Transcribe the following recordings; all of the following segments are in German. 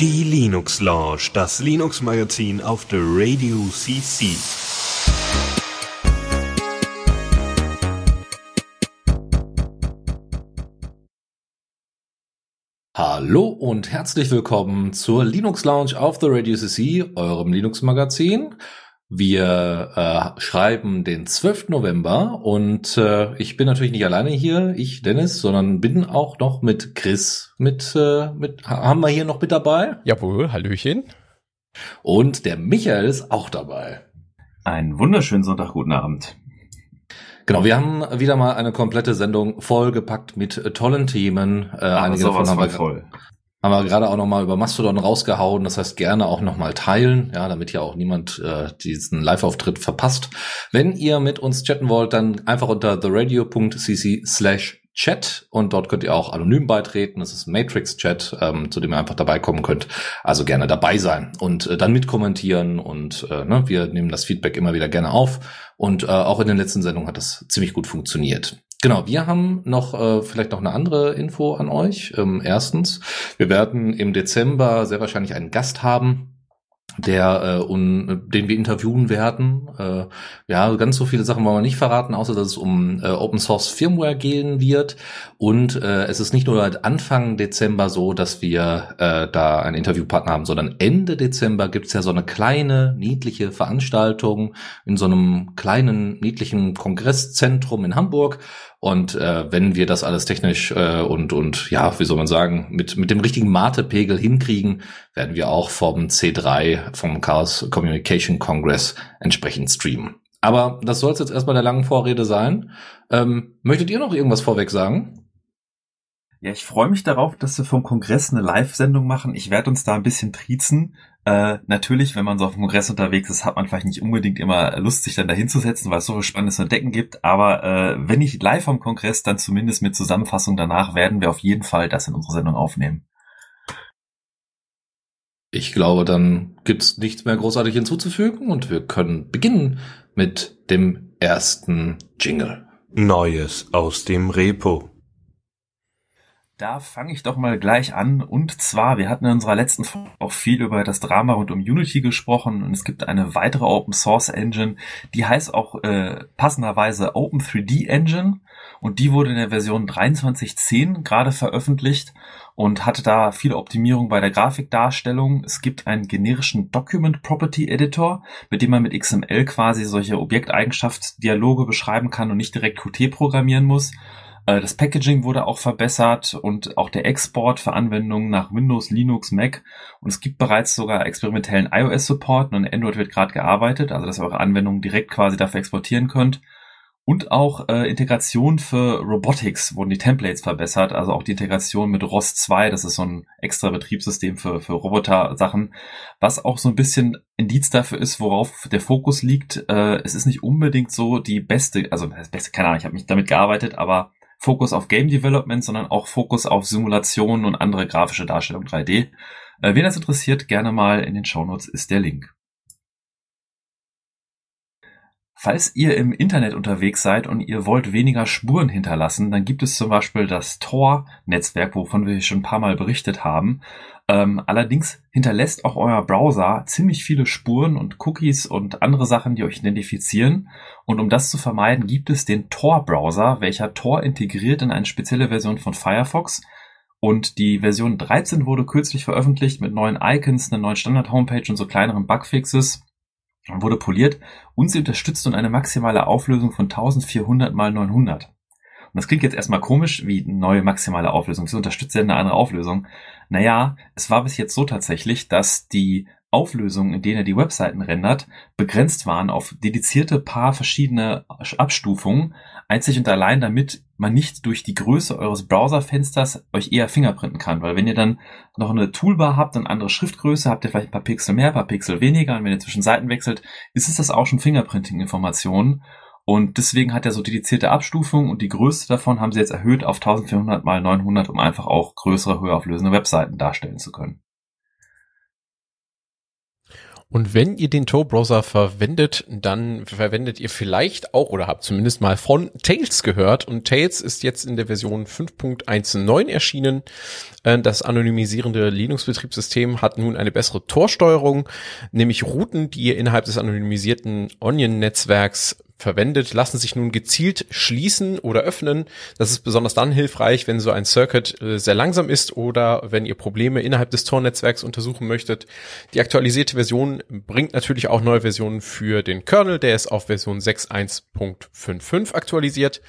Die Linux Lounge, das Linux Magazin auf der Radio CC. Hallo und herzlich willkommen zur Linux Lounge auf der Radio CC, eurem Linux Magazin. Wir äh, schreiben den 12. November und äh, ich bin natürlich nicht alleine hier, ich Dennis, sondern bin auch noch mit Chris mit, äh, mit haben wir hier noch mit dabei. Jawohl, Hallöchen. Und der Michael ist auch dabei. Einen wunderschönen Sonntag, guten Abend. Genau, wir haben wieder mal eine komplette Sendung vollgepackt mit tollen Themen. Äh, einige davon haben wir, voll haben wir gerade auch nochmal über Mastodon rausgehauen. Das heißt, gerne auch nochmal teilen, ja, damit ja auch niemand äh, diesen Live-Auftritt verpasst. Wenn ihr mit uns chatten wollt, dann einfach unter theradio.cc slash Chat und dort könnt ihr auch anonym beitreten. Das ist Matrix Chat, ähm, zu dem ihr einfach dabei kommen könnt. Also gerne dabei sein und äh, dann mitkommentieren und äh, ne, wir nehmen das Feedback immer wieder gerne auf. Und äh, auch in den letzten Sendungen hat das ziemlich gut funktioniert. Genau, wir haben noch äh, vielleicht noch eine andere Info an euch. Ähm, erstens, wir werden im Dezember sehr wahrscheinlich einen Gast haben, der äh, un, den wir interviewen werden. Äh, ja, ganz so viele Sachen wollen wir nicht verraten, außer dass es um äh, Open Source Firmware gehen wird. Und äh, es ist nicht nur Anfang Dezember so, dass wir äh, da einen Interviewpartner haben, sondern Ende Dezember gibt's ja so eine kleine, niedliche Veranstaltung in so einem kleinen, niedlichen Kongresszentrum in Hamburg. Und äh, wenn wir das alles technisch äh, und und ja, wie soll man sagen, mit mit dem richtigen Mate-Pegel hinkriegen, werden wir auch vom C3 vom Chaos Communication Congress entsprechend streamen. Aber das soll jetzt erstmal der langen Vorrede sein. Ähm, möchtet ihr noch irgendwas vorweg sagen? Ja, ich freue mich darauf, dass wir vom Kongress eine Live-Sendung machen. Ich werde uns da ein bisschen triezen. Äh, natürlich, wenn man so auf dem Kongress unterwegs ist, hat man vielleicht nicht unbedingt immer Lust, sich dann da hinzusetzen, weil es so viel Spannendes zu entdecken gibt. Aber äh, wenn nicht live am Kongress, dann zumindest mit Zusammenfassung danach werden wir auf jeden Fall das in unserer Sendung aufnehmen. Ich glaube, dann gibt's nichts mehr großartig hinzuzufügen und wir können beginnen mit dem ersten Jingle. Neues aus dem Repo. Da fange ich doch mal gleich an. Und zwar, wir hatten in unserer letzten Folge auch viel über das Drama rund um Unity gesprochen und es gibt eine weitere Open Source Engine, die heißt auch äh, passenderweise Open 3D Engine und die wurde in der Version 23.10 gerade veröffentlicht und hatte da viele Optimierungen bei der Grafikdarstellung. Es gibt einen generischen Document Property Editor, mit dem man mit XML quasi solche Objekteigenschaftsdialoge beschreiben kann und nicht direkt Qt programmieren muss. Äh, das Packaging wurde auch verbessert und auch der Export für Anwendungen nach Windows, Linux, Mac. Und es gibt bereits sogar experimentellen iOS-Support und Android wird gerade gearbeitet, also dass ihr eure Anwendungen direkt quasi dafür exportieren könnt. Und auch äh, Integration für Robotics wurden die Templates verbessert, also auch die Integration mit ROS 2, das ist so ein extra Betriebssystem für, für Roboter-Sachen, was auch so ein bisschen Indiz dafür ist, worauf der Fokus liegt. Äh, es ist nicht unbedingt so die beste, also das beste, keine Ahnung, ich habe mich damit gearbeitet, aber Fokus auf Game Development, sondern auch Fokus auf Simulationen und andere grafische Darstellung 3D. Äh, wen das interessiert, gerne mal in den Shownotes ist der Link. Falls ihr im Internet unterwegs seid und ihr wollt weniger Spuren hinterlassen, dann gibt es zum Beispiel das Tor-Netzwerk, wovon wir schon ein paar Mal berichtet haben. Ähm, allerdings hinterlässt auch euer Browser ziemlich viele Spuren und Cookies und andere Sachen, die euch identifizieren. Und um das zu vermeiden, gibt es den Tor-Browser, welcher Tor integriert in eine spezielle Version von Firefox. Und die Version 13 wurde kürzlich veröffentlicht mit neuen Icons, einer neuen Standard-Homepage und so kleineren Bugfixes wurde poliert und sie unterstützt nun eine maximale Auflösung von 1400 mal 900. Und das klingt jetzt erstmal komisch, wie neue maximale Auflösung. Sie unterstützt ja eine andere Auflösung. Naja, es war bis jetzt so tatsächlich, dass die Auflösungen, in denen er die Webseiten rendert, begrenzt waren auf dedizierte paar verschiedene Abstufungen, einzig und allein damit man nicht durch die Größe eures Browserfensters euch eher fingerprinten kann. Weil wenn ihr dann noch eine Toolbar habt und andere Schriftgröße, habt ihr vielleicht ein paar Pixel mehr, ein paar Pixel weniger und wenn ihr zwischen Seiten wechselt, ist es das auch schon Fingerprinting-Informationen. Und deswegen hat er so dedizierte Abstufungen und die größte davon haben sie jetzt erhöht auf 1400 mal 900, um einfach auch größere, höher auflösende Webseiten darstellen zu können. Und wenn ihr den Tor-Browser verwendet, dann verwendet ihr vielleicht auch oder habt zumindest mal von Tails gehört. Und Tails ist jetzt in der Version 5.19 erschienen. Äh, das anonymisierende Linux-Betriebssystem hat nun eine bessere Tor-Steuerung, nämlich Routen, die ihr innerhalb des anonymisierten Onion-Netzwerks verwendet, lassen sich nun gezielt schließen oder öffnen. Das ist besonders dann hilfreich, wenn so ein Circuit äh, sehr langsam ist oder wenn ihr Probleme innerhalb des Tor-Netzwerks untersuchen möchtet. Die aktualisierte Version bringt natürlich auch neue Versionen für den Kernel, der ist auf Version 6.1.55 aktualisiert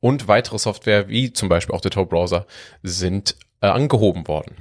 und weitere Software wie zum Beispiel auch der Tor-Browser sind äh, angehoben worden.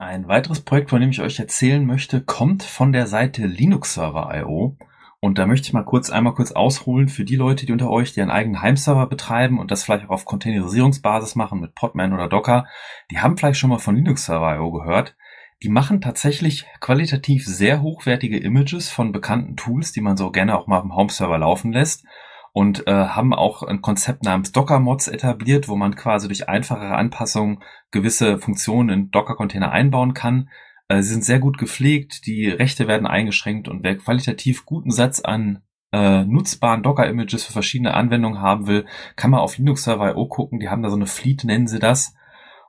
Ein weiteres Projekt, von dem ich euch erzählen möchte, kommt von der Seite Linux Server.io. Und da möchte ich mal kurz einmal kurz ausholen für die Leute, die unter euch, die einen eigenen Heimserver betreiben und das vielleicht auch auf Containerisierungsbasis machen mit Podman oder Docker. Die haben vielleicht schon mal von Linux Server.io gehört. Die machen tatsächlich qualitativ sehr hochwertige Images von bekannten Tools, die man so gerne auch mal auf dem Home-Server laufen lässt und äh, haben auch ein Konzept namens Docker-Mods etabliert, wo man quasi durch einfachere Anpassungen gewisse Funktionen in Docker-Container einbauen kann. Äh, sie sind sehr gut gepflegt, die Rechte werden eingeschränkt und wer qualitativ guten Satz an äh, nutzbaren Docker-Images für verschiedene Anwendungen haben will, kann man auf Linux Server.io gucken. Die haben da so eine Fleet, nennen sie das.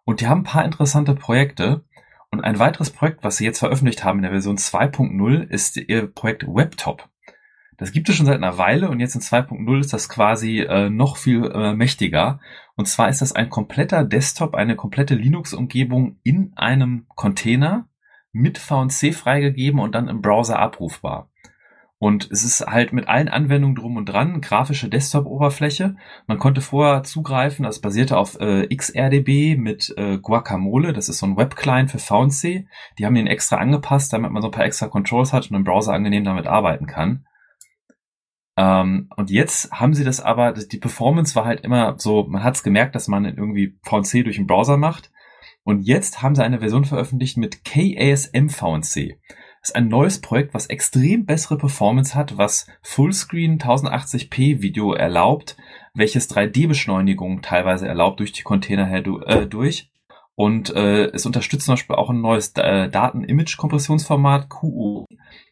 Und die haben ein paar interessante Projekte. Und ein weiteres Projekt, was sie jetzt veröffentlicht haben in der Version 2.0, ist ihr Projekt WebTop. Das gibt es schon seit einer Weile und jetzt in 2.0 ist das quasi äh, noch viel äh, mächtiger. Und zwar ist das ein kompletter Desktop, eine komplette Linux-Umgebung in einem Container mit VNC freigegeben und dann im Browser abrufbar. Und es ist halt mit allen Anwendungen drum und dran, grafische Desktop-Oberfläche. Man konnte vorher zugreifen, das basierte auf äh, XRDB mit äh, Guacamole, das ist so ein Web-Client für VNC. Die haben den extra angepasst, damit man so ein paar extra Controls hat und im Browser angenehm damit arbeiten kann. Ähm, und jetzt haben sie das aber, die Performance war halt immer so, man hat es gemerkt, dass man irgendwie VNC durch den Browser macht. Und jetzt haben sie eine Version veröffentlicht mit KASM VNC. Das ist ein neues Projekt, was extrem bessere Performance hat, was Fullscreen 1080p Video erlaubt, welches 3D-Beschleunigung teilweise erlaubt durch die Container herdurch. Äh, und äh, es unterstützt zum Beispiel auch ein neues äh, Daten-Image-Kompressionsformat, QU.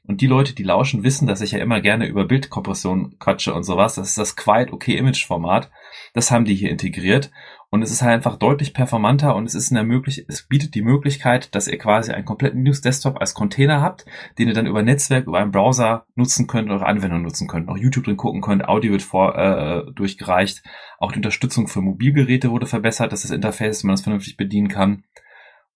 Und die Leute, die lauschen, wissen, dass ich ja immer gerne über Bildkompression quatsche und sowas. Das ist das Quiet OK Image Format. Das haben die hier integriert. Und es ist halt einfach deutlich performanter und es ist in der möglich es bietet die Möglichkeit, dass ihr quasi einen kompletten Linux Desktop als Container habt, den ihr dann über Netzwerk, über einen Browser nutzen könnt, eure Anwendung nutzen könnt, auch YouTube drin gucken könnt, Audio wird vor, äh, durchgereicht, auch die Unterstützung für Mobilgeräte wurde verbessert, dass das Interface, dass man das vernünftig bedienen kann.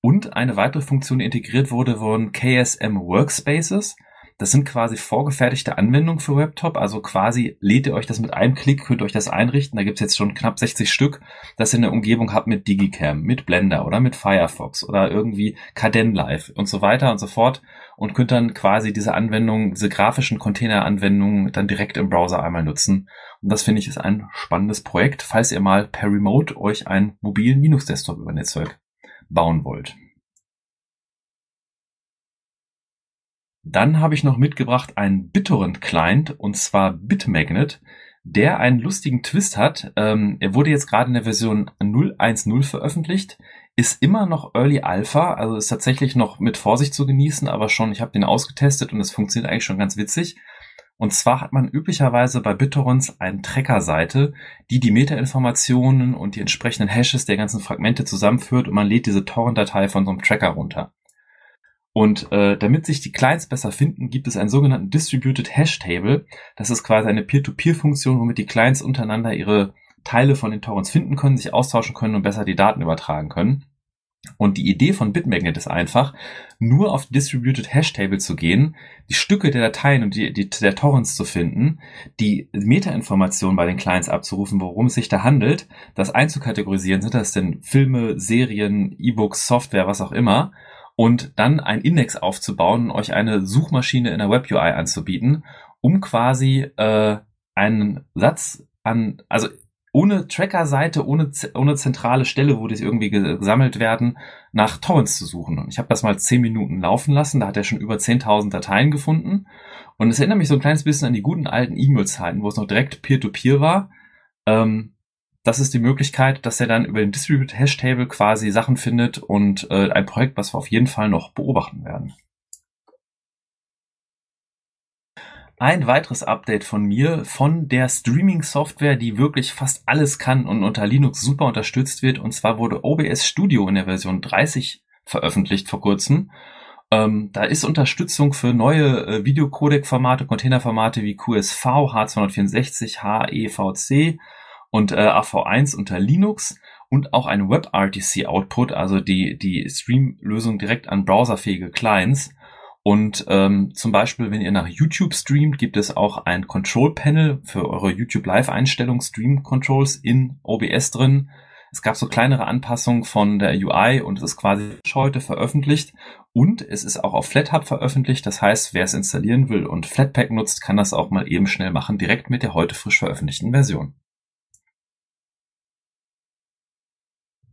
Und eine weitere Funktion, die integriert wurde, wurden KSM Workspaces. Das sind quasi vorgefertigte Anwendungen für Webtop. Also quasi lädt ihr euch das mit einem Klick, könnt euch das einrichten. Da gibt's jetzt schon knapp 60 Stück, das ihr in der Umgebung habt mit Digicam, mit Blender oder mit Firefox oder irgendwie Kdenlive und so weiter und so fort. Und könnt dann quasi diese Anwendungen, diese grafischen Container-Anwendungen dann direkt im Browser einmal nutzen. Und das finde ich ist ein spannendes Projekt, falls ihr mal per Remote euch einen mobilen Linux-Desktop über Netzwerk bauen wollt. Dann habe ich noch mitgebracht einen BitTorrent-Client und zwar BitMagnet, der einen lustigen Twist hat. Ähm, er wurde jetzt gerade in der Version 0.1.0 veröffentlicht, ist immer noch Early Alpha, also ist tatsächlich noch mit Vorsicht zu genießen, aber schon, ich habe den ausgetestet und es funktioniert eigentlich schon ganz witzig. Und zwar hat man üblicherweise bei BitTorrents eine Tracker-Seite, die die Metainformationen und die entsprechenden Hashes der ganzen Fragmente zusammenführt und man lädt diese Torrent-Datei von so einem Tracker runter. Und äh, damit sich die Clients besser finden, gibt es einen sogenannten Distributed Hash Table. Das ist quasi eine Peer-to-Peer-Funktion, womit die Clients untereinander ihre Teile von den Torrents finden können, sich austauschen können und besser die Daten übertragen können. Und die Idee von Bitmagnet ist einfach, nur auf Distributed Hash Table zu gehen, die Stücke der Dateien und die, die der Torrents zu finden, die Metainformationen bei den Clients abzurufen, worum es sich da handelt, das einzukategorisieren, sind das denn Filme, Serien, E-Books, Software, was auch immer, und dann ein Index aufzubauen und euch eine Suchmaschine in der Web UI anzubieten, um quasi äh, einen Satz an, also ohne Tracker-Seite, ohne, ohne zentrale Stelle, wo die irgendwie gesammelt werden, nach Torrents zu suchen. Und ich habe das mal zehn Minuten laufen lassen, da hat er schon über 10.000 Dateien gefunden. Und es erinnert mich so ein kleines bisschen an die guten alten E-Mail-Zeiten, wo es noch direkt Peer-to-Peer -Peer war. Ähm, das ist die Möglichkeit, dass er dann über den Distributed Hash Table quasi Sachen findet und äh, ein Projekt, was wir auf jeden Fall noch beobachten werden. Ein weiteres Update von mir von der Streaming-Software, die wirklich fast alles kann und unter Linux super unterstützt wird. Und zwar wurde OBS Studio in der Version 30 veröffentlicht vor kurzem. Ähm, da ist Unterstützung für neue äh, Videocodec-Formate, Containerformate wie QSV, H264, HEVC und äh, AV1 unter Linux und auch ein WebRTC-Output, also die, die Stream-Lösung direkt an browserfähige Clients. Und ähm, zum Beispiel, wenn ihr nach YouTube streamt, gibt es auch ein Control Panel für eure YouTube Live-Einstellung, Stream Controls in OBS drin. Es gab so kleinere Anpassungen von der UI und es ist quasi heute veröffentlicht und es ist auch auf FlatHub veröffentlicht. Das heißt, wer es installieren will und Flatpak nutzt, kann das auch mal eben schnell machen, direkt mit der heute frisch veröffentlichten Version.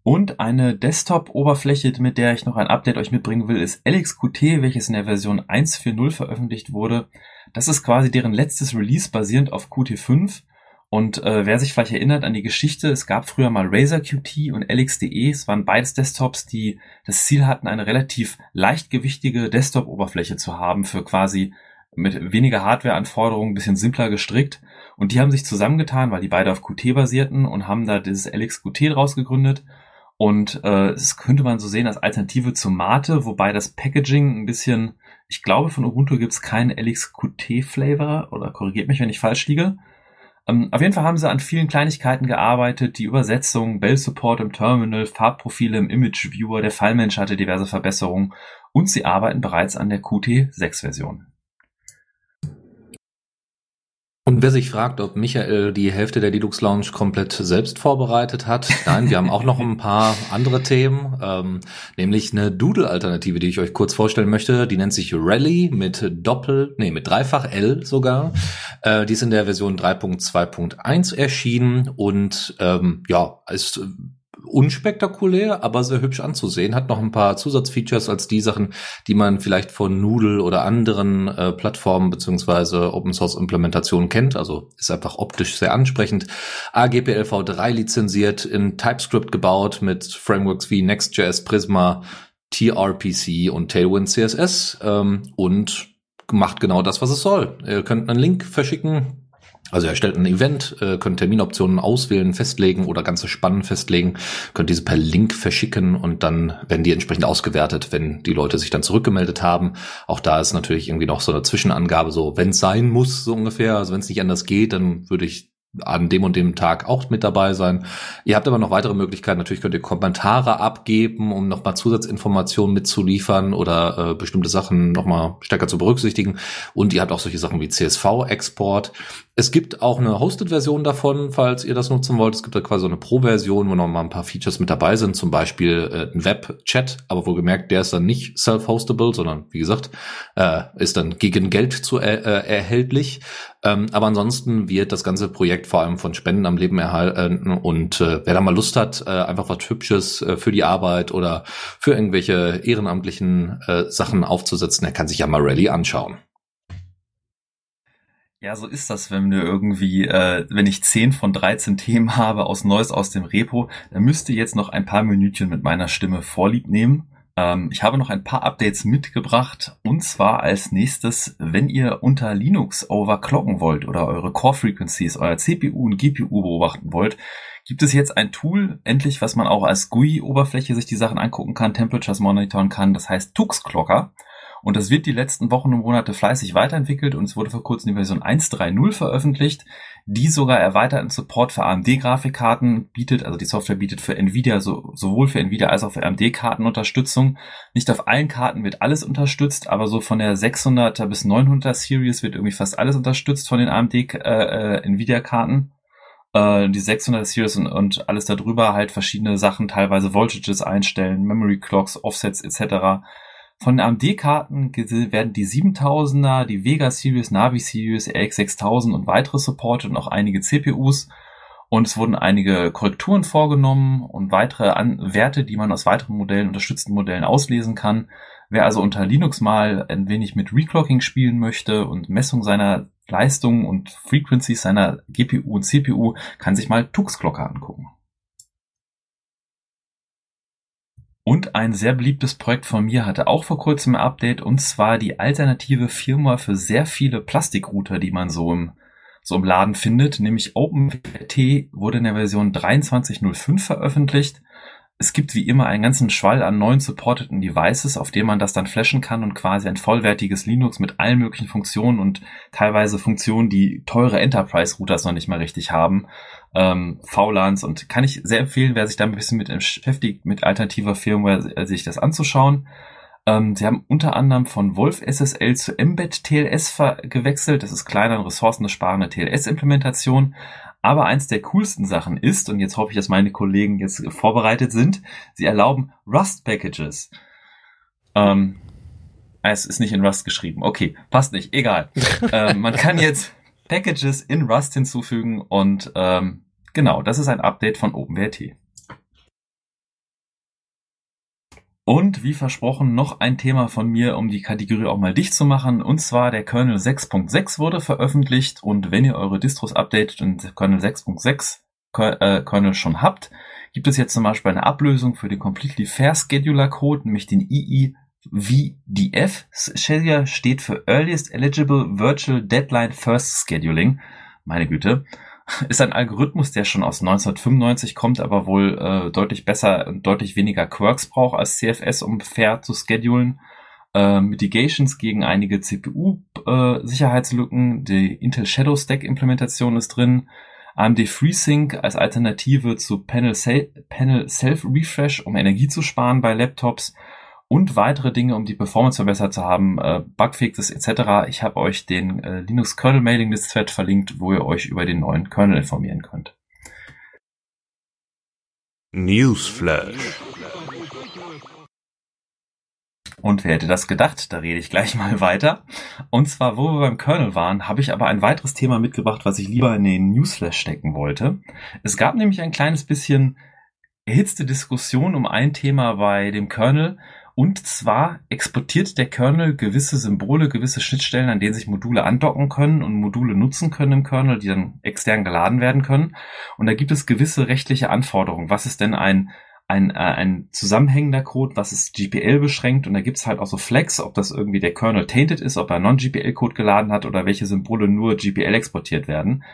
Und eine Desktop-Oberfläche, mit der ich noch ein Update euch mitbringen will, ist LXQT, welches in der Version 1.4.0 veröffentlicht wurde. Das ist quasi deren letztes Release basierend auf Qt5. Und äh, wer sich vielleicht erinnert an die Geschichte, es gab früher mal Razer Qt und LXDE. Es waren beides Desktops, die das Ziel hatten, eine relativ leichtgewichtige Desktop-Oberfläche zu haben für quasi mit weniger Hardware-Anforderungen, bisschen simpler gestrickt. Und die haben sich zusammengetan, weil die beide auf Qt basierten und haben da dieses LXQT draus gegründet. Und äh, das könnte man so sehen als Alternative zu Mate, wobei das Packaging ein bisschen, ich glaube, von Ubuntu gibt es keinen LXQT-Flavor oder korrigiert mich, wenn ich falsch liege. Ähm, auf jeden Fall haben sie an vielen Kleinigkeiten gearbeitet, die Übersetzung, Bell-Support im Terminal, Farbprofile im Image-Viewer, der Fallmensch hatte diverse Verbesserungen und sie arbeiten bereits an der Qt6-Version. Und wer sich fragt, ob Michael die Hälfte der Linux Lounge komplett selbst vorbereitet hat, nein, wir haben auch noch ein paar andere Themen, ähm, nämlich eine Doodle-Alternative, die ich euch kurz vorstellen möchte. Die nennt sich Rally mit Doppel, nee, mit Dreifach L sogar. Äh, die ist in der Version 3.2.1 erschienen und ähm, ja, ist unspektakulär, aber sehr hübsch anzusehen. Hat noch ein paar Zusatzfeatures als die Sachen, die man vielleicht von Noodle oder anderen äh, Plattformen beziehungsweise Open Source Implementationen kennt. Also ist einfach optisch sehr ansprechend. AGPL v3 lizenziert, in TypeScript gebaut mit Frameworks wie Next.js, Prisma, TRPC und Tailwind CSS ähm, und macht genau das, was es soll. Ihr könnt einen Link verschicken, also er stellt ein Event, äh, könnt Terminoptionen auswählen, festlegen oder ganze Spannen festlegen, könnt diese per Link verschicken und dann werden die entsprechend ausgewertet, wenn die Leute sich dann zurückgemeldet haben. Auch da ist natürlich irgendwie noch so eine Zwischenangabe, so wenn es sein muss, so ungefähr. Also wenn es nicht anders geht, dann würde ich an dem und dem Tag auch mit dabei sein. Ihr habt aber noch weitere Möglichkeiten. Natürlich könnt ihr Kommentare abgeben, um nochmal Zusatzinformationen mitzuliefern oder äh, bestimmte Sachen nochmal stärker zu berücksichtigen. Und ihr habt auch solche Sachen wie CSV-Export. Es gibt auch eine Hosted-Version davon, falls ihr das nutzen wollt. Es gibt da quasi so eine Pro-Version, wo noch mal ein paar Features mit dabei sind, zum Beispiel äh, ein Web-Chat, aber wohlgemerkt, der ist dann nicht self-hostable, sondern wie gesagt, äh, ist dann gegen Geld zu er äh, erhältlich. Ähm, aber ansonsten wird das ganze Projekt vor allem von Spenden am Leben erhalten und äh, wer da mal Lust hat, äh, einfach was Hübsches äh, für die Arbeit oder für irgendwelche ehrenamtlichen äh, Sachen aufzusetzen, der kann sich ja mal Rally anschauen. Ja, so ist das, wenn wir irgendwie, äh, wenn ich 10 von 13 Themen habe aus Neues aus dem Repo, dann müsste jetzt noch ein paar Minütchen mit meiner Stimme Vorlieb nehmen. Ähm, ich habe noch ein paar Updates mitgebracht. Und zwar als nächstes, wenn ihr unter Linux overclocken wollt oder eure Core Frequencies, euer CPU und GPU beobachten wollt, gibt es jetzt ein Tool, endlich, was man auch als GUI-Oberfläche sich die Sachen angucken kann, Temperatures monitoren kann, das heißt Tux Clocker. Und das wird die letzten Wochen und Monate fleißig weiterentwickelt. Und es wurde vor kurzem die Version 1.3.0 veröffentlicht, die sogar erweiterten Support für AMD-Grafikkarten bietet. Also die Software bietet für Nvidia so, sowohl für Nvidia als auch für AMD-Karten Unterstützung. Nicht auf allen Karten wird alles unterstützt, aber so von der 600er bis 900er Series wird irgendwie fast alles unterstützt von den AMD äh, äh, äh, die 600 Series und, und alles darüber halt verschiedene Sachen, teilweise Voltages einstellen, Memory Clocks, Offsets etc. Von AMD-Karten werden die 7000er, die Vega Series, Navi Series, RX 6000 und weitere supported und auch einige CPUs. Und es wurden einige Korrekturen vorgenommen und weitere An Werte, die man aus weiteren Modellen, unterstützten Modellen auslesen kann. Wer also unter Linux mal ein wenig mit Reclocking spielen möchte und Messung seiner Leistungen und Frequencies seiner GPU und CPU, kann sich mal Tuxglocke angucken. Und ein sehr beliebtes Projekt von mir hatte auch vor kurzem ein Update und zwar die alternative Firma für sehr viele Plastikrouter, die man so im, so im Laden findet, nämlich OpenWrt wurde in der Version 23.05 veröffentlicht. Es gibt wie immer einen ganzen Schwall an neuen supporteten Devices, auf denen man das dann flashen kann und quasi ein vollwertiges Linux mit allen möglichen Funktionen und teilweise Funktionen, die teure Enterprise-Routers noch nicht mal richtig haben, ähm, VLANs und kann ich sehr empfehlen, wer sich da ein bisschen mit beschäftigt, mit alternativer Firmware, äh, sich das anzuschauen. Ähm, sie haben unter anderem von Wolf SSL zu Mbed TLS gewechselt. Das ist kleiner und ressourcensparende TLS-Implementation. Aber eins der coolsten Sachen ist, und jetzt hoffe ich, dass meine Kollegen jetzt vorbereitet sind, sie erlauben Rust-Packages. Ähm, es ist nicht in Rust geschrieben. Okay, passt nicht, egal. ähm, man kann jetzt Packages in Rust hinzufügen und ähm, genau, das ist ein Update von OpenWrt. Und wie versprochen noch ein Thema von mir, um die Kategorie auch mal dicht zu machen. Und zwar der Kernel 6.6 wurde veröffentlicht. Und wenn ihr eure Distros updatet und Kernel 6.6 äh, Kernel schon habt, gibt es jetzt zum Beispiel eine Ablösung für den Completely Fair Scheduler Code, nämlich den EEVDF. Scheduler steht für Earliest Eligible Virtual Deadline First Scheduling. Meine Güte ist ein Algorithmus, der schon aus 1995 kommt, aber wohl äh, deutlich besser und deutlich weniger Quirks braucht als CFS, um fair zu schedulen. Äh, Mitigations gegen einige CPU-Sicherheitslücken. Äh, die Intel Shadow Stack Implementation ist drin. AMD FreeSync als Alternative zu Panel, Panel Self Refresh, um Energie zu sparen bei Laptops und weitere Dinge, um die Performance verbessert zu haben, äh, Bugfixes etc. Ich habe euch den äh, Linux Kernel Mailing List Thread verlinkt, wo ihr euch über den neuen Kernel informieren könnt. Newsflash. Und wer hätte das gedacht? Da rede ich gleich mal weiter. Und zwar, wo wir beim Kernel waren, habe ich aber ein weiteres Thema mitgebracht, was ich lieber in den Newsflash stecken wollte. Es gab nämlich ein kleines bisschen erhitzte Diskussion um ein Thema bei dem Kernel, und zwar exportiert der Kernel gewisse Symbole, gewisse Schnittstellen, an denen sich Module andocken können und Module nutzen können im Kernel, die dann extern geladen werden können. Und da gibt es gewisse rechtliche Anforderungen. Was ist denn ein ein, äh, ein zusammenhängender Code, was ist GPL beschränkt und da gibt's halt auch so Flex, ob das irgendwie der Kernel tainted ist, ob er Non-GPL-Code geladen hat oder welche Symbole nur GPL exportiert werden.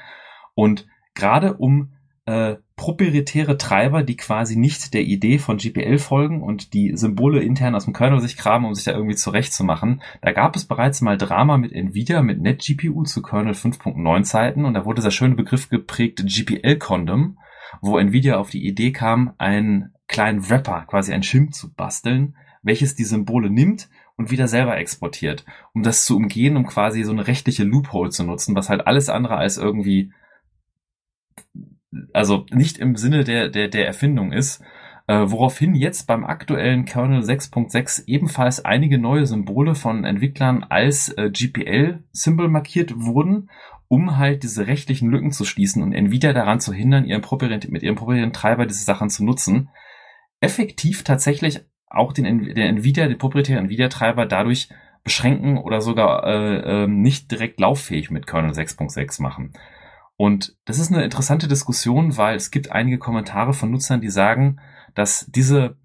Und gerade um äh, proprietäre Treiber, die quasi nicht der Idee von GPL folgen und die Symbole intern aus dem Kernel sich kramen, um sich da irgendwie zurechtzumachen. Da gab es bereits mal Drama mit Nvidia, mit NetGPU zu Kernel 5.9 Zeiten und da wurde dieser schöne Begriff geprägt GPL-Condom, wo Nvidia auf die Idee kam, einen kleinen Wrapper, quasi ein Schirm zu basteln, welches die Symbole nimmt und wieder selber exportiert, um das zu umgehen, um quasi so eine rechtliche Loophole zu nutzen, was halt alles andere als irgendwie also nicht im Sinne der, der, der Erfindung ist, äh, woraufhin jetzt beim aktuellen Kernel 6.6 ebenfalls einige neue Symbole von Entwicklern als äh, GPL-Symbol markiert wurden, um halt diese rechtlichen Lücken zu schließen und Nvidia daran zu hindern, ihren mit ihrem proprietären Treiber diese Sachen zu nutzen. Effektiv tatsächlich auch den, der Nvidia, den proprietären Nvidia-Treiber dadurch beschränken oder sogar äh, äh, nicht direkt lauffähig mit Kernel 6.6 machen. Und das ist eine interessante Diskussion, weil es gibt einige Kommentare von Nutzern, die sagen, dass diese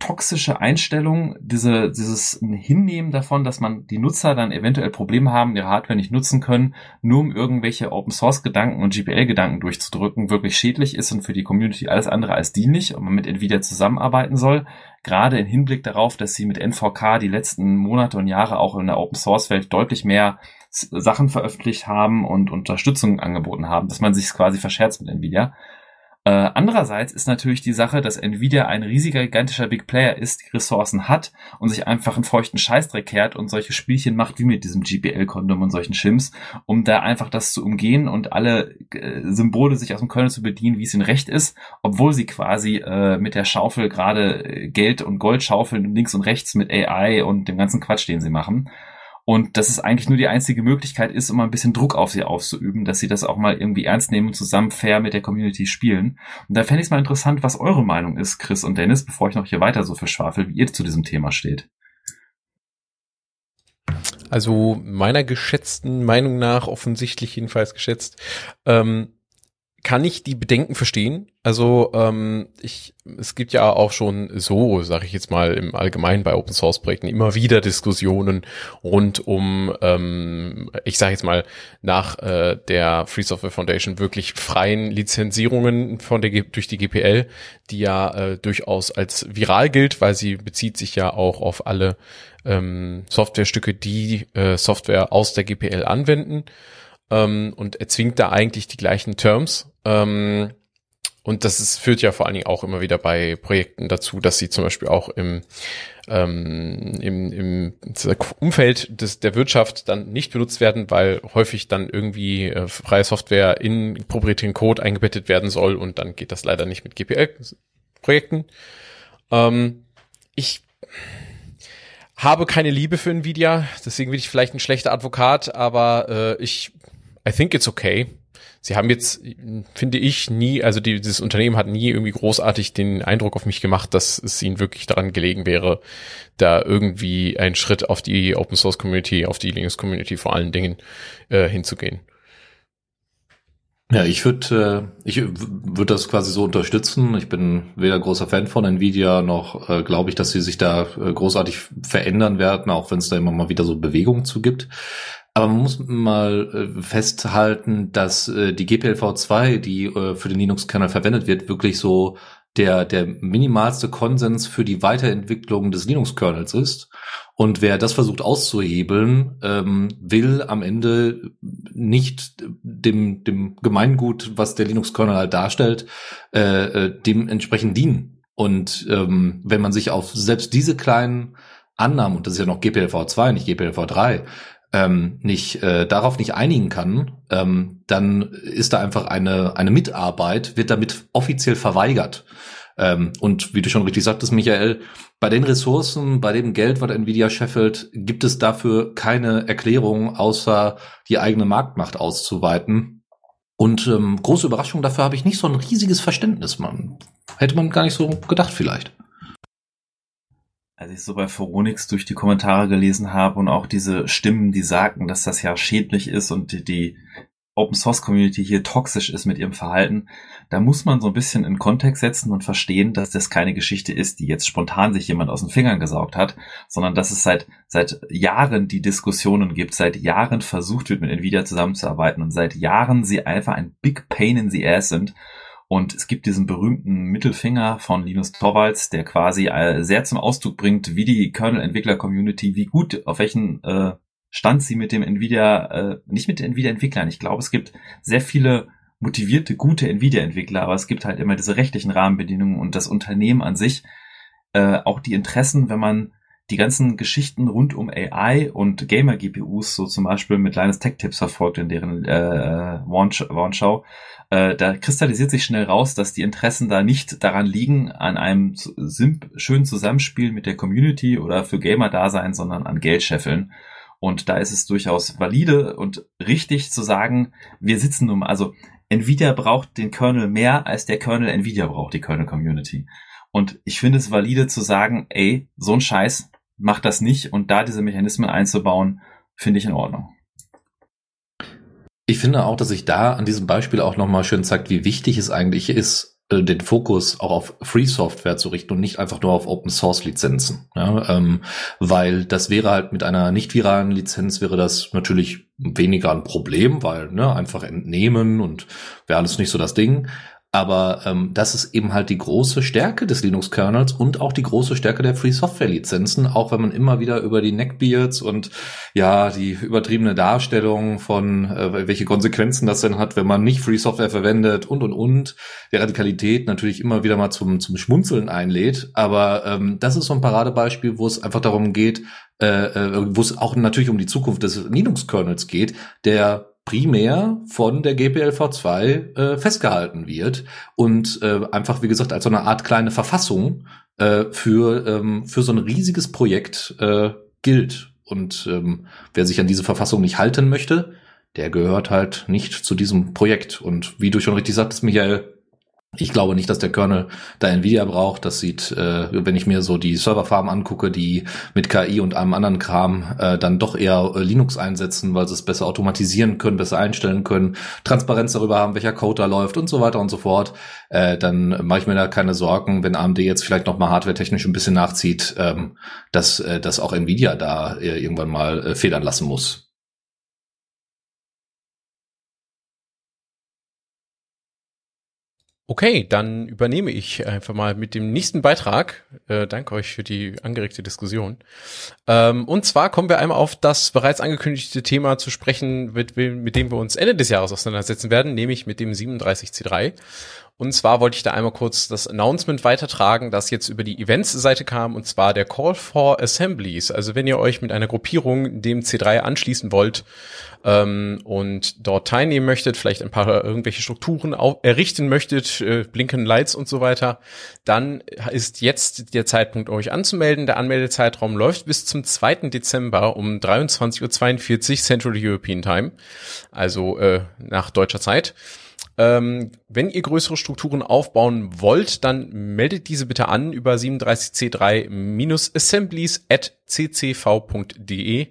toxische Einstellung, diese, dieses Hinnehmen davon, dass man die Nutzer dann eventuell Probleme haben, ihre Hardware nicht nutzen können, nur um irgendwelche Open Source Gedanken und GPL Gedanken durchzudrücken, wirklich schädlich ist und für die Community alles andere als dienlich und man mit Nvidia zusammenarbeiten soll. Gerade im Hinblick darauf, dass sie mit NVK die letzten Monate und Jahre auch in der Open Source Welt deutlich mehr Sachen veröffentlicht haben und Unterstützung angeboten haben, dass man sich quasi verscherzt mit Nvidia. Äh, andererseits ist natürlich die Sache, dass Nvidia ein riesiger, gigantischer Big Player ist, die Ressourcen hat und sich einfach einen feuchten Scheißdreck kehrt und solche Spielchen macht wie mit diesem GPL-Kondom und solchen Shims, um da einfach das zu umgehen und alle äh, Symbole sich aus dem Kernel zu bedienen, wie es ihnen recht ist, obwohl sie quasi äh, mit der Schaufel gerade äh, Geld und Gold schaufeln links und rechts mit AI und dem ganzen Quatsch, den sie machen. Und dass es eigentlich nur die einzige Möglichkeit ist, um ein bisschen Druck auf sie auszuüben, dass sie das auch mal irgendwie ernst nehmen und zusammen fair mit der Community spielen. Und da fände ich es mal interessant, was eure Meinung ist, Chris und Dennis, bevor ich noch hier weiter so verschwafel, wie ihr zu diesem Thema steht. also meiner geschätzten Meinung nach, offensichtlich jedenfalls geschätzt, ähm, kann ich die Bedenken verstehen. Also ähm, ich, es gibt ja auch schon so, sage ich jetzt mal im Allgemeinen bei Open Source Projekten immer wieder Diskussionen rund um, ähm, ich sage jetzt mal nach äh, der Free Software Foundation wirklich freien Lizenzierungen von der durch die GPL, die ja äh, durchaus als viral gilt, weil sie bezieht sich ja auch auf alle ähm, Softwarestücke, die äh, Software aus der GPL anwenden ähm, und erzwingt da eigentlich die gleichen Terms. Ähm, und das ist, führt ja vor allen Dingen auch immer wieder bei Projekten dazu, dass sie zum Beispiel auch im, ähm, im, im Umfeld des, der Wirtschaft dann nicht benutzt werden, weil häufig dann irgendwie äh, freie Software in proprietären Code eingebettet werden soll und dann geht das leider nicht mit GPL-Projekten. Ähm, ich habe keine Liebe für Nvidia, deswegen bin ich vielleicht ein schlechter Advokat, aber äh, ich I think it's okay. Sie haben jetzt, finde ich, nie, also die, dieses Unternehmen hat nie irgendwie großartig den Eindruck auf mich gemacht, dass es ihnen wirklich daran gelegen wäre, da irgendwie einen Schritt auf die Open Source Community, auf die Linux Community vor allen Dingen äh, hinzugehen. Ja, ich würde äh, ich würde das quasi so unterstützen. Ich bin weder großer Fan von Nvidia noch äh, glaube ich, dass sie sich da äh, großartig verändern werden, auch wenn es da immer mal wieder so Bewegungen zu gibt. Aber man muss mal äh, festhalten, dass äh, die GPLv2, die äh, für den Linux-Kernel verwendet wird, wirklich so der, der minimalste Konsens für die Weiterentwicklung des Linux-Kernels ist. Und wer das versucht auszuhebeln, ähm, will am Ende nicht dem, dem Gemeingut, was der Linux-Kernel halt darstellt, äh, äh, dementsprechend dienen. Und ähm, wenn man sich auf selbst diese kleinen Annahmen, und das ist ja noch GPLv2, nicht GPLv3, ähm, nicht äh, darauf nicht einigen kann, ähm, dann ist da einfach eine eine Mitarbeit wird damit offiziell verweigert. Ähm, und wie du schon richtig sagtest, Michael, bei den Ressourcen, bei dem Geld, was Nvidia scheffelt, gibt es dafür keine Erklärung, außer die eigene Marktmacht auszuweiten. Und ähm, große Überraschung, dafür habe ich nicht so ein riesiges Verständnis, man. Hätte man gar nicht so gedacht vielleicht als ich so bei Phoronix durch die Kommentare gelesen habe und auch diese Stimmen, die sagten, dass das ja schädlich ist und die, die Open Source Community hier toxisch ist mit ihrem Verhalten, da muss man so ein bisschen in Kontext setzen und verstehen, dass das keine Geschichte ist, die jetzt spontan sich jemand aus den Fingern gesaugt hat, sondern dass es seit, seit Jahren die Diskussionen gibt, seit Jahren versucht wird, mit Nvidia zusammenzuarbeiten und seit Jahren sie einfach ein Big Pain in the Ass sind und es gibt diesen berühmten Mittelfinger von Linus Torvalds, der quasi äh, sehr zum Ausdruck bringt, wie die Kernel-Entwickler-Community, wie gut, auf welchen äh, Stand sie mit dem Nvidia, äh, nicht mit den Nvidia-Entwicklern. Ich glaube, es gibt sehr viele motivierte, gute Nvidia-Entwickler, aber es gibt halt immer diese rechtlichen Rahmenbedingungen und das Unternehmen an sich, äh, auch die Interessen, wenn man die ganzen Geschichten rund um AI und Gamer-GPUs, so zum Beispiel mit Linus Tech Tips verfolgt in deren äh, Warnschau, äh, da kristallisiert sich schnell raus, dass die Interessen da nicht daran liegen, an einem schönen Zusammenspiel mit der Community oder für Gamer da sein, sondern an Geldscheffeln. Und da ist es durchaus valide und richtig zu sagen, wir sitzen nun, also Nvidia braucht den Kernel mehr, als der Kernel Nvidia braucht die Kernel Community. Und ich finde es valide zu sagen, ey, so ein Scheiß, macht das nicht und da diese Mechanismen einzubauen, finde ich in Ordnung. Ich finde auch, dass sich da an diesem Beispiel auch nochmal schön zeigt, wie wichtig es eigentlich ist, äh, den Fokus auch auf Free Software zu richten und nicht einfach nur auf Open Source Lizenzen. Ja, ähm, weil das wäre halt mit einer nicht viralen Lizenz wäre das natürlich weniger ein Problem, weil ne, einfach entnehmen und wäre alles nicht so das Ding. Aber ähm, das ist eben halt die große Stärke des Linux-Kernels und auch die große Stärke der Free-Software-Lizenzen, auch wenn man immer wieder über die Neckbeards und ja, die übertriebene Darstellung von, äh, welche Konsequenzen das denn hat, wenn man nicht Free-Software verwendet und und und, der Radikalität natürlich immer wieder mal zum, zum Schmunzeln einlädt. Aber ähm, das ist so ein Paradebeispiel, wo es einfach darum geht, äh, äh, wo es auch natürlich um die Zukunft des Linux-Kernels geht, der primär von der GPLv2 äh, festgehalten wird und äh, einfach, wie gesagt, als so eine Art kleine Verfassung äh, für, ähm, für so ein riesiges Projekt äh, gilt. Und ähm, wer sich an diese Verfassung nicht halten möchte, der gehört halt nicht zu diesem Projekt. Und wie du schon richtig sagtest, Michael, Ich glaube nicht, dass der Kernel da Nvidia braucht. Das sieht, äh, wenn ich mir so die Serverfarm angucke, die mit KI und einem anderen Kram äh, dann doch eher äh, Linux einsetzen, weil sie es besser automatisieren können, besser einstellen können, Transparenz darüber haben, welcher Code da läuft und so weiter und so fort. Äh, dann mache ich mir da keine Sorgen, wenn AMD jetzt vielleicht noch mal hardwaretechnisch ein bisschen nachzieht, ähm, dass, äh, dass auch Nvidia da äh, irgendwann mal äh, federn lassen muss. Okay, dann übernehme ich einfach mal mit dem nächsten Beitrag. Äh, danke euch für die angeregte Diskussion. Ähm, und zwar kommen wir einmal auf das bereits angekündigte Thema zu sprechen, mit, mit dem wir uns Ende des Jahres auseinandersetzen werden, nämlich mit dem 37C3. Und zwar wollte ich da einmal kurz das Announcement weitertragen, das jetzt über die Events-Seite kam, und zwar der Call for Assemblies. Also wenn ihr euch mit einer Gruppierung dem C3 anschließen wollt ähm, und dort teilnehmen möchtet, vielleicht ein paar irgendwelche Strukturen errichten möchtet, äh, Blinken Lights und so weiter, dann ist jetzt der Zeitpunkt, euch anzumelden. Der Anmeldezeitraum läuft bis zum 2. Dezember um 23.42 Uhr Central European Time, also äh, nach deutscher Zeit. Ähm, wenn ihr größere Strukturen aufbauen wollt, dann meldet diese bitte an über 37c3-assemblies at ccv.de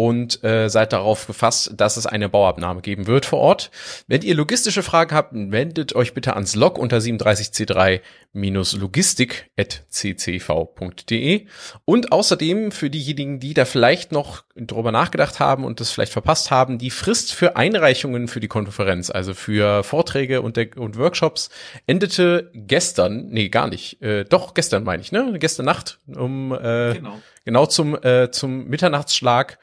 und äh, seid darauf gefasst, dass es eine Bauabnahme geben wird vor Ort. Wenn ihr logistische Fragen habt, wendet euch bitte ans Log unter 37c3-logistik.ccv.de. Und außerdem für diejenigen, die da vielleicht noch drüber nachgedacht haben und das vielleicht verpasst haben, die Frist für Einreichungen für die Konferenz, also für Vorträge und, der, und Workshops, endete gestern, nee, gar nicht, äh, doch gestern meine ich, ne? Gestern Nacht um äh, genau genau zum, äh, zum Mitternachtsschlag.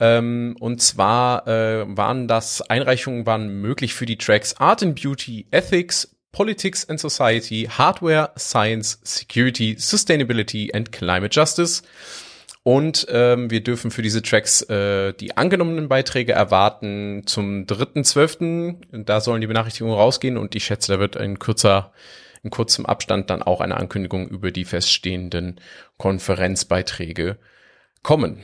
Ähm, und zwar äh, waren das Einreichungen waren möglich für die Tracks Art and Beauty, Ethics, Politics and Society, Hardware, Science, Security, Sustainability and Climate Justice. Und ähm, wir dürfen für diese Tracks äh, die angenommenen Beiträge erwarten zum 3.12. Da sollen die Benachrichtigungen rausgehen und ich schätze, da wird ein kürzer in kurzem Abstand dann auch eine Ankündigung über die feststehenden Konferenzbeiträge kommen.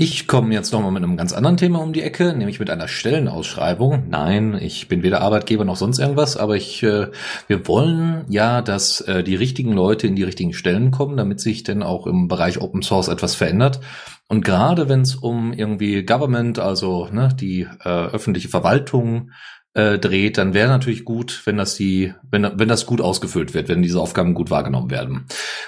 Ich komme jetzt nochmal mit einem ganz anderen Thema um die Ecke, nämlich mit einer Stellenausschreibung. Nein, ich bin weder Arbeitgeber noch sonst irgendwas, aber ich, äh, wir wollen ja, dass äh, die richtigen Leute in die richtigen Stellen kommen, damit sich denn auch im Bereich Open Source etwas verändert. Und gerade wenn es um irgendwie Government, also ne, die äh, öffentliche Verwaltung äh, dreht, dann wäre natürlich gut, wenn das die, wenn, wenn das gut ausgefüllt wird, wenn diese Aufgaben gut wahrgenommen werden.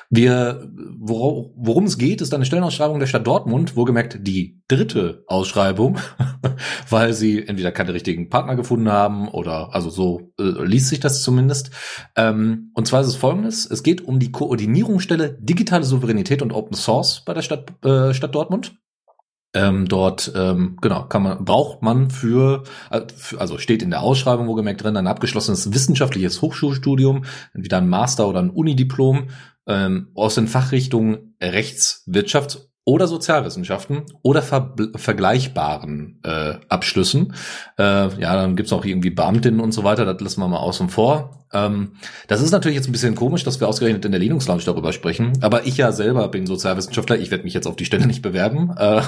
Wir, wor worum es geht, ist eine Stellenausschreibung der Stadt Dortmund, wohlgemerkt die dritte Ausschreibung, weil sie entweder keine richtigen Partner gefunden haben oder also so äh, liest sich das zumindest. Ähm, und zwar ist es folgendes: Es geht um die Koordinierungsstelle digitale Souveränität und Open Source bei der Stadt, äh, Stadt Dortmund. Ähm, dort ähm, genau kann man braucht man für also steht in der Ausschreibung wo gemerkt drin ein abgeschlossenes wissenschaftliches Hochschulstudium entweder ein Master oder ein Unidiplom ähm, aus den Fachrichtungen Rechts, Wirtschafts oder Sozialwissenschaften oder ver vergleichbaren äh, Abschlüssen. Äh, ja, dann gibt's auch irgendwie Beamtinnen und so weiter, das lassen wir mal außen vor. Ähm, das ist natürlich jetzt ein bisschen komisch, dass wir ausgerechnet in der Linux Lounge darüber sprechen, aber ich ja selber bin Sozialwissenschaftler, ich werde mich jetzt auf die Stelle nicht bewerben. Äh,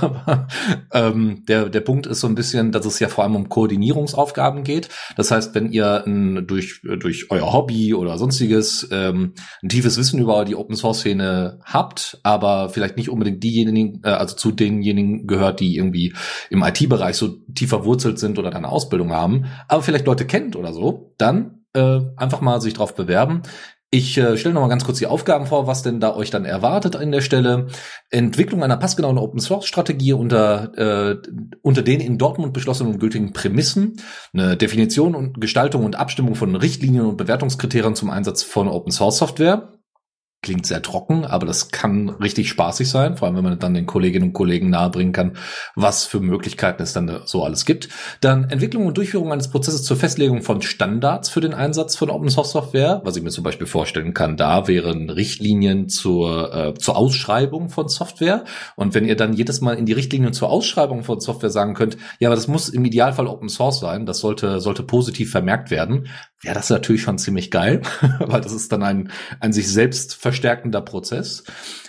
ähm, der, der Punkt ist so ein bisschen, dass es ja vor allem um Koordinierungsaufgaben geht. Das heißt, wenn ihr ein, durch, durch euer Hobby oder sonstiges ähm, ein tiefes Wissen über die Open Source Szene habt, aber vielleicht nicht unbedingt diejenigen, äh, also zu denjenigen gehört, die irgendwie im IT-Bereich so tief verwurzelt sind oder eine Ausbildung haben, aber vielleicht Leute kennt oder so, dann äh, einfach mal sich drauf bewerben. Ich äh, stelle noch mal ganz kurz die Aufgaben vor, was denn da euch dann erwartet an der Stelle. Entwicklung einer passgenauen Open Source Strategie unter äh, unter den in Dortmund beschlossenen und gültigen Prämissen, eine Definition und Gestaltung und Abstimmung von Richtlinien und Bewertungskriterien zum Einsatz von Open Source Software, Klingt sehr trocken, aber das kann richtig spaßig sein, vor allem wenn man dann den Kolleginnen und Kollegen nahebringen kann, was für Möglichkeiten es dann so alles gibt. Dann Entwicklung und Durchführung eines Prozesses zur Festlegung von Standards für den Einsatz von Open Source Software, was ich mir zum Beispiel vorstellen kann, da wären Richtlinien zur, äh, zur Ausschreibung von Software. Und wenn ihr dann jedes Mal in die Richtlinien zur Ausschreibung von Software sagen könnt, ja, aber das muss im Idealfall Open Source sein, das sollte, sollte positiv vermerkt werden, ja, das ist natürlich schon ziemlich geil, weil das ist dann ein, ein sich selbst verstärkender Prozess.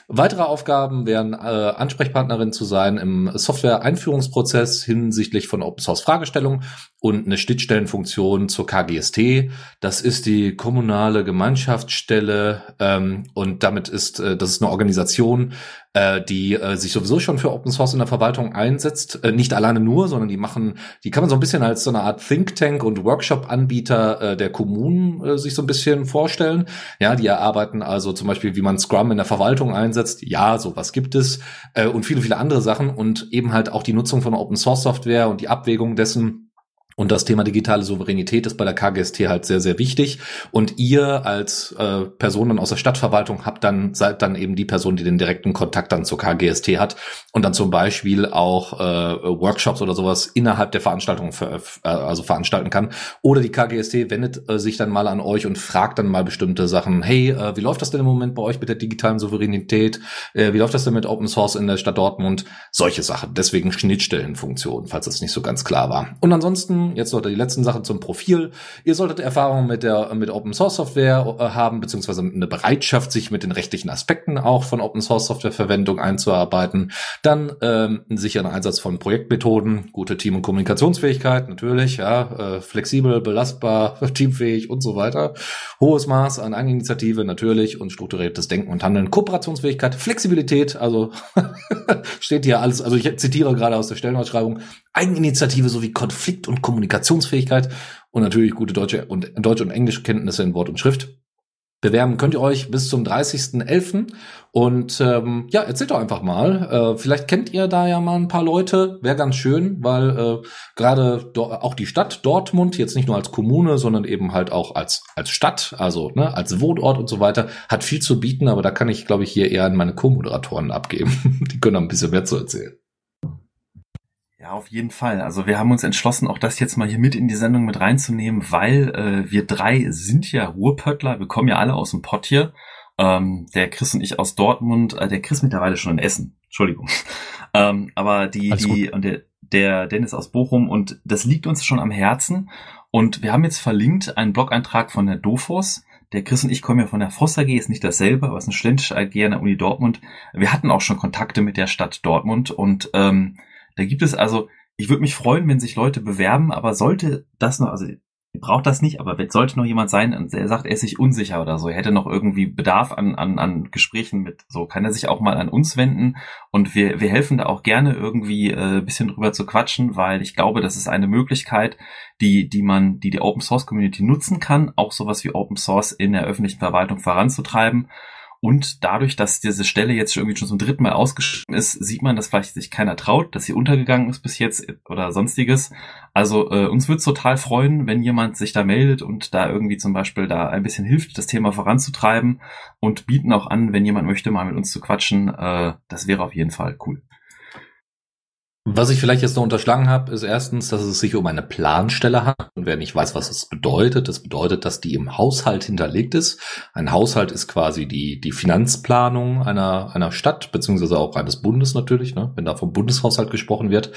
Weitere Aufgaben wären, äh, Ansprechpartnerin zu sein im Software-Einführungsprozess hinsichtlich von Open-Source-Fragestellungen und eine Schnittstellenfunktion zur KGST. Das ist die kommunale Gemeinschaftsstelle ähm, und damit ist äh, das ist eine Organisation, äh, die äh, sich sowieso schon für Open Source in der Verwaltung einsetzt. Äh, nicht alleine nur, sondern die machen, die kann man so ein bisschen als so eine Art Think Tank und Workshop-Anbieter äh, der Kommunen äh, sich so ein bisschen vorstellen. Ja, die erarbeiten also zum Beispiel, wie man Scrum in der Verwaltung einsetzt. Ja, sowas gibt es äh, und viele, viele andere Sachen und eben halt auch die Nutzung von Open Source Software und die Abwägung dessen und das Thema digitale Souveränität ist bei der KGST halt sehr, sehr wichtig. Und ihr als äh, Personen aus der Stadtverwaltung habt dann, seid dann eben die Person, die den direkten Kontakt dann zur KGST hat und dann zum Beispiel auch äh, Workshops oder sowas innerhalb der Veranstaltung ver äh, also veranstalten kann. Oder die KGST wendet äh, sich dann mal an euch und fragt dann mal bestimmte Sachen. Hey, äh, wie läuft das denn im Moment bei euch mit der digitalen Souveränität? Äh, wie läuft das denn mit Open Source in der Stadt Dortmund? Solche Sachen. Deswegen Schnittstellenfunktion, falls das nicht so ganz klar war. Und ansonsten Jetzt noch die letzten Sachen zum Profil. Ihr solltet Erfahrung mit der mit Open Source Software äh, haben, beziehungsweise eine Bereitschaft, sich mit den rechtlichen Aspekten auch von Open Source Software Verwendung einzuarbeiten. Dann ähm, sicheren Einsatz von Projektmethoden, gute Team- und Kommunikationsfähigkeit, natürlich, ja, äh, flexibel, belastbar, teamfähig und so weiter. Hohes Maß an Eigeninitiative, natürlich, und strukturiertes Denken und Handeln. Kooperationsfähigkeit, Flexibilität, also steht hier alles, also ich zitiere gerade aus der Stellenausschreibung, Eigeninitiative sowie Konflikt- und Kommunikationsfähigkeit und natürlich gute deutsche und Deutsch- und Englischkenntnisse in Wort und Schrift. Bewerben könnt ihr euch bis zum 30.11. Und ähm, ja, erzählt doch einfach mal. Äh, vielleicht kennt ihr da ja mal ein paar Leute. Wäre ganz schön, weil äh, gerade auch die Stadt Dortmund, jetzt nicht nur als Kommune, sondern eben halt auch als, als Stadt, also ne, als Wohnort und so weiter, hat viel zu bieten. Aber da kann ich, glaube ich, hier eher an meine Co-Moderatoren abgeben. die können ein bisschen mehr zu erzählen. Auf jeden Fall. Also wir haben uns entschlossen, auch das jetzt mal hier mit in die Sendung mit reinzunehmen, weil äh, wir drei sind ja Ruhrpöttler, wir kommen ja alle aus dem Pott hier. Ähm, der Chris und ich aus Dortmund, äh, der Chris mittlerweile schon in Essen, Entschuldigung. ähm, aber die, Alles die gut. und der, der Dennis aus Bochum und das liegt uns schon am Herzen. Und wir haben jetzt verlinkt einen Blog-Eintrag von der Dofos. Der Chris und ich kommen ja von der Voss AG, ist nicht dasselbe, aber es ist eine studentische AG an der Uni Dortmund. Wir hatten auch schon Kontakte mit der Stadt Dortmund und ähm, da gibt es also, ich würde mich freuen, wenn sich Leute bewerben, aber sollte das noch, also ihr braucht das nicht, aber sollte noch jemand sein, der sagt, er ist sich unsicher oder so, er hätte noch irgendwie Bedarf an, an, an Gesprächen mit, so kann er sich auch mal an uns wenden und wir, wir helfen da auch gerne irgendwie äh, bisschen drüber zu quatschen, weil ich glaube, das ist eine Möglichkeit, die, die man, die die Open Source Community nutzen kann, auch sowas wie Open Source in der öffentlichen Verwaltung voranzutreiben und dadurch, dass diese Stelle jetzt irgendwie schon zum dritten Mal ausgeschrieben ist, sieht man, dass vielleicht sich keiner traut, dass sie untergegangen ist bis jetzt oder sonstiges. Also äh, uns würde es total freuen, wenn jemand sich da meldet und da irgendwie zum Beispiel da ein bisschen hilft, das Thema voranzutreiben und bieten auch an, wenn jemand möchte, mal mit uns zu quatschen. Äh, das wäre auf jeden Fall cool. Was ich vielleicht jetzt noch unterschlagen habe, ist erstens, dass es sich um eine Planstelle handelt. Und wer nicht weiß, was es bedeutet, das bedeutet, dass die im Haushalt hinterlegt ist. Ein Haushalt ist quasi die, die Finanzplanung einer, einer Stadt, beziehungsweise auch eines Bundes natürlich, ne, wenn da vom Bundeshaushalt gesprochen wird.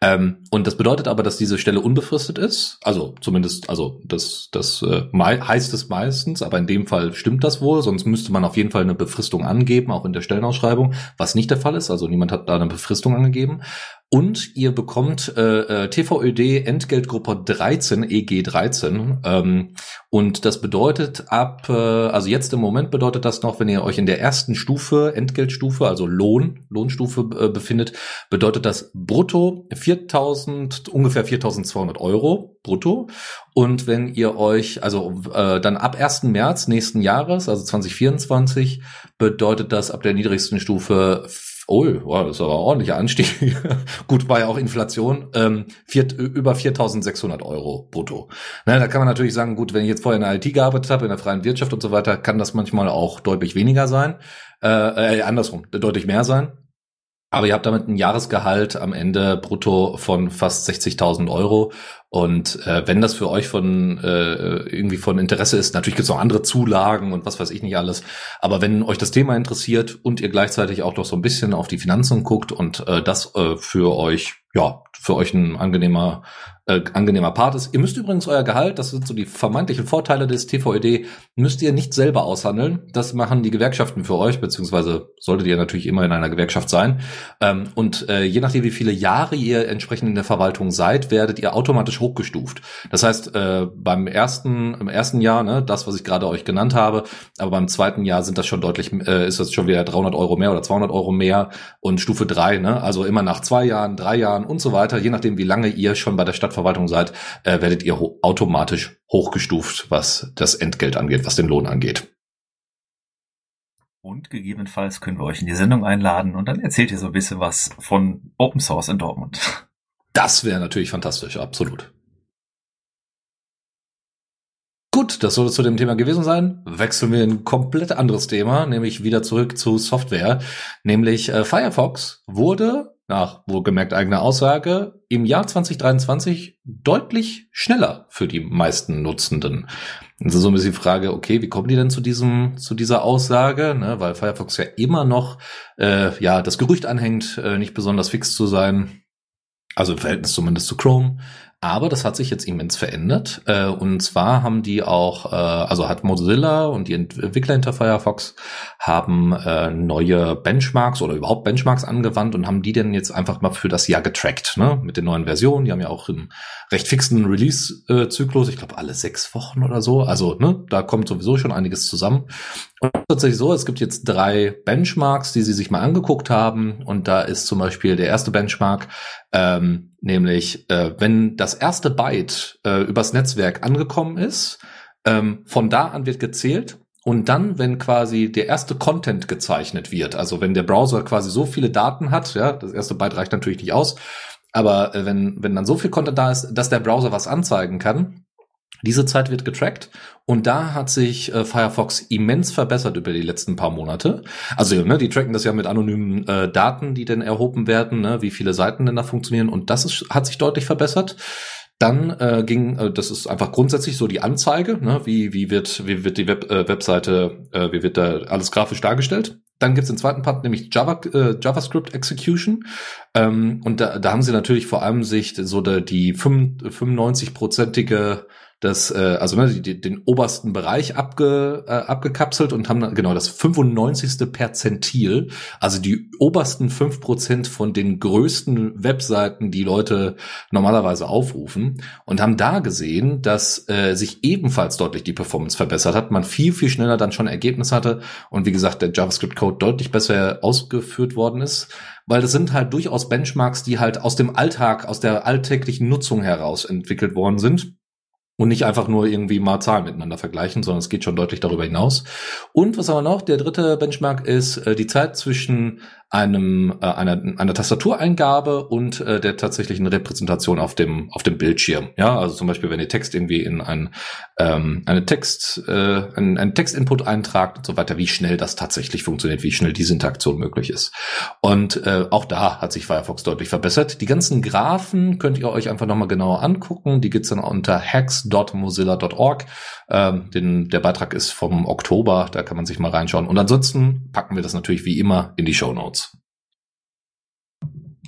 Ähm, und das bedeutet aber, dass diese Stelle unbefristet ist. Also zumindest, also das, das äh, heißt es meistens, aber in dem Fall stimmt das wohl, sonst müsste man auf jeden Fall eine Befristung angeben, auch in der Stellenausschreibung, was nicht der Fall ist. Also niemand hat da eine Befristung angegeben. Und ihr bekommt äh, äh TVÖD Entgeltgruppe 13, EG 13. Ähm, und das bedeutet ab, äh, also jetzt im Moment bedeutet das noch, wenn ihr euch in der ersten Stufe, Entgeltstufe, also Lohn, Lohnstufe äh, befindet, bedeutet das brutto 4000, ungefähr 4200 Euro brutto. Und wenn ihr euch, also äh, dann ab 1. März nächsten Jahres, also 2024, bedeutet das ab der niedrigsten Stufe Oh, wow, das ist aber ein ordentlicher Anstieg. Gut, war ja auch Inflation. Ähm, vier, über 4.600 Euro brutto. Na, da kann man natürlich sagen, gut, wenn ich jetzt vorher in der IT gearbeitet habe, in der freien Wirtschaft und so weiter, kann das manchmal auch deutlich weniger sein. Äh, äh, andersrum, deutlich mehr sein. Aber ihr habt damit ein Jahresgehalt am Ende brutto von fast 60.000 Euro. Und äh, wenn das für euch von äh, irgendwie von Interesse ist, natürlich gibt es noch andere Zulagen und was weiß ich nicht alles. Aber wenn euch das Thema interessiert und ihr gleichzeitig auch noch so ein bisschen auf die Finanzen guckt und äh, das äh, für euch ja, für euch ein angenehmer äh, angenehmer Part ist. Ihr müsst übrigens euer Gehalt, das sind so die vermeintlichen Vorteile des TVED, müsst ihr nicht selber aushandeln. Das machen die Gewerkschaften für euch, beziehungsweise solltet ihr natürlich immer in einer Gewerkschaft sein. Ähm, und äh, je nachdem, wie viele Jahre ihr entsprechend in der Verwaltung seid, werdet ihr automatisch hochgestuft. Das heißt, äh, beim ersten, im ersten Jahr, ne, das, was ich gerade euch genannt habe, aber beim zweiten Jahr sind das schon deutlich, äh, ist das schon wieder 300 Euro mehr oder 200 Euro mehr und Stufe drei, ne, also immer nach zwei Jahren, drei Jahren und so weiter, je nachdem, wie lange ihr schon bei der Stadt Stadtverwaltung seid, äh, werdet ihr ho automatisch hochgestuft, was das Entgelt angeht, was den Lohn angeht. Und gegebenenfalls können wir euch in die Sendung einladen und dann erzählt ihr so ein bisschen was von Open Source in Dortmund. Das wäre natürlich fantastisch, absolut. Gut, das soll es zu dem Thema gewesen sein. Wechseln wir in ein komplett anderes Thema, nämlich wieder zurück zu Software. Nämlich äh, Firefox wurde nach wohlgemerkt eigener Aussage, im Jahr 2023 deutlich schneller für die meisten Nutzenden. Also so ein bisschen die Frage, okay, wie kommen die denn zu diesem, zu dieser Aussage? Ne, weil Firefox ja immer noch, äh, ja, das Gerücht anhängt, äh, nicht besonders fix zu sein. Also im Verhältnis zumindest zu Chrome. Aber das hat sich jetzt immens verändert. Äh, und zwar haben die auch, äh, also hat Mozilla und die Entwickler hinter Firefox haben äh, neue Benchmarks oder überhaupt Benchmarks angewandt und haben die denn jetzt einfach mal für das Jahr getrackt, ne? Mit den neuen Versionen. Die haben ja auch einen recht fixen Release-Zyklus, ich glaube alle sechs Wochen oder so. Also, ne, da kommt sowieso schon einiges zusammen. Und tatsächlich so, es gibt jetzt drei Benchmarks, die sie sich mal angeguckt haben. Und da ist zum Beispiel der erste Benchmark, ähm, nämlich äh, wenn das erste Byte äh, übers Netzwerk angekommen ist, ähm, von da an wird gezählt und dann, wenn quasi der erste Content gezeichnet wird, also wenn der Browser quasi so viele Daten hat, ja, das erste Byte reicht natürlich nicht aus, aber äh, wenn, wenn dann so viel Content da ist, dass der Browser was anzeigen kann, diese Zeit wird getrackt und da hat sich äh, Firefox immens verbessert über die letzten paar Monate. Also ne, die tracken das ja mit anonymen äh, Daten, die dann erhoben werden, ne, wie viele Seiten denn da funktionieren und das ist, hat sich deutlich verbessert. Dann äh, ging, äh, das ist einfach grundsätzlich so die Anzeige, ne, wie, wie wird, wie wird die Web, äh, Webseite, äh, wie wird da alles grafisch dargestellt. Dann gibt's den zweiten Part, nämlich Java, äh, JavaScript Execution. Ähm, und da, da haben sie natürlich vor allem sich so die, die 95-prozentige das, äh, also ne, die, den obersten Bereich abge, äh, abgekapselt und haben genau das 95. Perzentil, also die obersten fünf Prozent von den größten Webseiten, die Leute normalerweise aufrufen. Und haben da gesehen, dass äh, sich ebenfalls deutlich die Performance verbessert hat, man viel, viel schneller dann schon Ergebnis hatte und wie gesagt, der JavaScript-Code deutlich besser ausgeführt worden ist. Weil das sind halt durchaus Benchmarks, die halt aus dem Alltag, aus der alltäglichen Nutzung heraus entwickelt worden sind und nicht einfach nur irgendwie mal Zahlen miteinander vergleichen, sondern es geht schon deutlich darüber hinaus. Und was haben wir noch? Der dritte Benchmark ist äh, die Zeit zwischen einem äh, einer, einer Tastatureingabe und äh, der tatsächlichen Repräsentation auf dem auf dem Bildschirm. Ja, also zum Beispiel, wenn ihr Text irgendwie in ein ähm, eine Text äh, einen, einen Textinput eintragt und so weiter, wie schnell das tatsächlich funktioniert, wie schnell diese Interaktion möglich ist. Und äh, auch da hat sich Firefox deutlich verbessert. Die ganzen Graphen könnt ihr euch einfach nochmal genauer angucken. Die gibt's dann unter hacks.mozilla.org. Ähm, den, der Beitrag ist vom Oktober, da kann man sich mal reinschauen. Und ansonsten packen wir das natürlich wie immer in die Show Notes.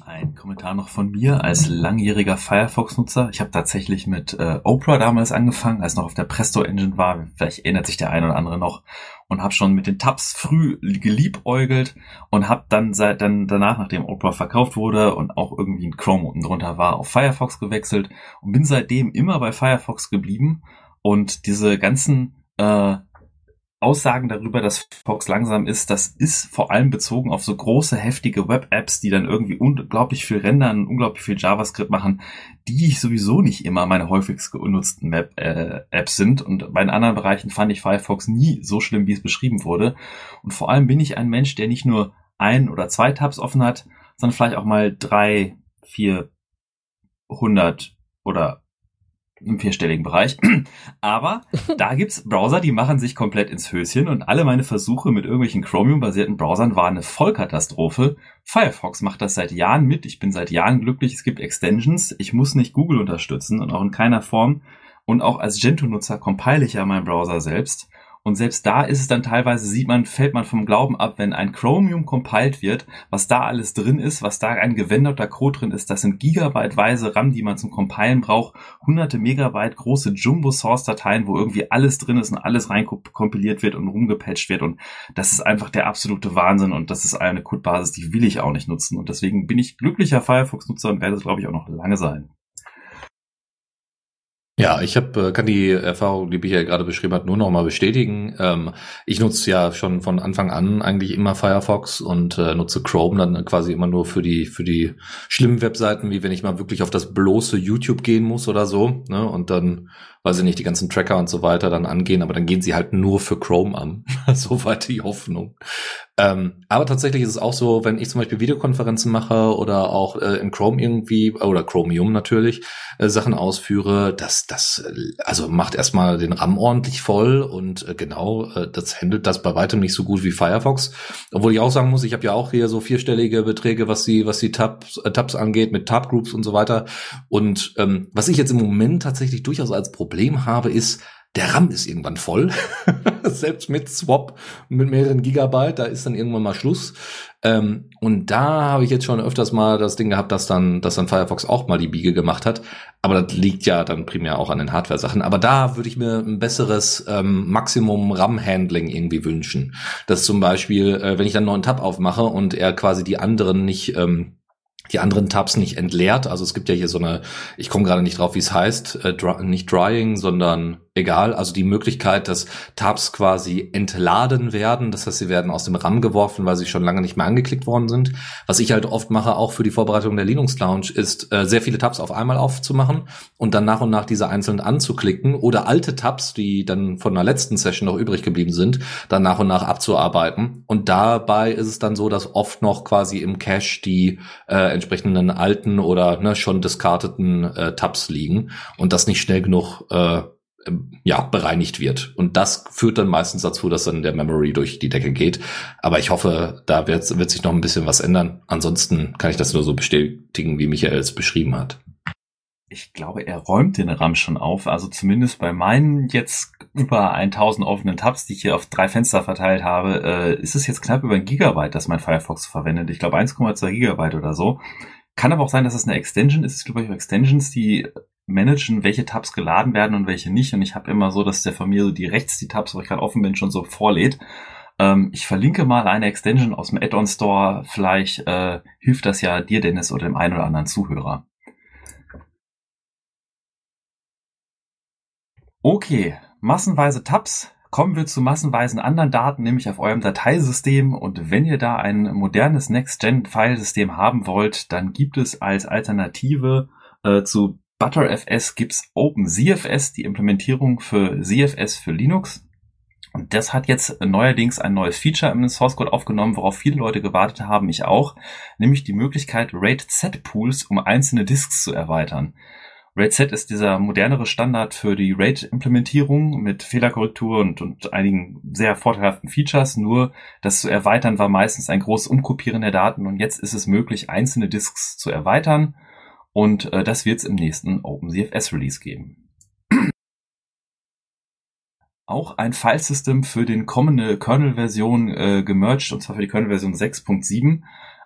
Ein Kommentar noch von mir als langjähriger Firefox-Nutzer. Ich habe tatsächlich mit äh, Opera damals angefangen, als noch auf der Presto Engine war. Vielleicht erinnert sich der eine oder andere noch. Und habe schon mit den Tabs früh geliebäugelt und habe dann seit dann danach, nachdem Opera verkauft wurde und auch irgendwie ein Chrome unten drunter war, auf Firefox gewechselt und bin seitdem immer bei Firefox geblieben. Und diese ganzen äh, Aussagen darüber, dass Fox langsam ist, das ist vor allem bezogen auf so große, heftige Web-Apps, die dann irgendwie unglaublich viel rendern, unglaublich viel JavaScript machen, die sowieso nicht immer meine häufigst genutzten Web-Apps sind. Und bei den anderen Bereichen fand ich Firefox nie so schlimm, wie es beschrieben wurde. Und vor allem bin ich ein Mensch, der nicht nur ein oder zwei Tabs offen hat, sondern vielleicht auch mal drei, vier, hundert oder im vierstelligen Bereich. Aber da gibt's Browser, die machen sich komplett ins Höschen und alle meine Versuche mit irgendwelchen Chromium-basierten Browsern waren eine Vollkatastrophe. Firefox macht das seit Jahren mit. Ich bin seit Jahren glücklich. Es gibt Extensions. Ich muss nicht Google unterstützen und auch in keiner Form. Und auch als Gentoo-Nutzer compile ich ja meinen Browser selbst. Und selbst da ist es dann teilweise, sieht man, fällt man vom Glauben ab, wenn ein Chromium compiled wird, was da alles drin ist, was da ein gewendeter Code drin ist, das sind gigabyteweise RAM, die man zum Compilen braucht, hunderte Megabyte große Jumbo-Source-Dateien, wo irgendwie alles drin ist und alles reinkompiliert wird und rumgepatcht wird. Und das ist einfach der absolute Wahnsinn. Und das ist eine Codebasis, die will ich auch nicht nutzen. Und deswegen bin ich glücklicher Firefox-Nutzer und werde es, glaube ich, auch noch lange sein. Ja, ich hab, äh, kann die Erfahrung, die Michael gerade beschrieben hat, nur noch mal bestätigen. Ähm, ich nutze ja schon von Anfang an eigentlich immer Firefox und äh, nutze Chrome dann quasi immer nur für die für die schlimmen Webseiten, wie wenn ich mal wirklich auf das bloße YouTube gehen muss oder so. Ne? Und dann weiß ich nicht, die ganzen Tracker und so weiter dann angehen, aber dann gehen sie halt nur für Chrome an. Soweit die Hoffnung. Ähm, aber tatsächlich ist es auch so, wenn ich zum Beispiel Videokonferenzen mache oder auch äh, in Chrome irgendwie, oder Chromium natürlich, äh, Sachen ausführe, das, das, äh, also macht erstmal den RAM ordentlich voll und äh, genau, äh, das handelt das bei weitem nicht so gut wie Firefox. Obwohl ich auch sagen muss, ich habe ja auch hier so vierstellige Beträge, was die, was die Tabs, äh, Tabs angeht, mit Tabgroups und so weiter. Und ähm, was ich jetzt im Moment tatsächlich durchaus als Problem Problem habe, ist, der RAM ist irgendwann voll. Selbst mit Swap mit mehreren Gigabyte, da ist dann irgendwann mal Schluss. Ähm, und da habe ich jetzt schon öfters mal das Ding gehabt, dass dann, dass dann Firefox auch mal die Biege gemacht hat. Aber das liegt ja dann primär auch an den Hardware-Sachen. Aber da würde ich mir ein besseres ähm, Maximum RAM-Handling irgendwie wünschen. Dass zum Beispiel, äh, wenn ich dann einen neuen Tab aufmache und er quasi die anderen nicht ähm, die anderen Tabs nicht entleert. Also es gibt ja hier so eine, ich komme gerade nicht drauf, wie es heißt, äh, dry, nicht Drying, sondern egal. Also die Möglichkeit, dass Tabs quasi entladen werden. Das heißt, sie werden aus dem RAM geworfen, weil sie schon lange nicht mehr angeklickt worden sind. Was ich halt oft mache, auch für die Vorbereitung der Linux Lounge, ist äh, sehr viele Tabs auf einmal aufzumachen und dann nach und nach diese einzeln anzuklicken oder alte Tabs, die dann von der letzten Session noch übrig geblieben sind, dann nach und nach abzuarbeiten. Und dabei ist es dann so, dass oft noch quasi im Cache die äh, entsprechenden alten oder ne, schon diskarteten äh, Tabs liegen und das nicht schnell genug äh, ja, bereinigt wird. Und das führt dann meistens dazu, dass dann der Memory durch die Decke geht. Aber ich hoffe, da wird, wird sich noch ein bisschen was ändern. Ansonsten kann ich das nur so bestätigen, wie Michael es beschrieben hat. Ich glaube, er räumt den RAM schon auf. Also zumindest bei meinen jetzt über 1000 offenen Tabs, die ich hier auf drei Fenster verteilt habe, äh, ist es jetzt knapp über ein Gigabyte, das mein Firefox verwendet. Ich glaube 1,2 Gigabyte oder so. Kann aber auch sein, dass es eine Extension ist. Es gibt, glaube ich, Extensions, die managen, welche Tabs geladen werden und welche nicht. Und ich habe immer so, dass der von mir so die rechts die Tabs, wo ich gerade offen bin, schon so vorlädt. Ähm, ich verlinke mal eine Extension aus dem Add-on Store. Vielleicht äh, hilft das ja dir, Dennis, oder dem einen oder anderen Zuhörer. Okay, massenweise Tabs. Kommen wir zu massenweisen anderen Daten, nämlich auf eurem Dateisystem. Und wenn ihr da ein modernes Next-Gen-Filesystem haben wollt, dann gibt es als Alternative äh, zu ButterFS gibt's OpenZFS, die Implementierung für ZFS für Linux. Und das hat jetzt neuerdings ein neues Feature im Source Code aufgenommen, worauf viele Leute gewartet haben, ich auch, nämlich die Möglichkeit, RAID-Z-Pools um einzelne Disks zu erweitern. RAID-Z ist dieser modernere Standard für die RAID-Implementierung mit Fehlerkorrektur und, und einigen sehr vorteilhaften Features. Nur das zu erweitern war meistens ein großes Umkopieren der Daten und jetzt ist es möglich, einzelne Disks zu erweitern und äh, das wird es im nächsten OpenCFS Release geben. Auch ein Filesystem für den kommende Kernel-Version äh, gemerged, und zwar für die Kernel-Version 6.7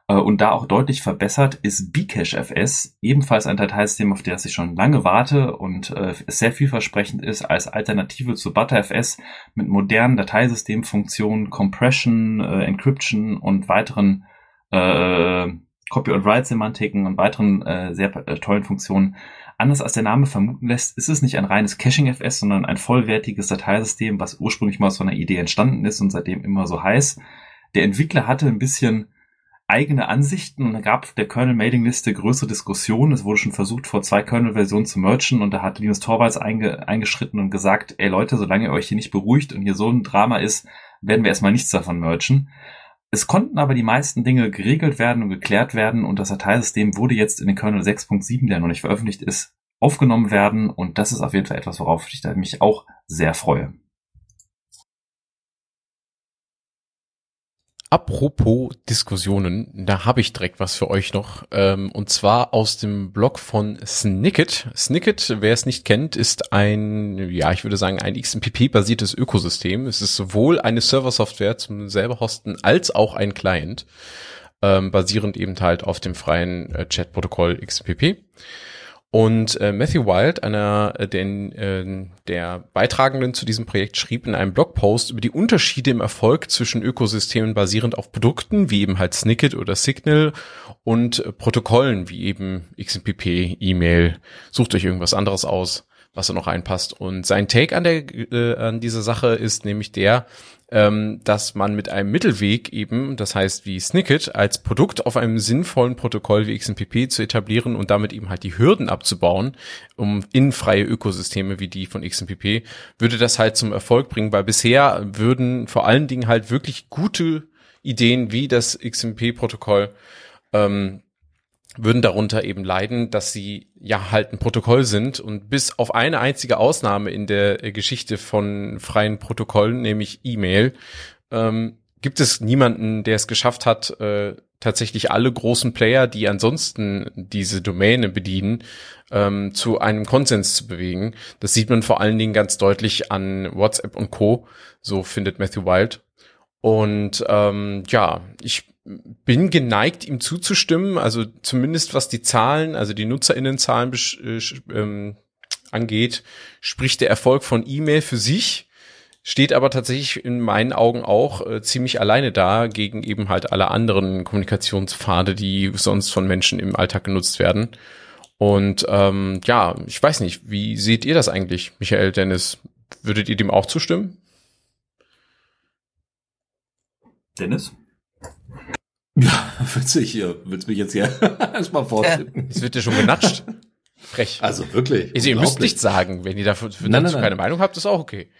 äh, und da auch deutlich verbessert ist Bcache.fs, ebenfalls ein Dateisystem, auf das ich schon lange warte und äh, sehr vielversprechend ist als Alternative zu ButterFS mit modernen Dateisystemfunktionen, Compression, äh, Encryption und weiteren äh, Copy- und weiteren äh, sehr äh, tollen Funktionen. Anders als der Name vermuten lässt, ist es nicht ein reines Caching-FS, sondern ein vollwertiges Dateisystem, was ursprünglich mal aus so einer Idee entstanden ist und seitdem immer so heiß. Der Entwickler hatte ein bisschen eigene Ansichten und gab der Kernel-Mailing-Liste größere Diskussionen. Es wurde schon versucht, vor zwei Kernel-Versionen zu merchen und da hat Linus Torvalds einge eingeschritten und gesagt, ey Leute, solange ihr euch hier nicht beruhigt und hier so ein Drama ist, werden wir erstmal nichts davon merchen. Es konnten aber die meisten Dinge geregelt werden und geklärt werden und das Dateisystem wurde jetzt in den Kernel 6.7, der noch nicht veröffentlicht ist, aufgenommen werden und das ist auf jeden Fall etwas, worauf ich mich auch sehr freue. Apropos Diskussionen, da habe ich direkt was für euch noch. Ähm, und zwar aus dem Blog von Snicket. Snicket, wer es nicht kennt, ist ein, ja, ich würde sagen, ein XMPP-basiertes Ökosystem. Es ist sowohl eine Server-Software zum selber hosten als auch ein Client, ähm, basierend eben halt auf dem freien äh, Chat-Protokoll XMPP. Und äh, Matthew Wild, einer äh, den, äh, der Beitragenden zu diesem Projekt, schrieb in einem Blogpost über die Unterschiede im Erfolg zwischen Ökosystemen basierend auf Produkten, wie eben halt Snicket oder Signal, und äh, Protokollen, wie eben XMPP, E-Mail. Sucht euch irgendwas anderes aus, was da noch reinpasst. Und sein Take an, der, äh, an dieser Sache ist nämlich der, ähm, dass man mit einem Mittelweg eben, das heißt wie Snicket, als Produkt auf einem sinnvollen Protokoll wie XMPP zu etablieren und damit eben halt die Hürden abzubauen, um in freie Ökosysteme wie die von XMPP, würde das halt zum Erfolg bringen, weil bisher würden vor allen Dingen halt wirklich gute Ideen wie das XMP-Protokoll ähm, würden darunter eben leiden, dass sie ja halt ein Protokoll sind und bis auf eine einzige Ausnahme in der Geschichte von freien Protokollen, nämlich E-Mail, ähm, gibt es niemanden, der es geschafft hat, äh, tatsächlich alle großen Player, die ansonsten diese Domäne bedienen, ähm, zu einem Konsens zu bewegen. Das sieht man vor allen Dingen ganz deutlich an WhatsApp und Co. So findet Matthew Wild. Und ähm, ja, ich bin geneigt, ihm zuzustimmen, also zumindest was die Zahlen, also die Nutzerinnenzahlen äh, ähm, angeht, spricht der Erfolg von E-Mail für sich, steht aber tatsächlich in meinen Augen auch äh, ziemlich alleine da gegen eben halt alle anderen Kommunikationspfade, die sonst von Menschen im Alltag genutzt werden. Und ähm, ja, ich weiß nicht, wie seht ihr das eigentlich, Michael, Dennis? Würdet ihr dem auch zustimmen? Dennis? Ja, witzig hier. Willst mich jetzt hier erstmal vorstellen? Es wird ja schon genatscht. Frech. Also wirklich. Also ihr müsst nichts sagen. Wenn ihr dafür für nein, dazu nein, keine Meinung habt, ist auch okay.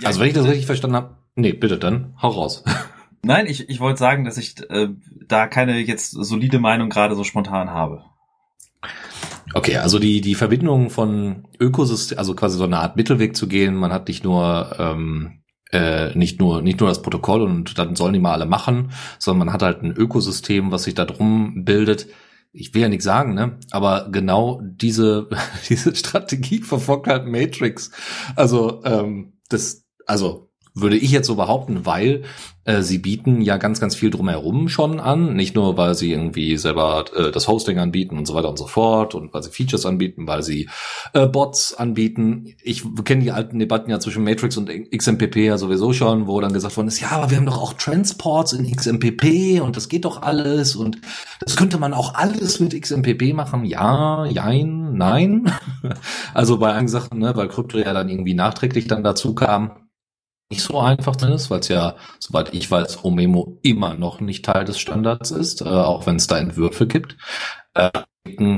Ja, also wenn ich das richtig verstanden habe, nee, bitte dann, hau raus. Nein, ich, ich wollte sagen, dass ich äh, da keine jetzt solide Meinung gerade so spontan habe. Okay, also die, die Verbindung von Ökosystem, also quasi so eine Art Mittelweg zu gehen, man hat nicht nur ähm, äh, nicht nur nicht nur das Protokoll und dann sollen die mal alle machen, sondern man hat halt ein Ökosystem, was sich da drum bildet. Ich will ja nichts sagen, ne? Aber genau diese diese Strategie verfolgt halt Matrix. Also ähm, das also würde ich jetzt so behaupten, weil äh, sie bieten ja ganz, ganz viel drumherum schon an. Nicht nur, weil sie irgendwie selber äh, das Hosting anbieten und so weiter und so fort und weil sie Features anbieten, weil sie äh, Bots anbieten. Ich kenne die alten Debatten ja zwischen Matrix und XMPP ja sowieso schon, wo dann gesagt worden ist, ja, aber wir haben doch auch Transports in XMPP und das geht doch alles und das könnte man auch alles mit XMPP machen. Ja, jein, nein. also bei einigen Sachen, ne, weil Krypto ja dann irgendwie nachträglich dann dazu kam, nicht so einfach drin ist, weil es ja, soweit ich weiß, Omemo immer noch nicht Teil des Standards ist, äh, auch wenn es da Entwürfe gibt. Äh,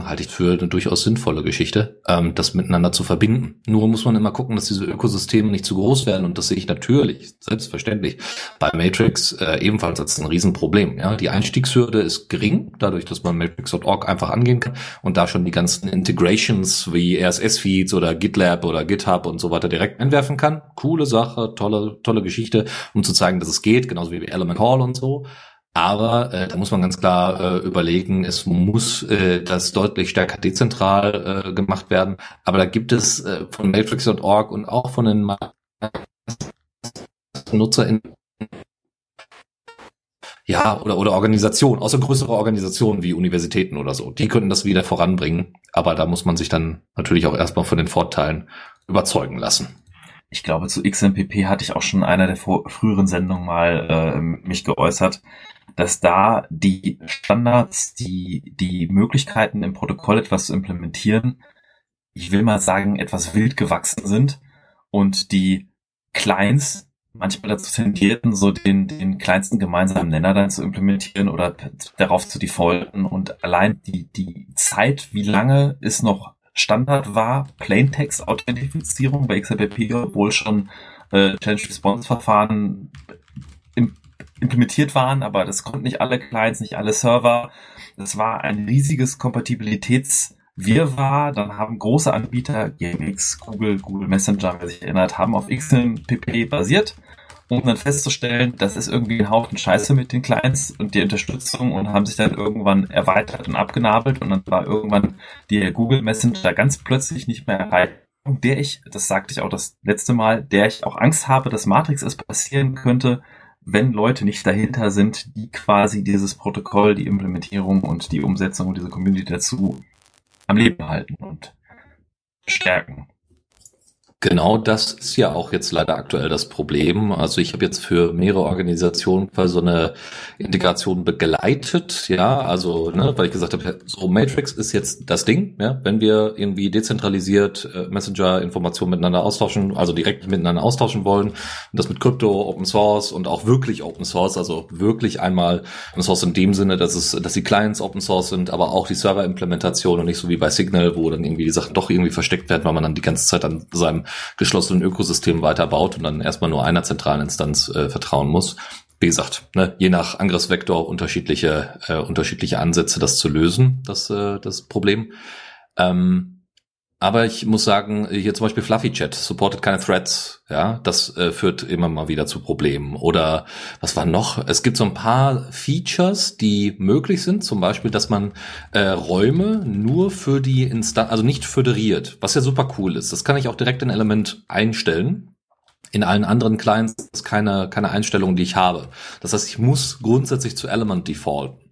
halte ich für eine durchaus sinnvolle Geschichte, ähm, das miteinander zu verbinden. Nur muss man immer gucken, dass diese Ökosysteme nicht zu groß werden und das sehe ich natürlich, selbstverständlich, bei Matrix äh, ebenfalls als ein Riesenproblem. Ja? Die Einstiegshürde ist gering, dadurch, dass man Matrix.org einfach angehen kann und da schon die ganzen Integrations wie RSS-Feeds oder GitLab oder GitHub und so weiter direkt einwerfen kann. Coole Sache, tolle, tolle Geschichte, um zu zeigen, dass es geht, genauso wie Element Hall und so. Aber äh, da muss man ganz klar äh, überlegen, es muss äh, das deutlich stärker dezentral äh, gemacht werden. Aber da gibt es äh, von Matrix.org und auch von den NutzerInnen ja, oder, oder Organisationen, außer größere Organisationen wie Universitäten oder so. Die könnten das wieder voranbringen. Aber da muss man sich dann natürlich auch erstmal von den Vorteilen überzeugen lassen. Ich glaube, zu XMPP hatte ich auch schon in einer der früheren Sendungen mal äh, mich geäußert dass da die Standards, die, die Möglichkeiten im Protokoll etwas zu implementieren, ich will mal sagen, etwas wild gewachsen sind und die Clients manchmal dazu tendierten, so den, den kleinsten gemeinsamen Nenner dann zu implementieren oder darauf zu defaulten. Und allein die, die Zeit, wie lange es noch Standard war, Plaintext-Authentifizierung bei XMPP, obwohl schon äh, Change Response Verfahren im implementiert waren, aber das konnten nicht alle Clients, nicht alle Server. Das war ein riesiges Kompatibilitätswirrwarr. Dann haben große Anbieter, GMX, Google, Google Messenger, wer sich erinnert, haben auf XMPP basiert um dann festzustellen, das ist irgendwie ein Haufen Scheiße mit den Clients und die Unterstützung und haben sich dann irgendwann erweitert und abgenabelt und dann war irgendwann die Google Messenger ganz plötzlich nicht mehr erreicht. Der ich, das sagte ich auch das letzte Mal, der ich auch Angst habe, dass Matrix es passieren könnte, wenn Leute nicht dahinter sind, die quasi dieses Protokoll, die Implementierung und die Umsetzung und diese Community dazu am Leben halten und stärken. Genau das ist ja auch jetzt leider aktuell das Problem. Also ich habe jetzt für mehrere Organisationen quasi so eine Integration begleitet, ja, also ne, weil ich gesagt habe, so Matrix ist jetzt das Ding, ja, wenn wir irgendwie dezentralisiert äh, Messenger-Informationen miteinander austauschen, also direkt miteinander austauschen wollen, und das mit Krypto, Open Source und auch wirklich Open Source, also wirklich einmal Open Source in dem Sinne, dass es, dass die Clients Open Source sind, aber auch die Server-Implementation und nicht so wie bei Signal, wo dann irgendwie die Sachen doch irgendwie versteckt werden, weil man dann die ganze Zeit an seinem geschlossenen Ökosystem weiterbaut und dann erstmal nur einer zentralen Instanz äh, vertrauen muss. Wie gesagt, ne, je nach Angriffsvektor unterschiedliche, äh, unterschiedliche Ansätze, das zu lösen, das, äh, das Problem. Ähm, aber ich muss sagen, hier zum Beispiel Fluffy Chat supportet keine Threads. Ja, das äh, führt immer mal wieder zu Problemen. Oder was war noch? Es gibt so ein paar Features, die möglich sind. Zum Beispiel, dass man äh, Räume nur für die Instanz, also nicht föderiert, was ja super cool ist. Das kann ich auch direkt in Element einstellen. In allen anderen Clients ist keine, keine Einstellung, die ich habe. Das heißt, ich muss grundsätzlich zu Element defaulten.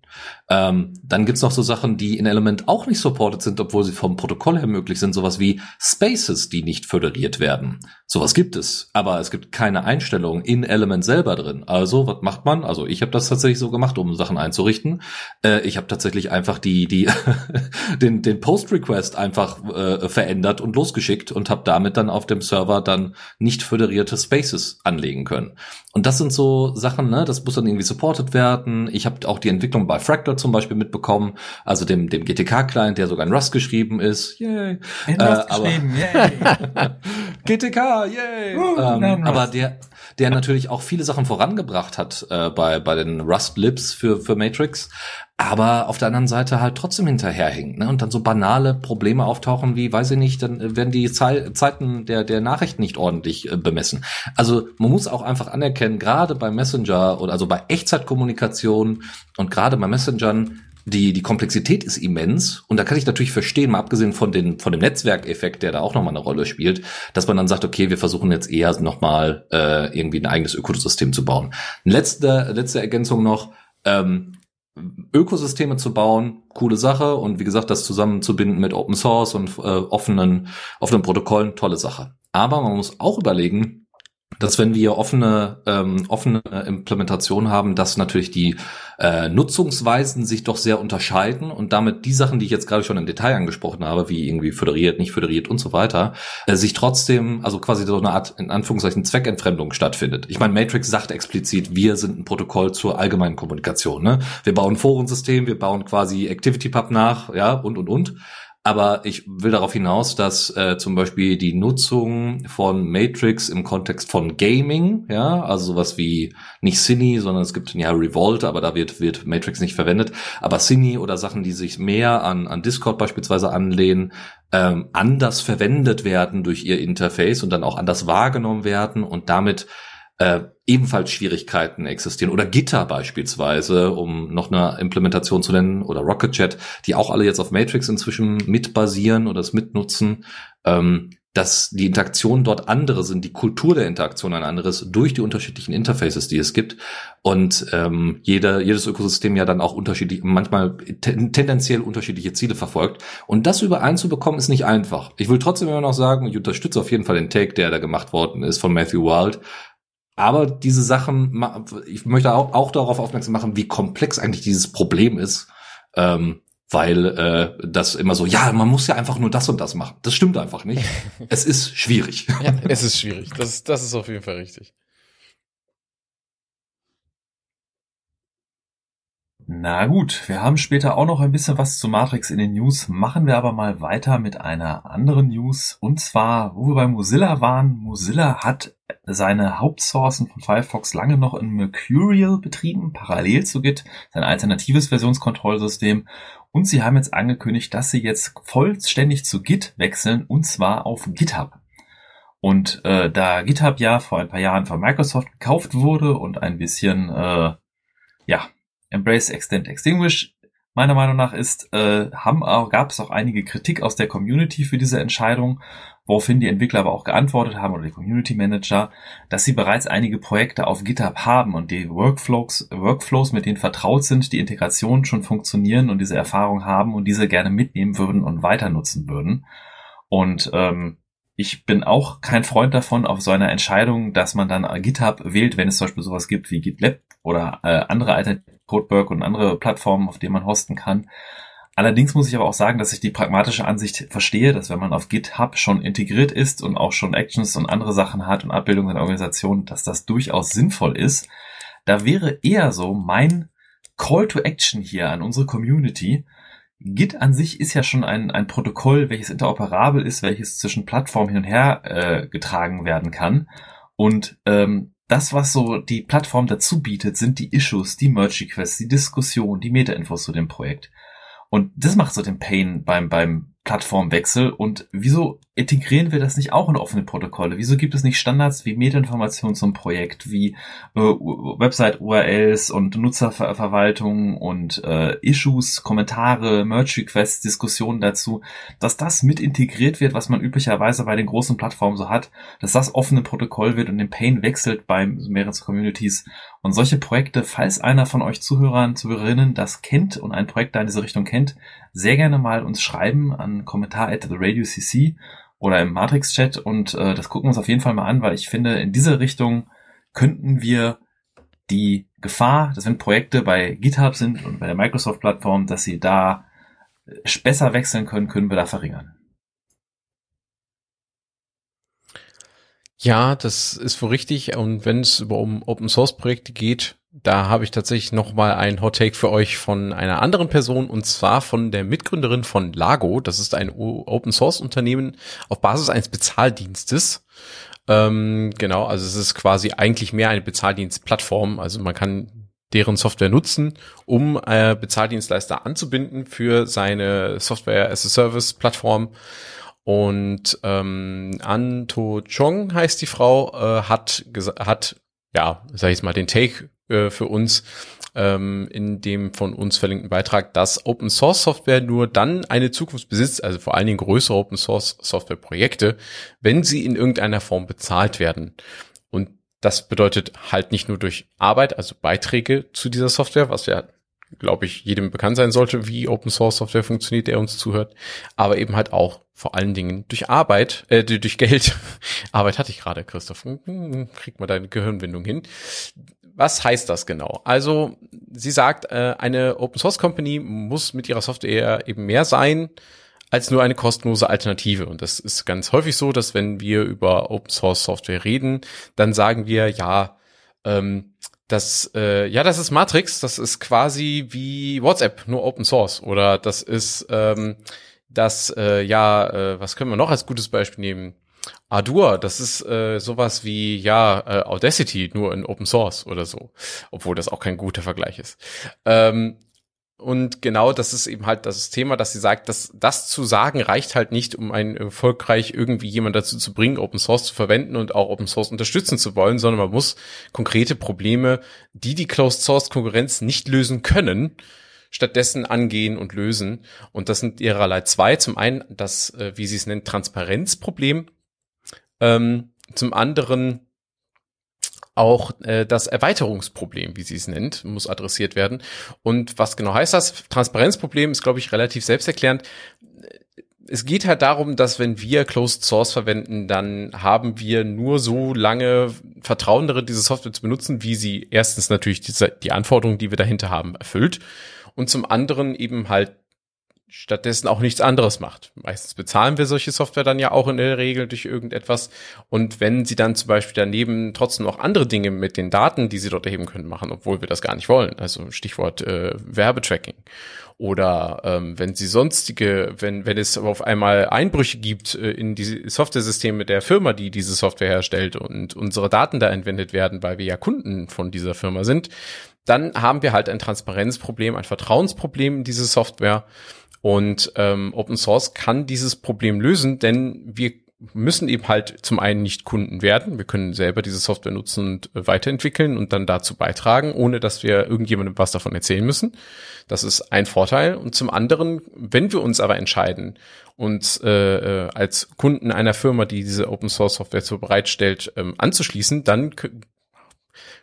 Ähm, dann gibt's noch so Sachen, die in Element auch nicht supported sind, obwohl sie vom Protokoll her möglich sind, sowas wie Spaces, die nicht föderiert werden. Sowas gibt es, aber es gibt keine Einstellung in Element selber drin. Also, was macht man? Also, ich habe das tatsächlich so gemacht, um Sachen einzurichten. Äh, ich habe tatsächlich einfach die die den den Post Request einfach äh, verändert und losgeschickt und habe damit dann auf dem Server dann nicht föderierte Spaces anlegen können. Und das sind so Sachen, ne, das muss dann irgendwie supported werden. Ich habe auch die Entwicklung bei Fractal zum Beispiel mitbekommen, also dem, dem GTK-Client, der sogar in Rust geschrieben ist. Yay. In Rust äh, geschrieben, yay. GTK, yay. Uh, ähm, aber der, der natürlich auch viele Sachen vorangebracht hat äh, bei, bei den Rust Libs für, für Matrix, aber auf der anderen Seite halt trotzdem hinterherhinkt ne? und dann so banale Probleme auftauchen wie, weiß ich nicht, dann werden die Ze Zeiten der, der Nachrichten nicht ordentlich äh, bemessen. Also man muss auch einfach anerkennen, gerade bei Messenger oder also bei Echtzeitkommunikation und gerade bei Messengern, die, die Komplexität ist immens und da kann ich natürlich verstehen, mal abgesehen von, den, von dem Netzwerkeffekt, der da auch nochmal eine Rolle spielt, dass man dann sagt, okay, wir versuchen jetzt eher nochmal äh, irgendwie ein eigenes Ökosystem zu bauen. Letzte, letzte Ergänzung noch, ähm, Ökosysteme zu bauen, coole Sache und wie gesagt, das zusammenzubinden mit Open Source und äh, offenen, offenen Protokollen, tolle Sache. Aber man muss auch überlegen, dass wenn wir offene, ähm, offene Implementation haben, dass natürlich die äh, Nutzungsweisen sich doch sehr unterscheiden und damit die Sachen, die ich jetzt gerade schon im Detail angesprochen habe, wie irgendwie föderiert, nicht föderiert und so weiter, äh, sich trotzdem, also quasi so eine Art, in Anführungszeichen, Zweckentfremdung stattfindet. Ich meine, Matrix sagt explizit, wir sind ein Protokoll zur allgemeinen Kommunikation. Ne? Wir bauen Forensystem, wir bauen quasi ActivityPub nach, ja, und, und, und. Aber ich will darauf hinaus, dass äh, zum Beispiel die Nutzung von Matrix im Kontext von Gaming, ja, also sowas wie nicht Cine, sondern es gibt ja Revolt, aber da wird, wird Matrix nicht verwendet. Aber Cine oder Sachen, die sich mehr an, an Discord beispielsweise anlehnen, ähm, anders verwendet werden durch ihr Interface und dann auch anders wahrgenommen werden und damit äh, ebenfalls Schwierigkeiten existieren. Oder Gitter beispielsweise, um noch eine Implementation zu nennen. Oder Rocket Chat, die auch alle jetzt auf Matrix inzwischen mitbasieren oder es mitnutzen, ähm, dass die Interaktionen dort andere sind, die Kultur der Interaktion ein anderes durch die unterschiedlichen Interfaces, die es gibt. Und ähm, jeder, jedes Ökosystem ja dann auch unterschiedlich, manchmal tendenziell unterschiedliche Ziele verfolgt. Und das übereinzubekommen ist nicht einfach. Ich will trotzdem immer noch sagen, ich unterstütze auf jeden Fall den Take, der da gemacht worden ist von Matthew Wild, aber diese Sachen, ich möchte auch, auch darauf aufmerksam machen, wie komplex eigentlich dieses Problem ist, ähm, weil äh, das immer so, ja, man muss ja einfach nur das und das machen. Das stimmt einfach nicht. es ist schwierig. Ja, es ist schwierig. Das, das ist auf jeden Fall richtig. Na gut, wir haben später auch noch ein bisschen was zu Matrix in den News, machen wir aber mal weiter mit einer anderen News. Und zwar, wo wir bei Mozilla waren, Mozilla hat seine Hauptsourcen von Firefox lange noch in Mercurial betrieben, parallel zu Git, sein alternatives Versionskontrollsystem. Und sie haben jetzt angekündigt, dass sie jetzt vollständig zu Git wechseln, und zwar auf GitHub. Und äh, da GitHub ja vor ein paar Jahren von Microsoft gekauft wurde und ein bisschen äh, ja Embrace Extend Extinguish meiner Meinung nach ist, äh, haben auch, gab es auch einige Kritik aus der Community für diese Entscheidung, woraufhin die Entwickler aber auch geantwortet haben oder die Community Manager, dass sie bereits einige Projekte auf GitHub haben und die Workflows, Workflows, mit denen vertraut sind, die Integration schon funktionieren und diese Erfahrung haben und diese gerne mitnehmen würden und weiter nutzen würden. Und ähm, ich bin auch kein Freund davon, auf so einer Entscheidung, dass man dann GitHub wählt, wenn es zum Beispiel sowas gibt wie GitLab oder äh, andere Alternativen Codeberg und andere Plattformen, auf denen man hosten kann. Allerdings muss ich aber auch sagen, dass ich die pragmatische Ansicht verstehe, dass wenn man auf GitHub schon integriert ist und auch schon Actions und andere Sachen hat und Abbildungen in Organisationen, dass das durchaus sinnvoll ist. Da wäre eher so mein Call to Action hier an unsere Community. Git an sich ist ja schon ein, ein Protokoll, welches interoperabel ist, welches zwischen Plattformen hin und her äh, getragen werden kann. Und ähm, das, was so die Plattform dazu bietet, sind die Issues, die Merge Requests, die Diskussion, die Meta-Infos zu dem Projekt. Und das macht so den Pain beim, beim Plattformwechsel. Und wieso integrieren wir das nicht auch in offene Protokolle? Wieso gibt es nicht Standards wie Metainformationen zum Projekt, wie äh, Website-URLs und Nutzerverwaltung und äh, Issues, Kommentare, Merge-Requests, Diskussionen dazu, dass das mit integriert wird, was man üblicherweise bei den großen Plattformen so hat, dass das offene Protokoll wird und den Pain wechselt bei mehreren Communities. Und solche Projekte, falls einer von euch Zuhörern, Zuhörerinnen das kennt und ein Projekt da in diese Richtung kennt, sehr gerne mal uns schreiben an Kommentar at the Radio CC oder im Matrix-Chat und äh, das gucken wir uns auf jeden Fall mal an, weil ich finde, in diese Richtung könnten wir die Gefahr, dass wenn Projekte bei GitHub sind und bei der Microsoft-Plattform, dass sie da äh, besser wechseln können, können wir da verringern. Ja, das ist wohl richtig. Und wenn es über um Open Source Projekte geht, da habe ich tatsächlich noch mal ein Hot Take für euch von einer anderen Person und zwar von der Mitgründerin von Lago. Das ist ein Open Source Unternehmen auf Basis eines Bezahldienstes. Ähm, genau, also es ist quasi eigentlich mehr eine Bezahldienstplattform. Also man kann deren Software nutzen, um äh, Bezahldienstleister anzubinden für seine Software as a Service Plattform. Und ähm, Anto Chong heißt die Frau, äh, hat hat ja, sag ich mal, den Take äh, für uns ähm, in dem von uns verlinkten Beitrag, dass Open Source Software nur dann eine Zukunft besitzt, also vor allen Dingen größere Open Source Software Projekte, wenn sie in irgendeiner Form bezahlt werden. Und das bedeutet halt nicht nur durch Arbeit, also Beiträge zu dieser Software, was ja glaube ich, jedem bekannt sein sollte, wie Open Source Software funktioniert, der uns zuhört, aber eben halt auch vor allen Dingen durch Arbeit, äh, durch Geld. Arbeit hatte ich gerade, Christoph. Hm, hm, krieg mal deine Gehirnwindung hin was heißt das genau? Also, sie sagt, äh, eine Open Source Company muss mit ihrer Software eben mehr sein als nur eine kostenlose Alternative. Und das ist ganz häufig so, dass wenn wir über Open Source Software reden, dann sagen wir, ja, ähm, das, äh, ja, das ist Matrix, das ist quasi wie WhatsApp, nur Open Source. Oder das ist ähm, das, äh, ja, äh, was können wir noch als gutes Beispiel nehmen? Ardour, das ist äh, sowas wie ja äh, Audacity nur in Open Source oder so, obwohl das auch kein guter Vergleich ist. Ähm, und genau das ist eben halt das Thema, dass sie sagt, dass das zu sagen reicht halt nicht, um ein erfolgreich irgendwie jemand dazu zu bringen, Open Source zu verwenden und auch Open Source unterstützen zu wollen, sondern man muss konkrete Probleme, die die Closed Source Konkurrenz nicht lösen können, stattdessen angehen und lösen. Und das sind ihrerlei zwei. Zum einen das, äh, wie sie es nennt, Transparenzproblem, ähm, zum anderen auch äh, das Erweiterungsproblem, wie sie es nennt, muss adressiert werden. Und was genau heißt das? Transparenzproblem ist, glaube ich, relativ selbsterklärend. Es geht halt darum, dass wenn wir Closed Source verwenden, dann haben wir nur so lange Vertrauen darin, diese Software zu benutzen, wie sie erstens natürlich diese, die Anforderungen, die wir dahinter haben, erfüllt und zum anderen eben halt stattdessen auch nichts anderes macht. Meistens bezahlen wir solche Software dann ja auch in der Regel durch irgendetwas. Und wenn sie dann zum Beispiel daneben trotzdem noch andere Dinge mit den Daten, die sie dort erheben können, machen, obwohl wir das gar nicht wollen, also Stichwort äh, Werbetracking. Oder ähm, wenn sie sonstige, wenn, wenn es auf einmal Einbrüche gibt äh, in die Software-Systeme der Firma, die diese Software herstellt und unsere Daten da entwendet werden, weil wir ja Kunden von dieser Firma sind, dann haben wir halt ein Transparenzproblem, ein Vertrauensproblem in diese Software und ähm, Open Source kann dieses Problem lösen, denn wir müssen eben halt zum einen nicht Kunden werden. Wir können selber diese Software nutzen und äh, weiterentwickeln und dann dazu beitragen, ohne dass wir irgendjemandem was davon erzählen müssen. Das ist ein Vorteil. Und zum anderen, wenn wir uns aber entscheiden, uns äh, äh als Kunden einer Firma, die diese Open Source Software so bereitstellt, ähm, anzuschließen, dann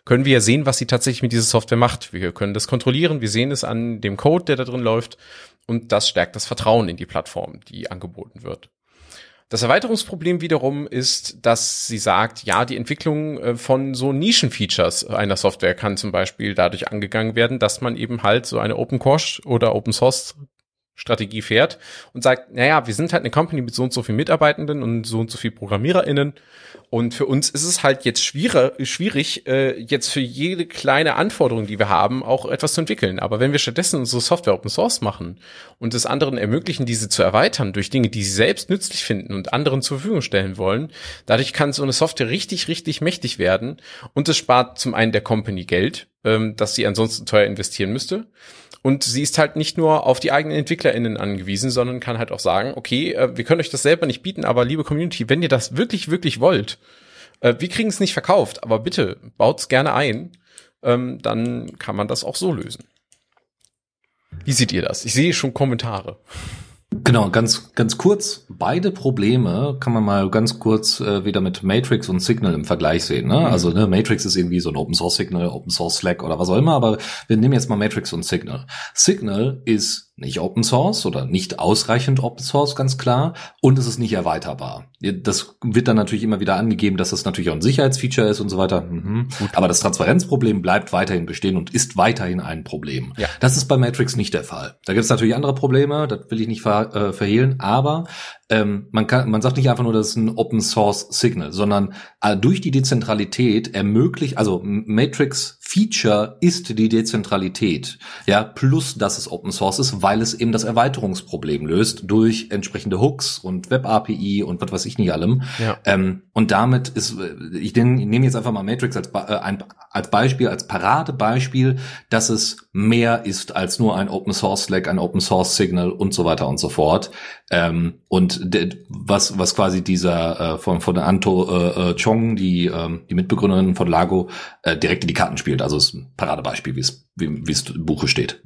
können wir ja sehen, was sie tatsächlich mit dieser Software macht. Wir können das kontrollieren, wir sehen es an dem Code, der da drin läuft und das stärkt das Vertrauen in die Plattform, die angeboten wird. Das Erweiterungsproblem wiederum ist, dass sie sagt, ja, die Entwicklung äh, von so Nischenfeatures einer Software kann zum Beispiel dadurch angegangen werden, dass man eben halt so eine Open Core oder Open Source Strategie fährt und sagt, naja, wir sind halt eine Company mit so und so viel Mitarbeitenden und so und so viel ProgrammiererInnen und für uns ist es halt jetzt schwierig, äh, jetzt für jede kleine Anforderung, die wir haben, auch etwas zu entwickeln. Aber wenn wir stattdessen unsere Software Open Source machen und es anderen ermöglichen, diese zu erweitern durch Dinge, die sie selbst nützlich finden und anderen zur Verfügung stellen wollen, dadurch kann so eine Software richtig, richtig mächtig werden und es spart zum einen der Company Geld, ähm, das sie ansonsten teuer investieren müsste und sie ist halt nicht nur auf die eigenen EntwicklerInnen angewiesen, sondern kann halt auch sagen, okay, äh, wir können euch das selber nicht bieten, aber liebe Community, wenn ihr das wirklich, wirklich wollt, äh, wir kriegen es nicht verkauft, aber bitte baut's gerne ein, ähm, dann kann man das auch so lösen. Wie seht ihr das? Ich sehe schon Kommentare. Genau, ganz, ganz kurz. Beide Probleme kann man mal ganz kurz äh, wieder mit Matrix und Signal im Vergleich sehen. Ne? Mhm. Also ne, Matrix ist irgendwie so ein Open Source Signal, Open Source Slack oder was auch immer, aber wir nehmen jetzt mal Matrix und Signal. Signal ist nicht Open Source oder nicht ausreichend Open Source, ganz klar. Und es ist nicht erweiterbar. Das wird dann natürlich immer wieder angegeben, dass das natürlich auch ein Sicherheitsfeature ist und so weiter. Mhm. Aber das Transparenzproblem bleibt weiterhin bestehen und ist weiterhin ein Problem. Ja. Das ist bei Matrix nicht der Fall. Da gibt es natürlich andere Probleme, das will ich nicht ver äh, verhehlen, aber ähm, man kann, man sagt nicht einfach nur, das ist ein Open Source Signal, sondern äh, durch die Dezentralität ermöglicht, also Matrix Feature ist die Dezentralität, ja, plus dass es Open Source ist, weil es eben das Erweiterungsproblem löst durch entsprechende Hooks und Web API und was weiß ich nicht allem. Ja. Ähm, und damit ist, ich, den, ich nehme jetzt einfach mal Matrix als, äh, ein, als Beispiel, als Paradebeispiel, dass es mehr ist als nur ein Open Source Slack, ein Open Source Signal und so weiter und so fort. Ähm, und was, was quasi dieser äh, von, von Anto äh, äh, Chong, die, äh, die Mitbegründerin von Lago, äh, direkt in die Karten spielt. Also ist ein Paradebeispiel, wie es wie, es im Buche steht.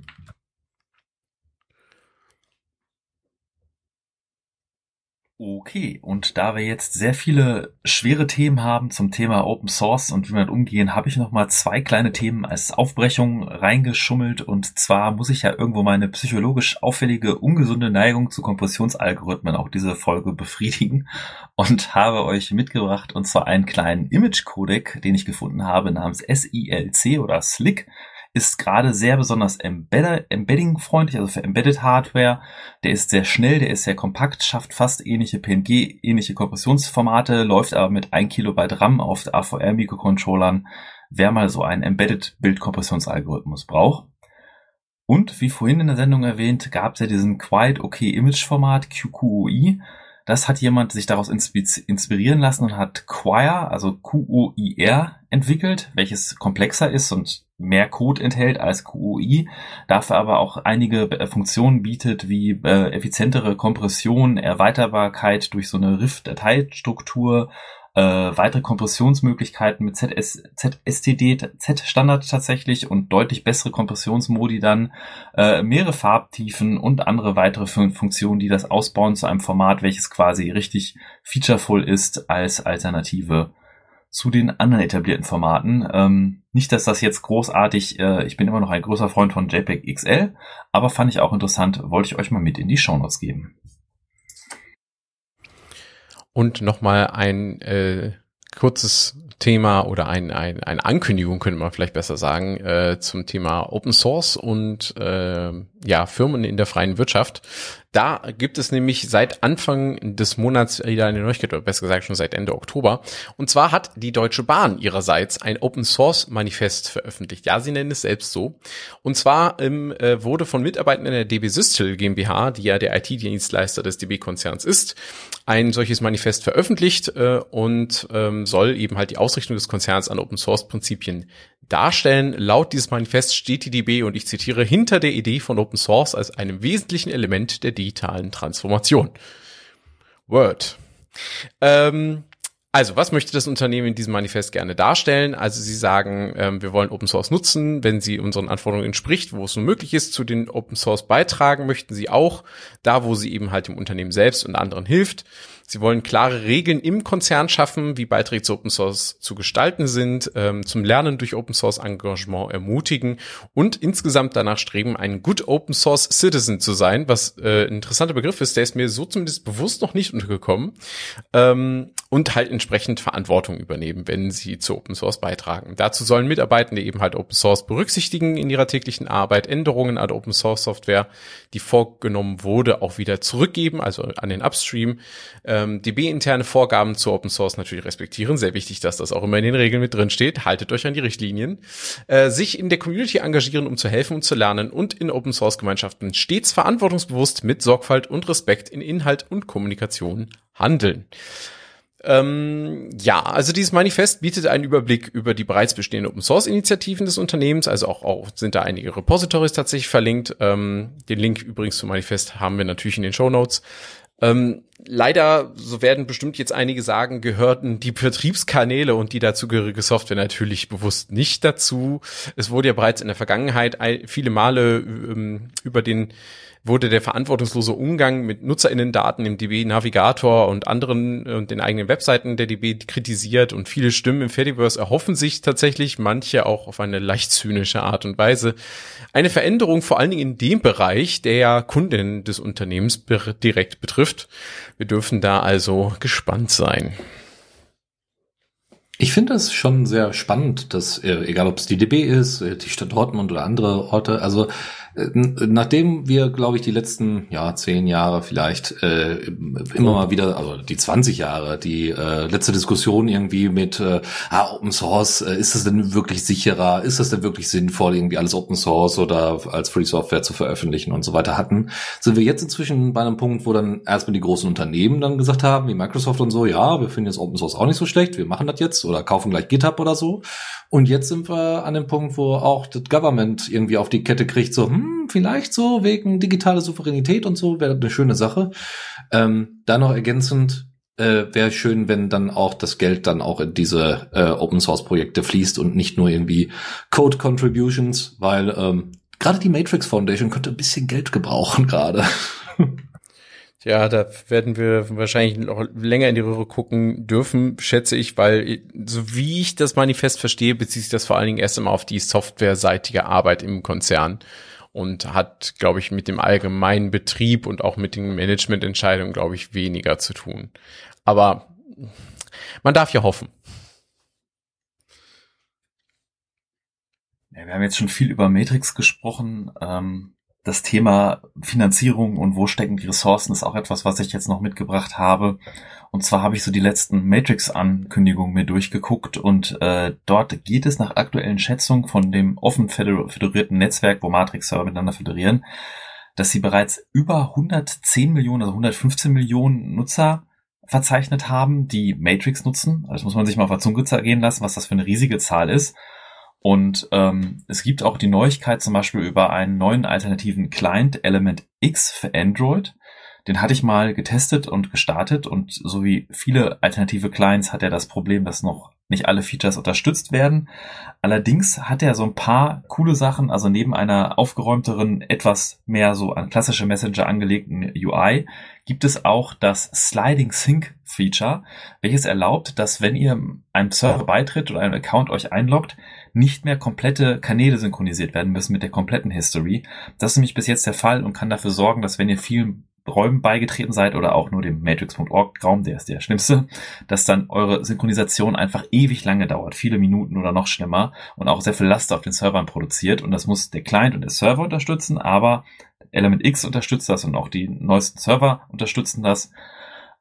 Okay, und da wir jetzt sehr viele schwere Themen haben zum Thema Open Source und wie wir damit umgehen, habe ich noch mal zwei kleine Themen als Aufbrechung reingeschummelt. Und zwar muss ich ja irgendwo meine psychologisch auffällige, ungesunde Neigung zu Kompressionsalgorithmen auch diese Folge befriedigen und habe euch mitgebracht und zwar einen kleinen Image-Codec, den ich gefunden habe namens SILC oder SLIC ist gerade sehr besonders Embedding-freundlich, also für Embedded Hardware. Der ist sehr schnell, der ist sehr kompakt, schafft fast ähnliche PNG, ähnliche Kompressionsformate, läuft aber mit 1 Kilobyte RAM auf AVR-Mikrocontrollern, wer mal so einen Embedded Bildkompressionsalgorithmus braucht. Und wie vorhin in der Sendung erwähnt, gab es ja diesen Quiet OK Image Format QQOI. Das hat jemand sich daraus inspirieren lassen und hat Quire, also QOIR, entwickelt, welches komplexer ist und mehr Code enthält als QOI, dafür aber auch einige äh, Funktionen bietet, wie äh, effizientere Kompression, Erweiterbarkeit durch so eine RIF-Dateistruktur, äh, weitere Kompressionsmöglichkeiten mit ZS, ZSTD, Z-Standard tatsächlich und deutlich bessere Kompressionsmodi dann, äh, mehrere Farbtiefen und andere weitere Funktionen, die das ausbauen zu einem Format, welches quasi richtig featurevoll ist als Alternative zu den anderen etablierten Formaten. Ähm, nicht, dass das jetzt großartig, äh, ich bin immer noch ein großer Freund von JPEG XL, aber fand ich auch interessant, wollte ich euch mal mit in die Shownotes geben. Und nochmal ein äh, kurzes Thema oder ein, ein, eine Ankündigung, könnte man vielleicht besser sagen, äh, zum Thema Open Source und äh, ja, Firmen in der freien Wirtschaft. Da gibt es nämlich seit Anfang des Monats wieder eine Neuigkeit, oder besser gesagt schon seit Ende Oktober. Und zwar hat die Deutsche Bahn ihrerseits ein Open Source Manifest veröffentlicht. Ja, sie nennen es selbst so. Und zwar ähm, äh, wurde von Mitarbeitern der DB Systel GmbH, die ja der IT-Dienstleister des DB-Konzerns ist, ein solches Manifest veröffentlicht äh, und ähm, soll eben halt die Ausrichtung des Konzerns an Open Source Prinzipien darstellen. Laut dieses Manifests steht die DB, und ich zitiere, hinter der Idee von Open Source als einem wesentlichen Element der digitalen Transformation. Word. Ähm, also, was möchte das Unternehmen in diesem Manifest gerne darstellen? Also, sie sagen, ähm, wir wollen Open Source nutzen, wenn sie unseren Anforderungen entspricht, wo es nur möglich ist, zu den Open Source beitragen möchten sie auch, da wo sie eben halt dem Unternehmen selbst und anderen hilft. Sie wollen klare Regeln im Konzern schaffen, wie Beiträge zu Open Source zu gestalten sind, ähm, zum Lernen durch Open Source Engagement ermutigen und insgesamt danach streben, ein Good Open Source Citizen zu sein, was äh, ein interessanter Begriff ist, der ist mir so zumindest bewusst noch nicht untergekommen. Ähm, und halt entsprechend Verantwortung übernehmen, wenn sie zu Open Source beitragen. Dazu sollen Mitarbeitende eben halt Open Source berücksichtigen in ihrer täglichen Arbeit, Änderungen an Open Source Software, die vorgenommen wurde, auch wieder zurückgeben, also an den Upstream. Ähm, DB-interne Vorgaben zu Open Source natürlich respektieren. Sehr wichtig, dass das auch immer in den Regeln mit drin steht. Haltet euch an die Richtlinien. Äh, sich in der Community engagieren, um zu helfen und zu lernen und in Open Source Gemeinschaften stets verantwortungsbewusst mit Sorgfalt und Respekt in Inhalt und Kommunikation handeln. Ähm, ja, also dieses Manifest bietet einen Überblick über die bereits bestehenden Open Source Initiativen des Unternehmens. Also auch, auch sind da einige Repositories tatsächlich verlinkt. Ähm, den Link übrigens zum Manifest haben wir natürlich in den Show Notes. Ähm, leider, so werden bestimmt jetzt einige sagen, gehörten die Vertriebskanäle und die dazugehörige Software natürlich bewusst nicht dazu. Es wurde ja bereits in der Vergangenheit viele Male ähm, über den wurde der verantwortungslose Umgang mit NutzerInnen-Daten im DB-Navigator und anderen und den eigenen Webseiten der DB kritisiert und viele Stimmen im Fediverse erhoffen sich tatsächlich, manche auch auf eine leicht zynische Art und Weise, eine Veränderung vor allen Dingen in dem Bereich, der ja Kunden des Unternehmens direkt betrifft. Wir dürfen da also gespannt sein. Ich finde es schon sehr spannend, dass, äh, egal ob es die DB ist, äh, die Stadt Dortmund oder andere Orte, also Nachdem wir, glaube ich, die letzten ja zehn Jahre vielleicht äh, immer mal wieder, also die 20 Jahre, die äh, letzte Diskussion irgendwie mit äh, ah, Open Source, äh, ist das denn wirklich sicherer, ist das denn wirklich sinnvoll, irgendwie alles Open Source oder als Free Software zu veröffentlichen und so weiter hatten, sind wir jetzt inzwischen bei einem Punkt, wo dann erstmal die großen Unternehmen dann gesagt haben, wie Microsoft und so, ja, wir finden jetzt Open Source auch nicht so schlecht, wir machen das jetzt oder kaufen gleich GitHub oder so. Und jetzt sind wir an dem Punkt, wo auch das Government irgendwie auf die Kette kriegt, so, hm, vielleicht so wegen digitale Souveränität und so, wäre eine schöne Sache. Ähm, da noch ergänzend, äh, wäre schön, wenn dann auch das Geld dann auch in diese äh, Open Source Projekte fließt und nicht nur irgendwie Code Contributions, weil ähm, gerade die Matrix Foundation könnte ein bisschen Geld gebrauchen gerade. Ja, da werden wir wahrscheinlich noch länger in die Röhre gucken dürfen, schätze ich, weil so wie ich das Manifest verstehe, bezieht sich das vor allen Dingen erst einmal auf die softwareseitige Arbeit im Konzern und hat, glaube ich, mit dem allgemeinen Betrieb und auch mit den Managemententscheidungen, glaube ich, weniger zu tun. Aber man darf ja hoffen. Ja, wir haben jetzt schon viel über Matrix gesprochen. Ähm, das Thema Finanzierung und wo stecken die Ressourcen ist auch etwas, was ich jetzt noch mitgebracht habe. Und zwar habe ich so die letzten Matrix-Ankündigungen mir durchgeguckt und äh, dort geht es nach aktuellen Schätzungen von dem offen föderierten Netzwerk, wo Matrix-Server miteinander föderieren, dass sie bereits über 110 Millionen, also 115 Millionen Nutzer verzeichnet haben, die Matrix nutzen. Also das muss man sich mal auf der Zunge gehen lassen, was das für eine riesige Zahl ist. Und ähm, es gibt auch die Neuigkeit zum Beispiel über einen neuen alternativen Client Element X für Android. Den hatte ich mal getestet und gestartet und so wie viele alternative Clients hat er das Problem, dass noch nicht alle Features unterstützt werden. Allerdings hat er so ein paar coole Sachen, also neben einer aufgeräumteren, etwas mehr so an klassische Messenger angelegten UI, gibt es auch das Sliding Sync Feature, welches erlaubt, dass wenn ihr einem Server beitritt oder einem Account euch einloggt, nicht mehr komplette Kanäle synchronisiert werden müssen mit der kompletten History. Das ist nämlich bis jetzt der Fall und kann dafür sorgen, dass wenn ihr vielen Räumen beigetreten seid oder auch nur dem Matrix.org Raum, der ist der schlimmste, dass dann eure Synchronisation einfach ewig lange dauert, viele Minuten oder noch schlimmer und auch sehr viel Last auf den Servern produziert und das muss der Client und der Server unterstützen, aber Element X unterstützt das und auch die neuesten Server unterstützen das.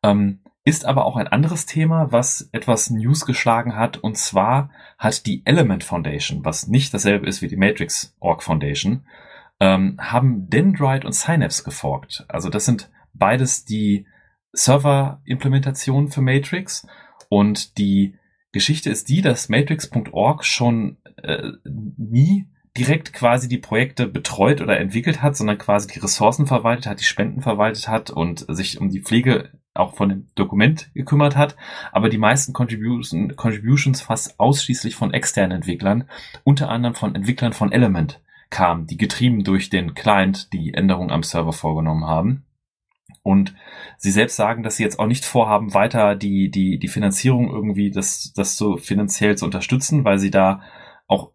Ähm, ist aber auch ein anderes Thema, was etwas News geschlagen hat. Und zwar hat die Element Foundation, was nicht dasselbe ist wie die Matrix Org Foundation, ähm, haben Dendrite und Synapse geforkt. Also das sind beides die Server-Implementationen für Matrix. Und die Geschichte ist die, dass Matrix.org schon äh, nie direkt quasi die Projekte betreut oder entwickelt hat, sondern quasi die Ressourcen verwaltet hat, die Spenden verwaltet hat und sich um die Pflege auch von dem Dokument gekümmert hat, aber die meisten Contribution, Contributions fast ausschließlich von externen Entwicklern, unter anderem von Entwicklern von Element kamen, die getrieben durch den Client die Änderungen am Server vorgenommen haben. Und sie selbst sagen, dass sie jetzt auch nicht vorhaben, weiter die, die, die Finanzierung irgendwie das, das so finanziell zu unterstützen, weil sie da auch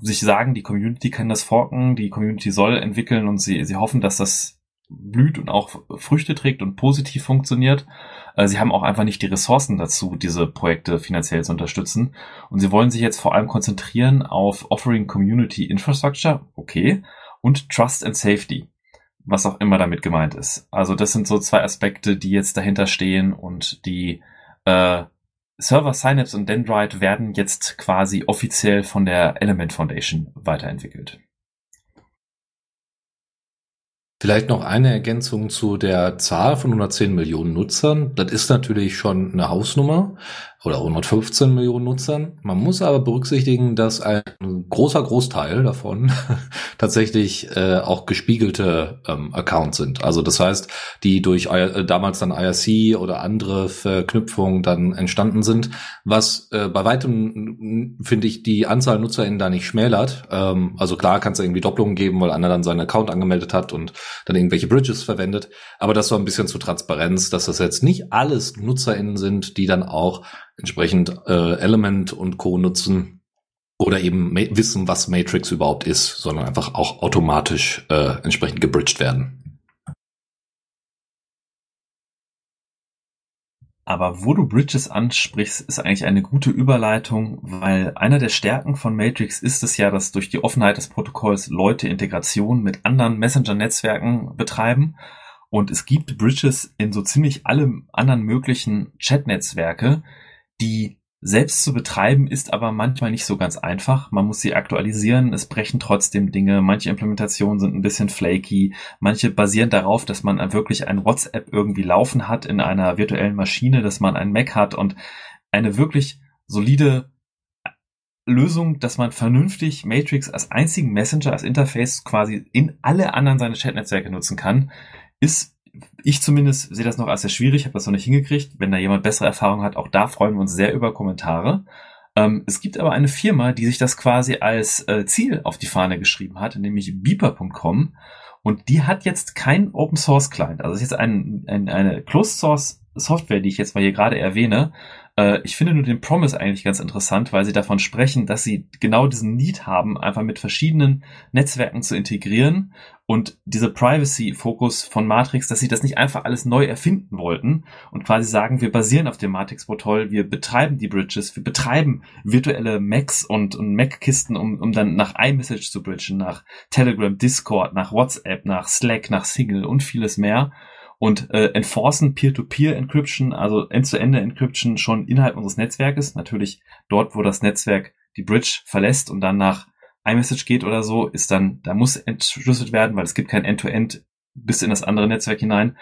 sich sagen, die Community kann das forken, die Community soll entwickeln und sie, sie hoffen, dass das blüht und auch Früchte trägt und positiv funktioniert. Äh, sie haben auch einfach nicht die Ressourcen dazu, diese Projekte finanziell zu unterstützen. Und sie wollen sich jetzt vor allem konzentrieren auf Offering Community Infrastructure, okay, und Trust and Safety, was auch immer damit gemeint ist. Also das sind so zwei Aspekte, die jetzt dahinter stehen und die äh, Server Synapse und Dendrite werden jetzt quasi offiziell von der Element Foundation weiterentwickelt. Vielleicht noch eine Ergänzung zu der Zahl von 110 Millionen Nutzern. Das ist natürlich schon eine Hausnummer oder 115 Millionen Nutzern. Man muss aber berücksichtigen, dass ein großer Großteil davon tatsächlich äh, auch gespiegelte ähm, Accounts sind. Also das heißt, die durch äh, damals dann IRC oder andere Verknüpfungen dann entstanden sind, was äh, bei weitem finde ich die Anzahl NutzerInnen da nicht schmälert. Ähm, also klar kann es irgendwie Doppelungen geben, weil einer dann seinen Account angemeldet hat und dann irgendwelche Bridges verwendet. Aber das so ein bisschen zur Transparenz, dass das jetzt nicht alles NutzerInnen sind, die dann auch entsprechend äh, Element und Co. nutzen oder eben wissen, was Matrix überhaupt ist, sondern einfach auch automatisch äh, entsprechend gebridged werden. Aber wo du Bridges ansprichst, ist eigentlich eine gute Überleitung, weil einer der Stärken von Matrix ist es ja, dass durch die Offenheit des Protokolls Leute Integration mit anderen Messenger-Netzwerken betreiben. Und es gibt Bridges in so ziemlich alle anderen möglichen Chat-Netzwerke, die selbst zu betreiben ist aber manchmal nicht so ganz einfach. Man muss sie aktualisieren, es brechen trotzdem Dinge. Manche Implementationen sind ein bisschen flaky. Manche basieren darauf, dass man wirklich ein WhatsApp irgendwie laufen hat in einer virtuellen Maschine, dass man ein Mac hat und eine wirklich solide Lösung, dass man vernünftig Matrix als einzigen Messenger, als Interface quasi in alle anderen seine Chatnetzwerke nutzen kann, ist ich zumindest sehe das noch als sehr schwierig, habe das noch nicht hingekriegt. Wenn da jemand bessere Erfahrung hat, auch da freuen wir uns sehr über Kommentare. Ähm, es gibt aber eine Firma, die sich das quasi als äh, Ziel auf die Fahne geschrieben hat, nämlich beeper.com. Und die hat jetzt kein Open Source Client. Also es ist jetzt ein, ein, eine Closed Source Software, die ich jetzt mal hier gerade erwähne, äh, ich finde nur den Promise eigentlich ganz interessant, weil sie davon sprechen, dass sie genau diesen Need haben, einfach mit verschiedenen Netzwerken zu integrieren und diese Privacy-Fokus von Matrix, dass sie das nicht einfach alles neu erfinden wollten und quasi sagen, wir basieren auf dem Matrix-Protokoll, wir betreiben die Bridges, wir betreiben virtuelle Macs und, und Mac-Kisten, um, um dann nach iMessage zu bridgen, nach Telegram, Discord, nach WhatsApp, nach Slack, nach Signal und vieles mehr und äh, enforcen Peer-to-Peer-Encryption, also End-to-End-Encryption schon innerhalb unseres Netzwerkes. Natürlich dort, wo das Netzwerk die Bridge verlässt und dann nach iMessage geht oder so, ist dann, da muss entschlüsselt werden, weil es gibt kein End-to-End -End bis in das andere Netzwerk hinein.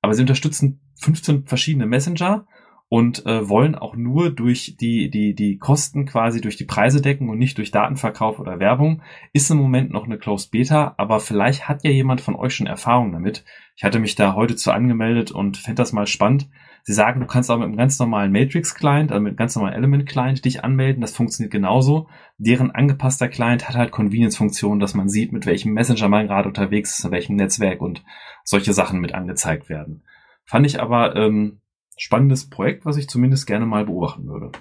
Aber sie unterstützen 15 verschiedene Messenger und äh, wollen auch nur durch die, die, die Kosten quasi durch die Preise decken und nicht durch Datenverkauf oder Werbung. Ist im Moment noch eine Closed Beta, aber vielleicht hat ja jemand von euch schon Erfahrung damit. Ich hatte mich da heute zu angemeldet und fände das mal spannend. Sie sagen, du kannst auch mit einem ganz normalen Matrix-Client, also mit einem ganz normalen Element-Client dich anmelden. Das funktioniert genauso. Deren angepasster Client hat halt Convenience-Funktionen, dass man sieht, mit welchem Messenger man gerade unterwegs ist, in welchem Netzwerk und solche Sachen mit angezeigt werden. Fand ich aber ähm, spannendes Projekt, was ich zumindest gerne mal beobachten würde.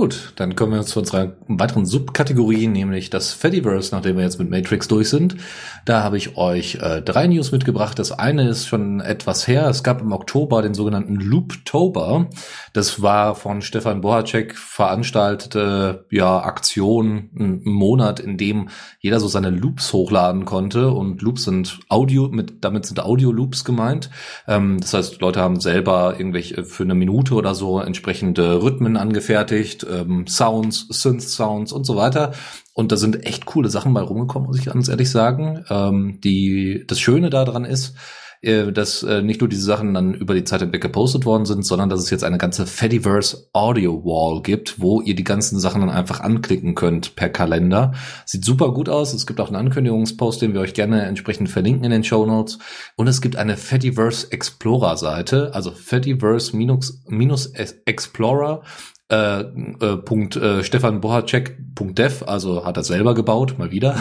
Gut, dann kommen wir zu unserer weiteren Subkategorie, nämlich das Fediverse, nachdem wir jetzt mit Matrix durch sind. Da habe ich euch äh, drei News mitgebracht. Das eine ist schon etwas her. Es gab im Oktober den sogenannten Looptober. Das war von Stefan Bohacek veranstaltete ja Aktion, ein Monat, in dem jeder so seine Loops hochladen konnte. Und Loops sind Audio, mit damit sind Audio-Loops gemeint. Ähm, das heißt, Leute haben selber irgendwelche für eine Minute oder so entsprechende Rhythmen angefertigt ähm, Sounds, Synth-Sounds und so weiter. Und da sind echt coole Sachen bei rumgekommen, muss ich ganz ehrlich sagen. Ähm, die, das Schöne daran ist, äh, dass äh, nicht nur diese Sachen dann über die Zeit hinweg gepostet worden sind, sondern dass es jetzt eine ganze Fediverse Audio Wall gibt, wo ihr die ganzen Sachen dann einfach anklicken könnt per Kalender. Sieht super gut aus. Es gibt auch einen Ankündigungspost, den wir euch gerne entsprechend verlinken in den Show Notes. Und es gibt eine Fediverse Explorer Seite, also Fediverse minus Explorer äh, äh, Punkt äh, Stefan Bohacek.dev, also hat er selber gebaut, mal wieder.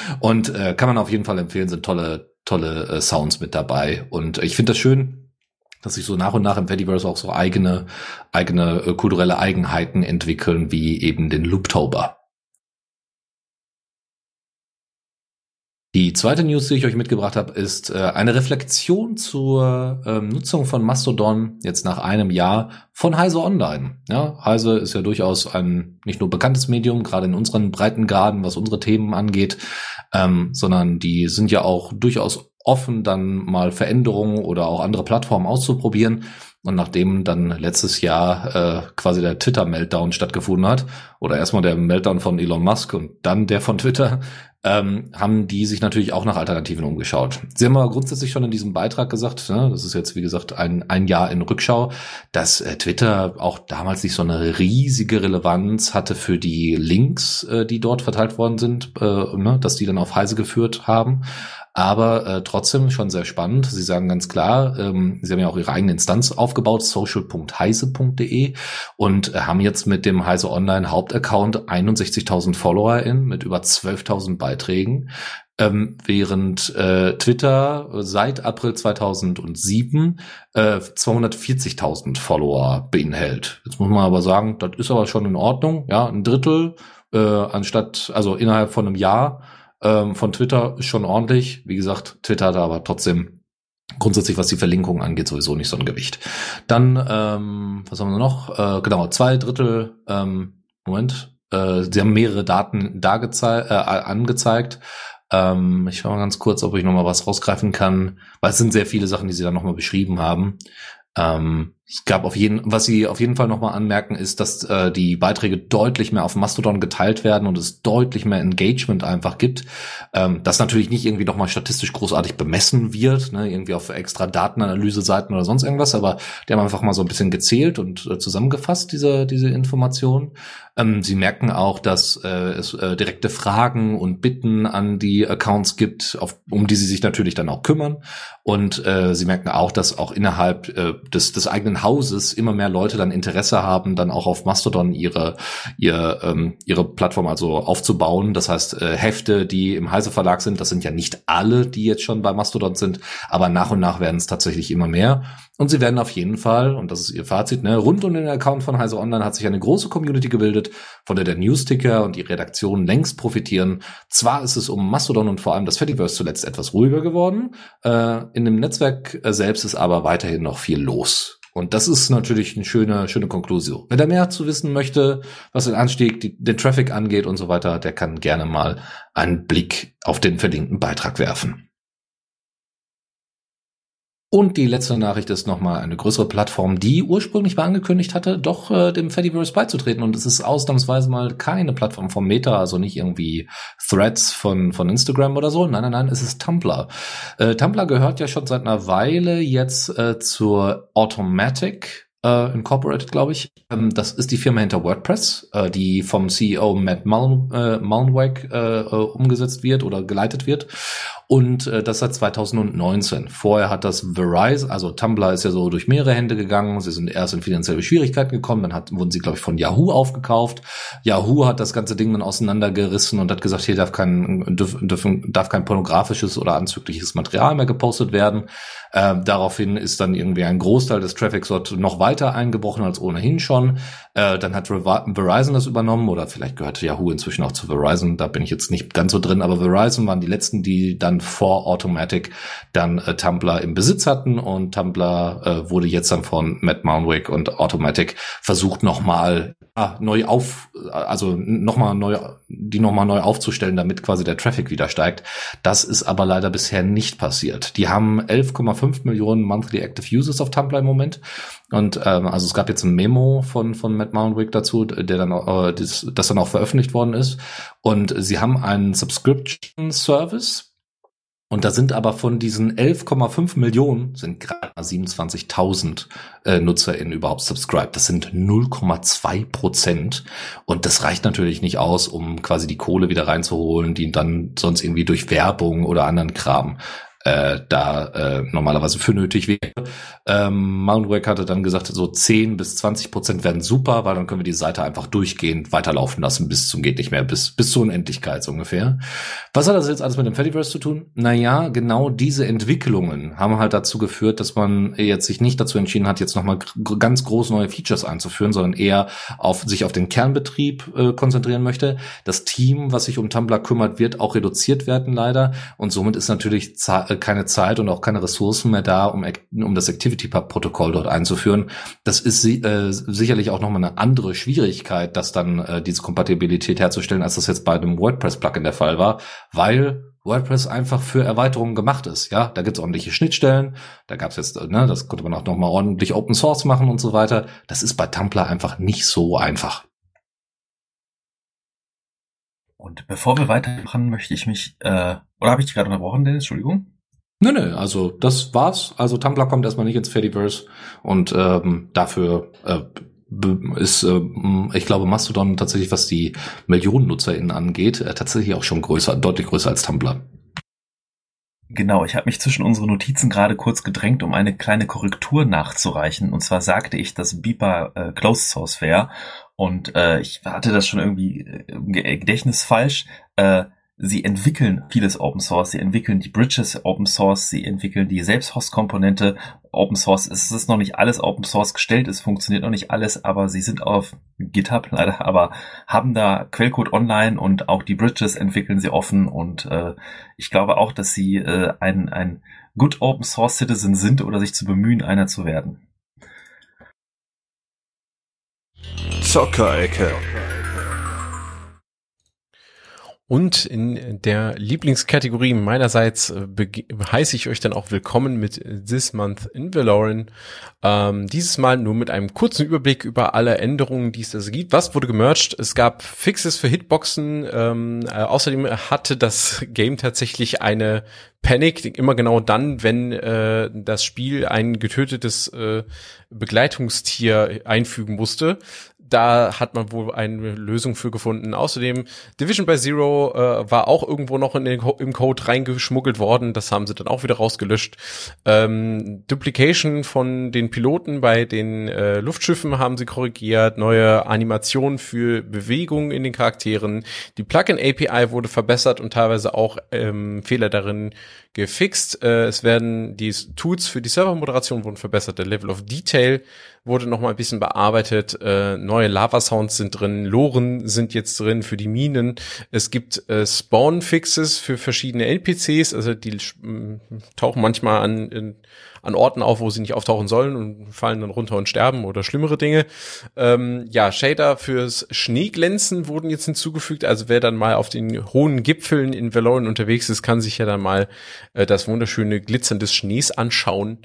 und äh, kann man auf jeden Fall empfehlen, sind tolle, tolle äh, Sounds mit dabei. Und ich finde das schön, dass sich so nach und nach im Fediverse auch so eigene, eigene äh, kulturelle Eigenheiten entwickeln, wie eben den Looptober. Die zweite News, die ich euch mitgebracht habe, ist äh, eine Reflexion zur ähm, Nutzung von Mastodon jetzt nach einem Jahr von Heise Online. Ja, Heise ist ja durchaus ein nicht nur bekanntes Medium, gerade in unseren Breitengraden, was unsere Themen angeht, ähm, sondern die sind ja auch durchaus offen, dann mal Veränderungen oder auch andere Plattformen auszuprobieren. Und nachdem dann letztes Jahr äh, quasi der Twitter-Meltdown stattgefunden hat, oder erstmal der Meltdown von Elon Musk und dann der von Twitter, ähm, haben die sich natürlich auch nach Alternativen umgeschaut. Sie haben aber grundsätzlich schon in diesem Beitrag gesagt, ne, das ist jetzt wie gesagt ein, ein Jahr in Rückschau, dass äh, Twitter auch damals nicht so eine riesige Relevanz hatte für die Links, äh, die dort verteilt worden sind, äh, ne, dass die dann auf Heise geführt haben aber äh, trotzdem schon sehr spannend. Sie sagen ganz klar, ähm, Sie haben ja auch Ihre eigene Instanz aufgebaut, social.heise.de und äh, haben jetzt mit dem Heise Online Hauptaccount 61.000 FollowerInnen mit über 12.000 Beiträgen. Ähm, während äh, Twitter seit April 2007 äh, 240.000 Follower beinhält. Jetzt muss man aber sagen, das ist aber schon in Ordnung. Ja, ein Drittel äh, anstatt, also innerhalb von einem Jahr ähm, von Twitter ist schon ordentlich. Wie gesagt, Twitter hat aber trotzdem grundsätzlich, was die Verlinkung angeht, sowieso nicht so ein Gewicht. Dann, ähm, was haben wir noch? Äh, genau, zwei Drittel, ähm, Moment, äh, sie haben mehrere Daten da äh, angezeigt. Ähm, ich schau mal ganz kurz, ob ich noch mal was rausgreifen kann, weil es sind sehr viele Sachen, die sie da noch mal beschrieben haben. Ähm, es gab auf jeden, was sie auf jeden Fall nochmal anmerken, ist, dass äh, die Beiträge deutlich mehr auf Mastodon geteilt werden und es deutlich mehr Engagement einfach gibt. Ähm, das natürlich nicht irgendwie nochmal statistisch großartig bemessen wird, ne, irgendwie auf extra Datenanalyse-Seiten oder sonst irgendwas, aber die haben einfach mal so ein bisschen gezählt und äh, zusammengefasst, diese, diese Informationen. Ähm, sie merken auch, dass äh, es äh, direkte Fragen und Bitten an die Accounts gibt, auf, um die sie sich natürlich dann auch kümmern. Und äh, sie merken auch, dass auch innerhalb äh, des, des eigenen eigenen Hauses immer mehr Leute dann Interesse haben, dann auch auf Mastodon ihre ihr, ähm, ihre Plattform also aufzubauen. Das heißt, äh, Hefte, die im Heise Verlag sind, das sind ja nicht alle, die jetzt schon bei Mastodon sind, aber nach und nach werden es tatsächlich immer mehr. Und sie werden auf jeden Fall, und das ist ihr Fazit, ne, rund um den Account von Heise Online hat sich eine große Community gebildet, von der der Newsticker und die Redaktion längst profitieren. Zwar ist es um Mastodon und vor allem das Fediverse zuletzt etwas ruhiger geworden, äh, in dem Netzwerk äh, selbst ist aber weiterhin noch viel los. Und das ist natürlich eine schöne, schöne Konklusion. Wenn er mehr zu wissen möchte, was den Anstieg, die, den Traffic angeht und so weiter, der kann gerne mal einen Blick auf den verlinkten Beitrag werfen. Und die letzte Nachricht ist nochmal eine größere Plattform, die ursprünglich mal angekündigt hatte, doch äh, dem Fediverse beizutreten. Und es ist ausnahmsweise mal keine Plattform vom Meta, also nicht irgendwie Threads von, von Instagram oder so. Nein, nein, nein, es ist Tumblr. Äh, Tumblr gehört ja schon seit einer Weile jetzt äh, zur Automatic äh, Incorporated, glaube ich. Ähm, das ist die Firma hinter WordPress, äh, die vom CEO Matt Mullen, äh, Mullenweg äh, äh, umgesetzt wird oder geleitet wird. Und äh, das seit 2019. Vorher hat das Verizon, also Tumblr ist ja so durch mehrere Hände gegangen. Sie sind erst in finanzielle Schwierigkeiten gekommen, dann hat, wurden sie, glaube ich, von Yahoo aufgekauft. Yahoo hat das ganze Ding dann auseinandergerissen und hat gesagt, hier darf kein, dürf, darf kein pornografisches oder anzügliches Material mehr gepostet werden. Äh, daraufhin ist dann irgendwie ein Großteil des Traffics dort noch weiter eingebrochen als ohnehin schon. Äh, dann hat Verizon das übernommen oder vielleicht gehört Yahoo inzwischen auch zu Verizon. Da bin ich jetzt nicht ganz so drin, aber Verizon waren die letzten, die dann vor Automatic dann äh, Tumblr im Besitz hatten und Tumblr äh, wurde jetzt dann von Matt Mounwick und Automatic versucht nochmal ah, neu auf, also nochmal neu, die nochmal neu aufzustellen, damit quasi der Traffic wieder steigt. Das ist aber leider bisher nicht passiert. Die haben 11,5 Millionen Monthly Active Users auf Tumblr im Moment und ähm, also es gab jetzt ein Memo von von Matt Mounwick dazu, der dann äh, das, das dann auch veröffentlicht worden ist. Und sie haben einen Subscription Service, Und da sind aber von diesen 11,5 Millionen sind gerade mal 27.000 äh, NutzerInnen überhaupt subscribed. Das sind 0,2 Prozent. Und das reicht natürlich nicht aus, um quasi die Kohle wieder reinzuholen, die dann sonst irgendwie durch Werbung oder anderen Kram äh, da äh, normalerweise für nötig wäre. Ähm, Mountwake hatte dann gesagt, so 10 bis 20 Prozent werden super, weil dann können wir die Seite einfach durchgehend weiterlaufen lassen bis zum geht nicht mehr, bis, bis zur Unendlichkeit so ungefähr. Was hat das jetzt alles mit dem Fediverse zu tun? Naja, genau diese Entwicklungen haben halt dazu geführt, dass man jetzt sich nicht dazu entschieden hat, jetzt nochmal ganz groß neue Features einzuführen, sondern eher auf sich auf den Kernbetrieb äh, konzentrieren möchte. Das Team, was sich um Tumblr kümmert, wird auch reduziert werden leider und somit ist natürlich äh, keine Zeit und auch keine Ressourcen mehr da, um, um das ActivityPub-Protokoll dort einzuführen. Das ist äh, sicherlich auch nochmal eine andere Schwierigkeit, das dann äh, diese Kompatibilität herzustellen, als das jetzt bei dem WordPress-Plugin der Fall war, weil WordPress einfach für Erweiterungen gemacht ist. Ja, da gibt's ordentliche Schnittstellen. Da gab's jetzt, ne, das konnte man auch noch mal ordentlich Open Source machen und so weiter. Das ist bei Tumblr einfach nicht so einfach. Und bevor wir weitermachen, möchte ich mich, äh, oder habe ich dich gerade unterbrochen, Dennis? Entschuldigung. Nö, nö, also das war's. Also Tumblr kommt erstmal nicht ins Fediverse und ähm, dafür äh, ist, äh, ich glaube, Mastodon tatsächlich, was die Millionen NutzerInnen angeht, äh, tatsächlich auch schon größer, deutlich größer als Tumblr. Genau, ich habe mich zwischen unsere Notizen gerade kurz gedrängt, um eine kleine Korrektur nachzureichen. Und zwar sagte ich, dass Beeper äh, Closed Source wäre. Und äh, ich hatte das schon irgendwie äh, im Gedächtnis falsch. Äh, sie entwickeln vieles Open Source, sie entwickeln die Bridges Open Source, sie entwickeln die Selbsthost-Komponente Open Source. Es ist noch nicht alles Open Source gestellt, es funktioniert noch nicht alles, aber sie sind auf GitHub leider, aber haben da Quellcode online und auch die Bridges entwickeln sie offen und äh, ich glaube auch, dass sie äh, ein, ein Good Open Source Citizen sind oder sich zu bemühen, einer zu werden. Zockerecke. Und in der Lieblingskategorie meinerseits äh, heiße ich euch dann auch willkommen mit This Month in Valoran. Ähm, dieses Mal nur mit einem kurzen Überblick über alle Änderungen, die es da gibt. Was wurde gemerged? Es gab Fixes für Hitboxen. Ähm, äh, außerdem hatte das Game tatsächlich eine Panic immer genau dann, wenn äh, das Spiel ein getötetes äh, Begleitungstier einfügen musste da hat man wohl eine Lösung für gefunden. Außerdem Division by Zero äh, war auch irgendwo noch in den, im Code reingeschmuggelt worden. Das haben sie dann auch wieder rausgelöscht. Ähm, Duplication von den Piloten bei den äh, Luftschiffen haben sie korrigiert. Neue Animationen für Bewegungen in den Charakteren. Die Plugin API wurde verbessert und teilweise auch ähm, Fehler darin gefixt. Äh, es werden die Tools für die Servermoderation wurden verbessert. Der Level of Detail wurde noch mal ein bisschen bearbeitet. Äh, neue Lava-Sounds sind drin. Loren sind jetzt drin für die Minen. Es gibt äh, Spawn-Fixes für verschiedene NPCs. Also die tauchen manchmal an, in, an Orten auf, wo sie nicht auftauchen sollen und fallen dann runter und sterben oder schlimmere Dinge. Ähm, ja, Shader fürs Schneeglänzen wurden jetzt hinzugefügt. Also wer dann mal auf den hohen Gipfeln in Valoran unterwegs ist, kann sich ja dann mal äh, das wunderschöne Glitzern des Schnees anschauen.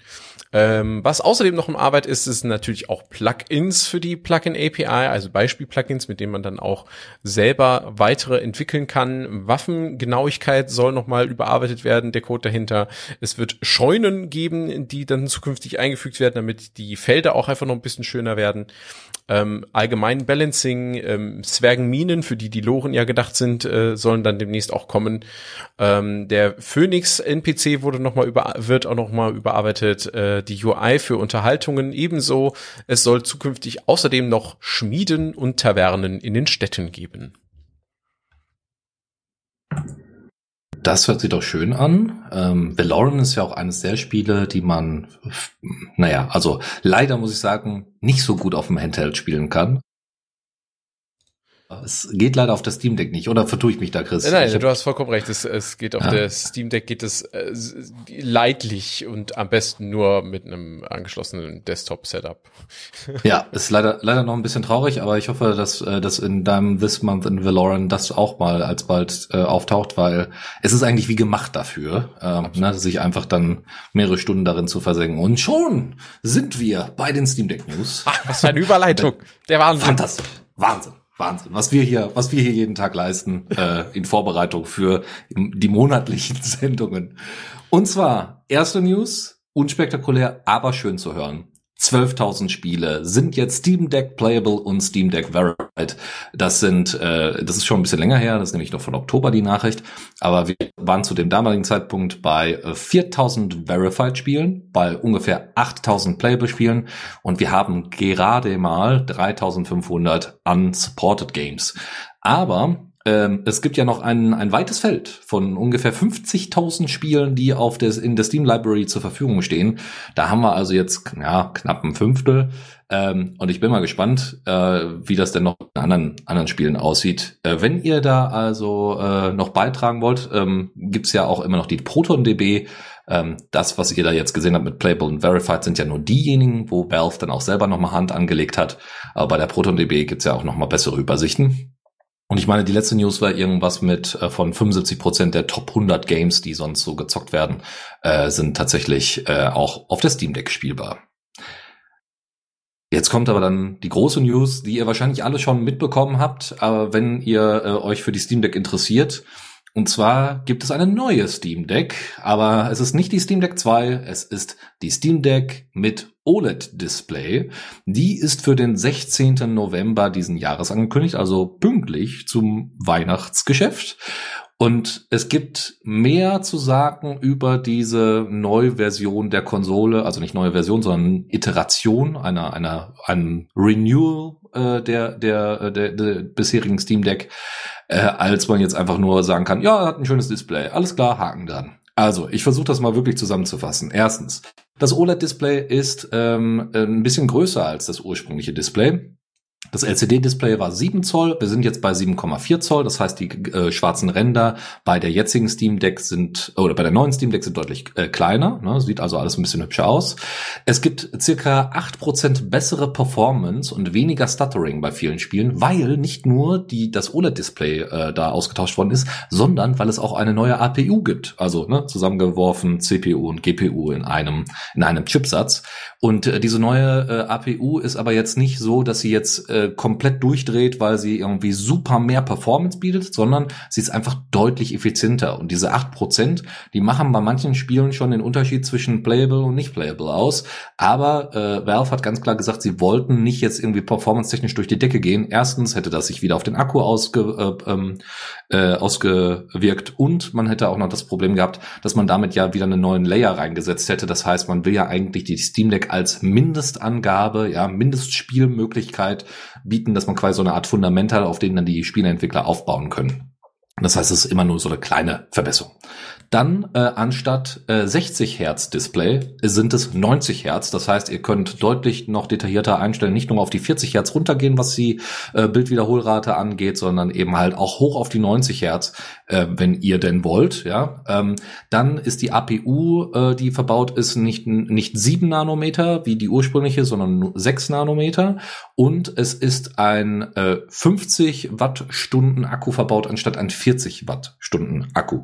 Ähm, was außerdem noch in Arbeit ist, ist natürlich auch Plugins für die Plugin API, also Beispiel-Plugins, mit denen man dann auch selber weitere entwickeln kann. Waffengenauigkeit soll nochmal überarbeitet werden, der Code dahinter. Es wird Scheunen geben, die dann zukünftig eingefügt werden, damit die Felder auch einfach noch ein bisschen schöner werden. Ähm, allgemein Balancing, ähm, Zwergenminen, für die die Loren ja gedacht sind, äh, sollen dann demnächst auch kommen. Ähm, der Phoenix NPC wurde noch mal über, wird auch noch mal überarbeitet. Äh, die UI für Unterhaltungen ebenso. Es soll zukünftig außerdem noch Schmieden und Tavernen in den Städten geben. Das hört sich doch schön an. Ähm, Valoran ist ja auch eines der Spiele, die man, naja, also leider muss ich sagen, nicht so gut auf dem Handheld spielen kann. Es geht leider auf das Steam Deck nicht, oder vertue ich mich da, Chris? Nein, du hast vollkommen recht. Es, es geht auf ja. der Steam Deck geht es äh, leidlich und am besten nur mit einem angeschlossenen Desktop-Setup. Ja, ist leider leider noch ein bisschen traurig, aber ich hoffe, dass äh, dass in deinem This Month in Valoran das auch mal alsbald äh, auftaucht, weil es ist eigentlich wie gemacht dafür, äh, ne, sich einfach dann mehrere Stunden darin zu versenken. Und schon sind wir bei den Steam Deck News. Ach, was für eine Überleitung! Der Wahnsinn. Fantastisch, Wahnsinn. Wahnsinn, was wir hier, was wir hier jeden Tag leisten äh, in Vorbereitung für die monatlichen Sendungen. Und zwar erste News, unspektakulär, aber schön zu hören. 12.000 Spiele sind jetzt Steam Deck Playable und Steam Deck Verified. Das sind, äh, das ist schon ein bisschen länger her, das ist nämlich noch von Oktober die Nachricht, aber wir waren zu dem damaligen Zeitpunkt bei äh, 4.000 Verified Spielen, bei ungefähr 8.000 Playable Spielen und wir haben gerade mal 3.500 unsupported Games. Aber ähm, es gibt ja noch ein, ein weites Feld von ungefähr 50.000 Spielen, die auf des, in der Steam Library zur Verfügung stehen. Da haben wir also jetzt ja, knapp ein Fünftel. Ähm, und ich bin mal gespannt, äh, wie das denn noch in anderen, anderen Spielen aussieht. Äh, wenn ihr da also äh, noch beitragen wollt, ähm, gibt's ja auch immer noch die ProtonDB. Ähm, das, was ihr da jetzt gesehen habt mit Playable und Verified, sind ja nur diejenigen, wo Valve dann auch selber nochmal Hand angelegt hat. Aber bei der ProtonDB gibt's ja auch nochmal bessere Übersichten. Und ich meine, die letzte News war irgendwas mit äh, von 75 Prozent der Top 100 Games, die sonst so gezockt werden, äh, sind tatsächlich äh, auch auf der Steam Deck spielbar. Jetzt kommt aber dann die große News, die ihr wahrscheinlich alle schon mitbekommen habt, aber wenn ihr äh, euch für die Steam Deck interessiert, und zwar gibt es eine neue Steam Deck, aber es ist nicht die Steam Deck 2, es ist die Steam Deck mit OLED-Display. Die ist für den 16. November diesen Jahres angekündigt, also pünktlich zum Weihnachtsgeschäft. Und es gibt mehr zu sagen über diese neue Version der Konsole, also nicht neue Version, sondern Iteration einer, einer, einem Renewal äh, der, der, äh, der, der bisherigen Steam Deck, äh, als man jetzt einfach nur sagen kann, ja, hat ein schönes Display, alles klar, Haken dran. Also, ich versuche das mal wirklich zusammenzufassen. Erstens, das OLED-Display ist ähm, ein bisschen größer als das ursprüngliche Display. Das LCD-Display war 7 Zoll, wir sind jetzt bei 7,4 Zoll, das heißt, die äh, schwarzen Ränder bei der jetzigen Steam Deck sind, oder bei der neuen Steam Deck sind deutlich äh, kleiner, ne? sieht also alles ein bisschen hübscher aus. Es gibt circa 8% bessere Performance und weniger Stuttering bei vielen Spielen, weil nicht nur die, das OLED-Display äh, da ausgetauscht worden ist, sondern weil es auch eine neue APU gibt, also ne, zusammengeworfen CPU und GPU in einem, in einem Chipsatz. Und äh, diese neue äh, APU ist aber jetzt nicht so, dass sie jetzt äh, komplett durchdreht, weil sie irgendwie super mehr Performance bietet, sondern sie ist einfach deutlich effizienter. Und diese acht Prozent, die machen bei manchen Spielen schon den Unterschied zwischen playable und nicht playable aus. Aber äh, Valve hat ganz klar gesagt, sie wollten nicht jetzt irgendwie performance-technisch durch die Decke gehen. Erstens hätte das sich wieder auf den Akku ausge, äh, ähm, äh, ausgewirkt und man hätte auch noch das Problem gehabt, dass man damit ja wieder einen neuen Layer reingesetzt hätte. Das heißt, man will ja eigentlich die Steam Deck als Mindestangabe, ja, Mindestspielmöglichkeit bieten, dass man quasi so eine Art Fundamental, auf denen dann die Spieleentwickler aufbauen können. Das heißt, es ist immer nur so eine kleine Verbesserung. Dann äh, anstatt äh, 60 Hertz Display sind es 90 Hertz. Das heißt, ihr könnt deutlich noch detaillierter einstellen, nicht nur auf die 40 Hertz runtergehen, was die äh, Bildwiederholrate angeht, sondern eben halt auch hoch auf die 90 Hertz, äh, wenn ihr denn wollt. Ja, ähm, dann ist die APU, äh, die verbaut ist, nicht nicht 7 Nanometer wie die ursprüngliche, sondern nur 6 Nanometer. Und es ist ein äh, 50 Wattstunden Akku verbaut anstatt ein 40 Wattstunden Akku.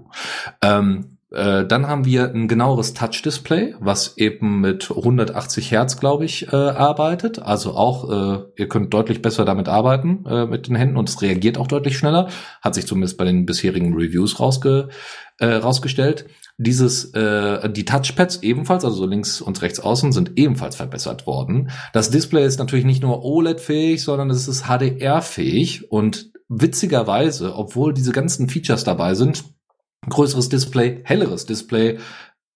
Ähm, äh, dann haben wir ein genaueres Touch-Display, was eben mit 180 Hertz, glaube ich, äh, arbeitet. Also auch, äh, ihr könnt deutlich besser damit arbeiten äh, mit den Händen und es reagiert auch deutlich schneller. Hat sich zumindest bei den bisherigen Reviews rausge äh, rausgestellt. Dieses, äh, die Touchpads ebenfalls, also so links und rechts außen, sind ebenfalls verbessert worden. Das Display ist natürlich nicht nur OLED-fähig, sondern es ist HDR-fähig und witzigerweise, obwohl diese ganzen Features dabei sind, größeres Display, helleres Display,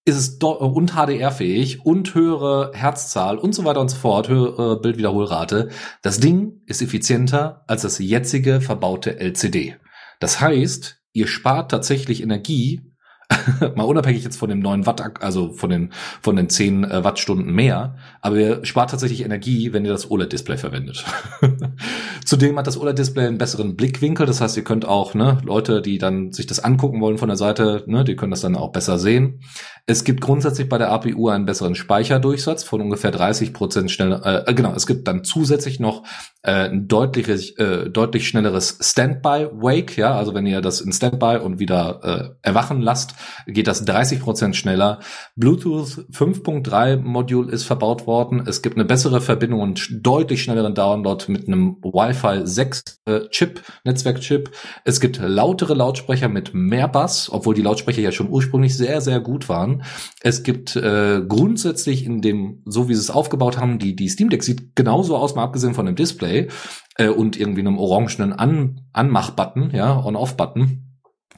ist es und HDR-fähig und höhere Herzzahl und so weiter und so fort, höhere Bildwiederholrate. Das Ding ist effizienter als das jetzige verbaute LCD. Das heißt, ihr spart tatsächlich Energie, mal unabhängig jetzt von dem neuen Watt, also von den, von den 10 äh, Wattstunden mehr, aber ihr spart tatsächlich Energie, wenn ihr das OLED-Display verwendet. Zudem hat das OLED-Display einen besseren Blickwinkel, das heißt, ihr könnt auch, ne, Leute, die dann sich das angucken wollen von der Seite, ne, die können das dann auch besser sehen. Es gibt grundsätzlich bei der APU einen besseren Speicherdurchsatz von ungefähr 30 Prozent schneller, äh, genau, es gibt dann zusätzlich noch äh, ein deutlich, äh, deutlich schnelleres Standby-Wake, ja, also wenn ihr das in Standby und wieder äh, erwachen lasst, geht das 30 Prozent schneller. Bluetooth 5.3 Modul ist verbaut worden. Es gibt eine bessere Verbindung und deutlich schnelleren Download mit einem Wi-Fi 6 äh, Chip, Netzwerkchip. Es gibt lautere Lautsprecher mit mehr Bass, obwohl die Lautsprecher ja schon ursprünglich sehr, sehr gut waren. Es gibt äh, grundsätzlich in dem, so wie sie es aufgebaut haben, die, die Steam Deck sieht genauso aus, mal abgesehen von dem Display Display äh, und irgendwie einem orangenen An Anmach-Button, ja, On-Off-Button.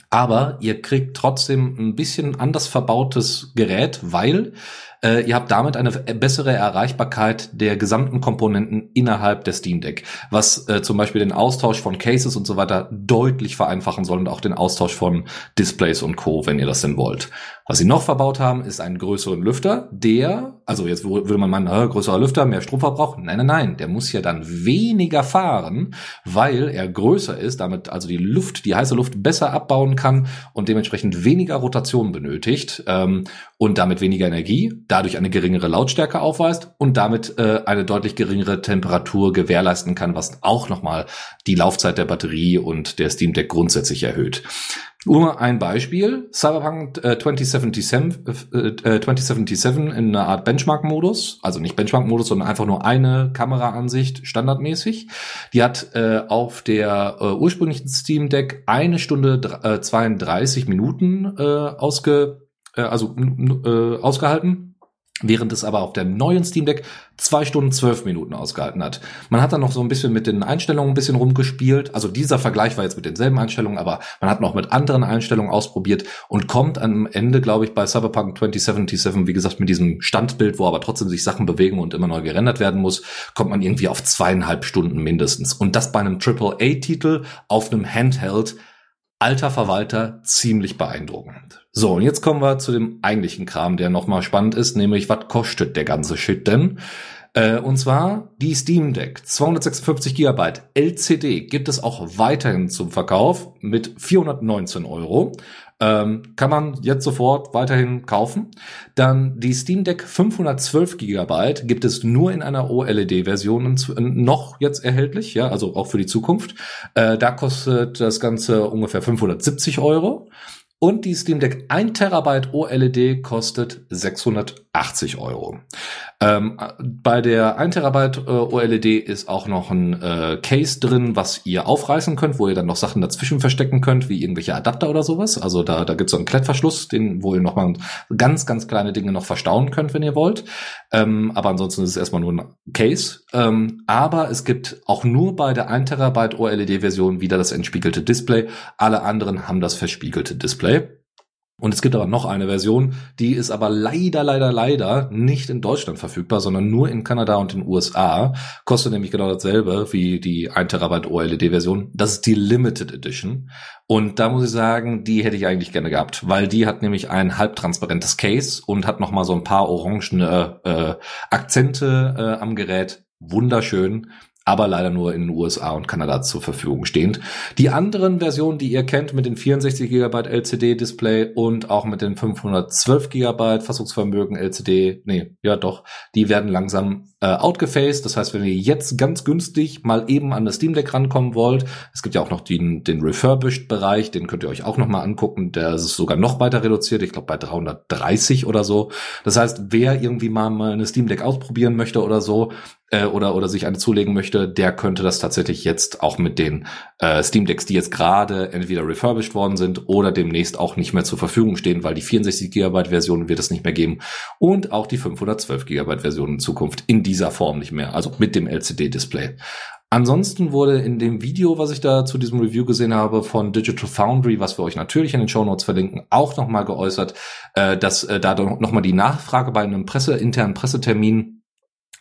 Aber ihr kriegt trotzdem ein bisschen anders verbautes Gerät, weil äh, ihr habt damit eine bessere Erreichbarkeit der gesamten Komponenten innerhalb der Steam Deck, was äh, zum Beispiel den Austausch von Cases und so weiter deutlich vereinfachen soll und auch den Austausch von Displays und Co., wenn ihr das denn wollt. Was sie noch verbaut haben, ist einen größeren Lüfter, der, also jetzt würde man meinen, äh, größerer Lüfter, mehr Stromverbrauch. Nein, nein, nein, der muss ja dann weniger fahren, weil er größer ist, damit also die Luft, die heiße Luft besser abbauen kann und dementsprechend weniger Rotation benötigt ähm, und damit weniger Energie, dadurch eine geringere Lautstärke aufweist und damit äh, eine deutlich geringere Temperatur gewährleisten kann, was auch nochmal die Laufzeit der Batterie und der Steam Deck grundsätzlich erhöht. Nur ein Beispiel. Cyberpunk äh, 2077, äh, 2077 äh, in einer Art Benchmark-Modus. Also nicht Benchmark-Modus, sondern einfach nur eine Kameraansicht standardmäßig. Die hat äh, auf der äh, ursprünglichen Steam Deck eine Stunde äh, 32 Minuten äh, ausge, äh, also äh, ausgehalten während es aber auf der neuen Steam Deck zwei Stunden zwölf Minuten ausgehalten hat. Man hat dann noch so ein bisschen mit den Einstellungen ein bisschen rumgespielt. Also dieser Vergleich war jetzt mit denselben Einstellungen, aber man hat noch mit anderen Einstellungen ausprobiert und kommt am Ende, glaube ich, bei Cyberpunk 2077, wie gesagt, mit diesem Standbild, wo aber trotzdem sich Sachen bewegen und immer neu gerendert werden muss, kommt man irgendwie auf zweieinhalb Stunden mindestens. Und das bei einem AAA-Titel auf einem Handheld alter Verwalter ziemlich beeindruckend. So, und jetzt kommen wir zu dem eigentlichen Kram, der nochmal spannend ist, nämlich was kostet der ganze Shit denn? Äh, und zwar die Steam Deck 256 Gigabyte LCD gibt es auch weiterhin zum Verkauf mit 419 Euro. Ähm, kann man jetzt sofort weiterhin kaufen. Dann die Steam Deck 512 Gigabyte gibt es nur in einer OLED-Version noch jetzt erhältlich, ja, also auch für die Zukunft. Äh, da kostet das Ganze ungefähr 570 Euro. Und die Steam Deck 1 Terabyte OLED kostet 680 Euro. Ähm, bei der 1 Terabyte äh, OLED ist auch noch ein äh, Case drin, was ihr aufreißen könnt, wo ihr dann noch Sachen dazwischen verstecken könnt, wie irgendwelche Adapter oder sowas. Also da, da gibt es so einen Klettverschluss, den, wo ihr noch mal ganz, ganz kleine Dinge noch verstauen könnt, wenn ihr wollt. Ähm, aber ansonsten ist es erstmal nur ein Case. Ähm, aber es gibt auch nur bei der 1 Terabyte OLED-Version wieder das entspiegelte Display. Alle anderen haben das verspiegelte Display. Und es gibt aber noch eine Version, die ist aber leider, leider, leider nicht in Deutschland verfügbar, sondern nur in Kanada und in USA. Kostet nämlich genau dasselbe wie die 1 Terabyte OLED-Version. Das ist die Limited Edition. Und da muss ich sagen, die hätte ich eigentlich gerne gehabt, weil die hat nämlich ein halbtransparentes Case und hat noch mal so ein paar orangene äh, Akzente äh, am Gerät. Wunderschön aber leider nur in den USA und Kanada zur Verfügung stehend. Die anderen Versionen, die ihr kennt, mit den 64 GB LCD-Display und auch mit den 512 GB Fassungsvermögen LCD, nee, ja doch, die werden langsam äh, outgefaced. Das heißt, wenn ihr jetzt ganz günstig mal eben an das Steam Deck rankommen wollt, es gibt ja auch noch den, den Refurbished-Bereich, den könnt ihr euch auch noch angucken. Der ist sogar noch weiter reduziert, ich glaube bei 330 oder so. Das heißt, wer irgendwie mal, mal eine Steam Deck ausprobieren möchte oder so, äh, oder, oder sich eine zulegen möchte, der könnte das tatsächlich jetzt auch mit den äh, Steam Decks, die jetzt gerade entweder refurbished worden sind oder demnächst auch nicht mehr zur Verfügung stehen, weil die 64 GB Version wird es nicht mehr geben und auch die 512 GB Version in Zukunft in dieser Form nicht mehr, also mit dem LCD Display. Ansonsten wurde in dem Video, was ich da zu diesem Review gesehen habe von Digital Foundry, was wir euch natürlich in den Show Notes verlinken, auch nochmal geäußert, äh, dass äh, da nochmal die Nachfrage bei einem Presse, internen Pressetermin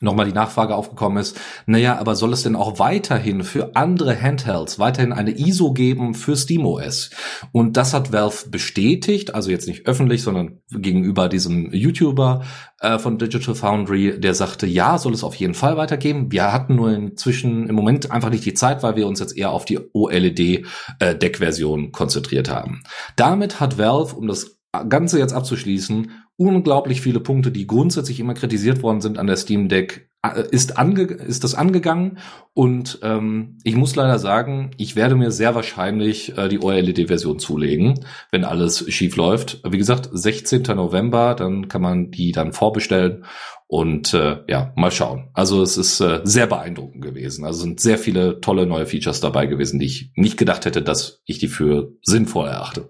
nochmal die Nachfrage aufgekommen ist, naja, aber soll es denn auch weiterhin für andere Handhelds weiterhin eine ISO geben für SteamOS? Und das hat Valve bestätigt, also jetzt nicht öffentlich, sondern gegenüber diesem YouTuber äh, von Digital Foundry, der sagte, ja, soll es auf jeden Fall weitergeben. Wir hatten nur inzwischen im Moment einfach nicht die Zeit, weil wir uns jetzt eher auf die OLED-Deck-Version äh, konzentriert haben. Damit hat Valve, um das Ganze jetzt abzuschließen, unglaublich viele Punkte, die grundsätzlich immer kritisiert worden sind an der Steam Deck, äh, ist, ange ist das angegangen und ähm, ich muss leider sagen, ich werde mir sehr wahrscheinlich äh, die OLED-Version zulegen, wenn alles schief läuft. Wie gesagt, 16. November, dann kann man die dann vorbestellen und äh, ja, mal schauen. Also es ist äh, sehr beeindruckend gewesen. Also sind sehr viele tolle neue Features dabei gewesen, die ich nicht gedacht hätte, dass ich die für sinnvoll erachte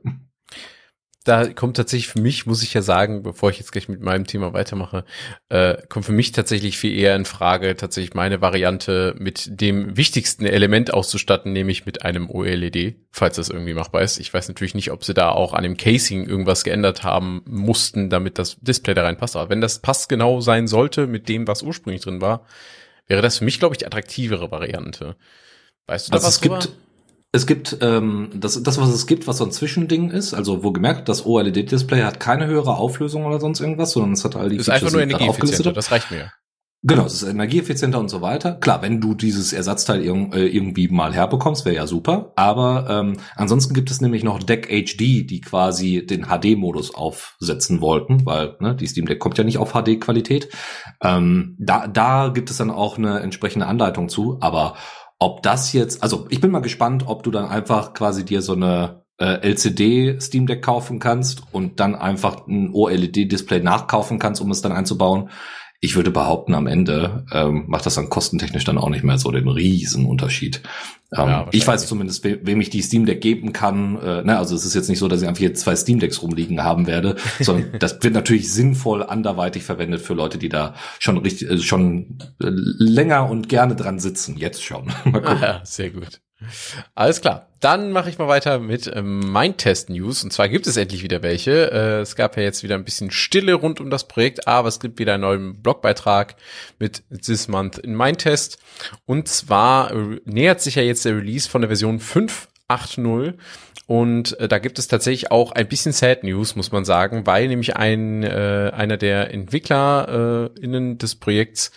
da kommt tatsächlich für mich, muss ich ja sagen, bevor ich jetzt gleich mit meinem Thema weitermache, äh, kommt für mich tatsächlich viel eher in Frage, tatsächlich meine Variante mit dem wichtigsten Element auszustatten, nämlich mit einem OLED, falls das irgendwie machbar ist. Ich weiß natürlich nicht, ob sie da auch an dem Casing irgendwas geändert haben mussten, damit das Display da reinpasst. Aber wenn das passt genau sein sollte mit dem, was ursprünglich drin war, wäre das für mich, glaube ich, die attraktivere Variante. Weißt du da also was es gibt, es gibt ähm, das, das, was es gibt, was so ein Zwischending ist, also wo gemerkt, das OLED-Display hat keine höhere Auflösung oder sonst irgendwas, sondern es hat all die ist Features, einfach nur energieeffizienter, das reicht mir. Genau, es ist energieeffizienter und so weiter. Klar, wenn du dieses Ersatzteil irg äh, irgendwie mal herbekommst, wäre ja super. Aber ähm, ansonsten gibt es nämlich noch Deck HD, die quasi den HD-Modus aufsetzen wollten, weil ne, die Steam Deck kommt ja nicht auf HD-Qualität. Ähm, da, da gibt es dann auch eine entsprechende Anleitung zu, aber ob das jetzt, also ich bin mal gespannt, ob du dann einfach quasi dir so eine äh, LCD Steam Deck kaufen kannst und dann einfach ein OLED Display nachkaufen kannst, um es dann einzubauen ich würde behaupten, am Ende ähm, macht das dann kostentechnisch dann auch nicht mehr so den riesen Unterschied. Ähm, ja, ich weiß zumindest, we wem ich die Steam Deck geben kann. Äh, ne, also es ist jetzt nicht so, dass ich einfach hier zwei Steam Decks rumliegen haben werde, sondern das wird natürlich sinnvoll anderweitig verwendet für Leute, die da schon richtig, äh, schon äh, länger und gerne dran sitzen. Jetzt schon. mal gucken. Ah, ja, sehr gut. Alles klar. Dann mache ich mal weiter mit ähm, Mindtest News. Und zwar gibt es endlich wieder welche. Äh, es gab ja jetzt wieder ein bisschen Stille rund um das Projekt, aber es gibt wieder einen neuen Blogbeitrag mit This Month in Mindtest. Und zwar äh, nähert sich ja jetzt der Release von der Version 5.8.0. Und äh, da gibt es tatsächlich auch ein bisschen Sad News, muss man sagen, weil nämlich ein äh, einer der EntwicklerInnen äh, des Projekts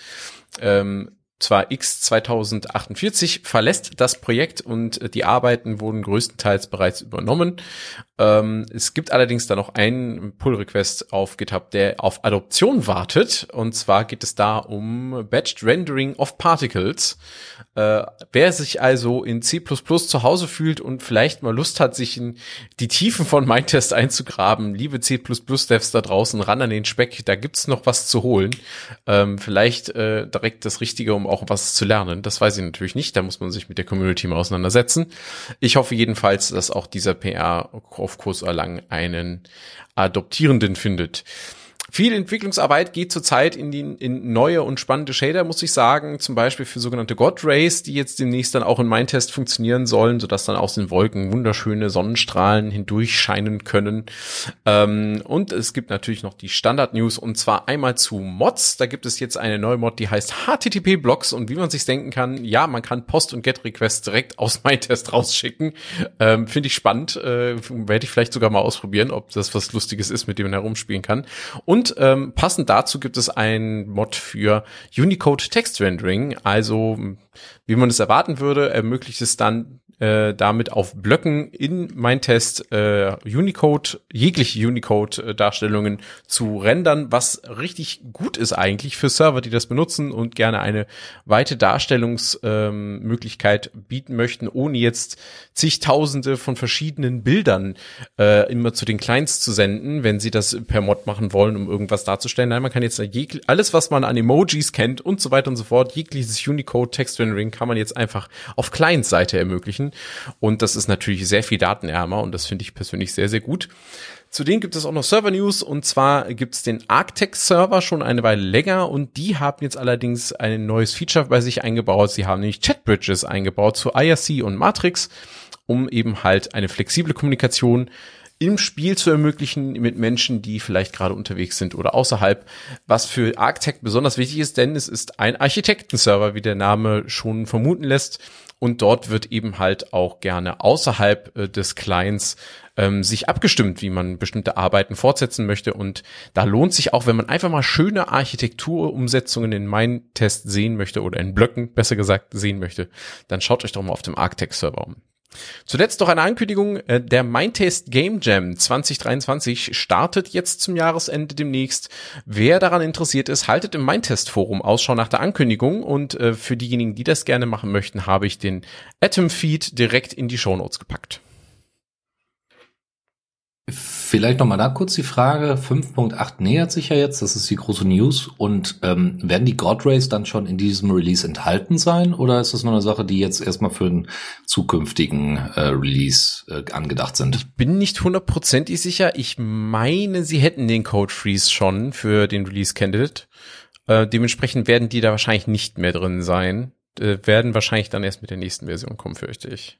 ähm, zwar X 2048 verlässt das Projekt und die Arbeiten wurden größtenteils bereits übernommen. Ähm, es gibt allerdings da noch einen Pull-Request auf GitHub, der auf Adoption wartet. Und zwar geht es da um Batched Rendering of Particles. Äh, wer sich also in C++ zu Hause fühlt und vielleicht mal Lust hat, sich in die Tiefen von Mindtest einzugraben, liebe C++-Devs da draußen, ran an den Speck, da gibt's noch was zu holen. Ähm, vielleicht äh, direkt das Richtige, um auch was zu lernen. Das weiß ich natürlich nicht, da muss man sich mit der Community mal auseinandersetzen. Ich hoffe jedenfalls, dass auch dieser PR auf Kurs erlangen einen Adoptierenden findet. Viel Entwicklungsarbeit geht zurzeit in, die, in neue und spannende Shader, muss ich sagen. Zum Beispiel für sogenannte God Rays, die jetzt demnächst dann auch in Mindtest funktionieren sollen, sodass dann aus den Wolken wunderschöne Sonnenstrahlen hindurchscheinen können. Ähm, und es gibt natürlich noch die Standard-News und zwar einmal zu Mods. Da gibt es jetzt eine neue Mod, die heißt HTTP-Blocks und wie man sich denken kann, ja, man kann Post- und Get-Requests direkt aus Mindtest rausschicken. Ähm, Finde ich spannend. Äh, Werde ich vielleicht sogar mal ausprobieren, ob das was Lustiges ist, mit dem man herumspielen kann. Und und ähm, passend dazu gibt es ein Mod für Unicode Text Rendering. Also, wie man es erwarten würde, ermöglicht es dann äh, damit auf Blöcken in mein Test äh, Unicode, jegliche Unicode-Darstellungen zu rendern, was richtig gut ist eigentlich für Server, die das benutzen und gerne eine weite Darstellungsmöglichkeit ähm, bieten möchten, ohne jetzt zigtausende von verschiedenen Bildern äh, immer zu den Clients zu senden, wenn sie das per Mod machen wollen, um irgendwas darzustellen. Nein, man kann jetzt alles, was man an Emojis kennt und so weiter und so fort, jegliches Unicode Text Rendering kann man jetzt einfach auf Client-Seite ermöglichen. Und das ist natürlich sehr viel datenärmer und das finde ich persönlich sehr, sehr gut. Zudem gibt es auch noch Server-News und zwar gibt es den Arctex-Server schon eine Weile länger und die haben jetzt allerdings ein neues Feature bei sich eingebaut. Sie haben nämlich Chat-Bridges eingebaut zu IRC und Matrix, um eben halt eine flexible Kommunikation im Spiel zu ermöglichen mit Menschen, die vielleicht gerade unterwegs sind oder außerhalb, was für Arctech besonders wichtig ist, denn es ist ein Architektenserver, wie der Name schon vermuten lässt. Und dort wird eben halt auch gerne außerhalb äh, des Clients ähm, sich abgestimmt, wie man bestimmte Arbeiten fortsetzen möchte. Und da lohnt sich auch, wenn man einfach mal schöne Architekturumsetzungen in meinen Test sehen möchte oder in Blöcken, besser gesagt, sehen möchte, dann schaut euch doch mal auf dem Arctech-Server um. Zuletzt noch eine Ankündigung, äh, der Mindtest Game Jam 2023 startet jetzt zum Jahresende demnächst. Wer daran interessiert ist, haltet im Mindtest Forum Ausschau nach der Ankündigung und äh, für diejenigen, die das gerne machen möchten, habe ich den Atom Feed direkt in die Show Notes gepackt. Vielleicht nochmal da kurz die Frage, 5.8 nähert sich ja jetzt, das ist die große News. Und ähm, werden die God Rays dann schon in diesem Release enthalten sein oder ist das nur eine Sache, die jetzt erstmal für einen zukünftigen äh, Release äh, angedacht sind? Ich bin nicht hundertprozentig sicher. Ich meine, sie hätten den Code Freeze schon für den Release Candidate. Äh, dementsprechend werden die da wahrscheinlich nicht mehr drin sein. Äh, werden wahrscheinlich dann erst mit der nächsten Version kommen, fürchte ich.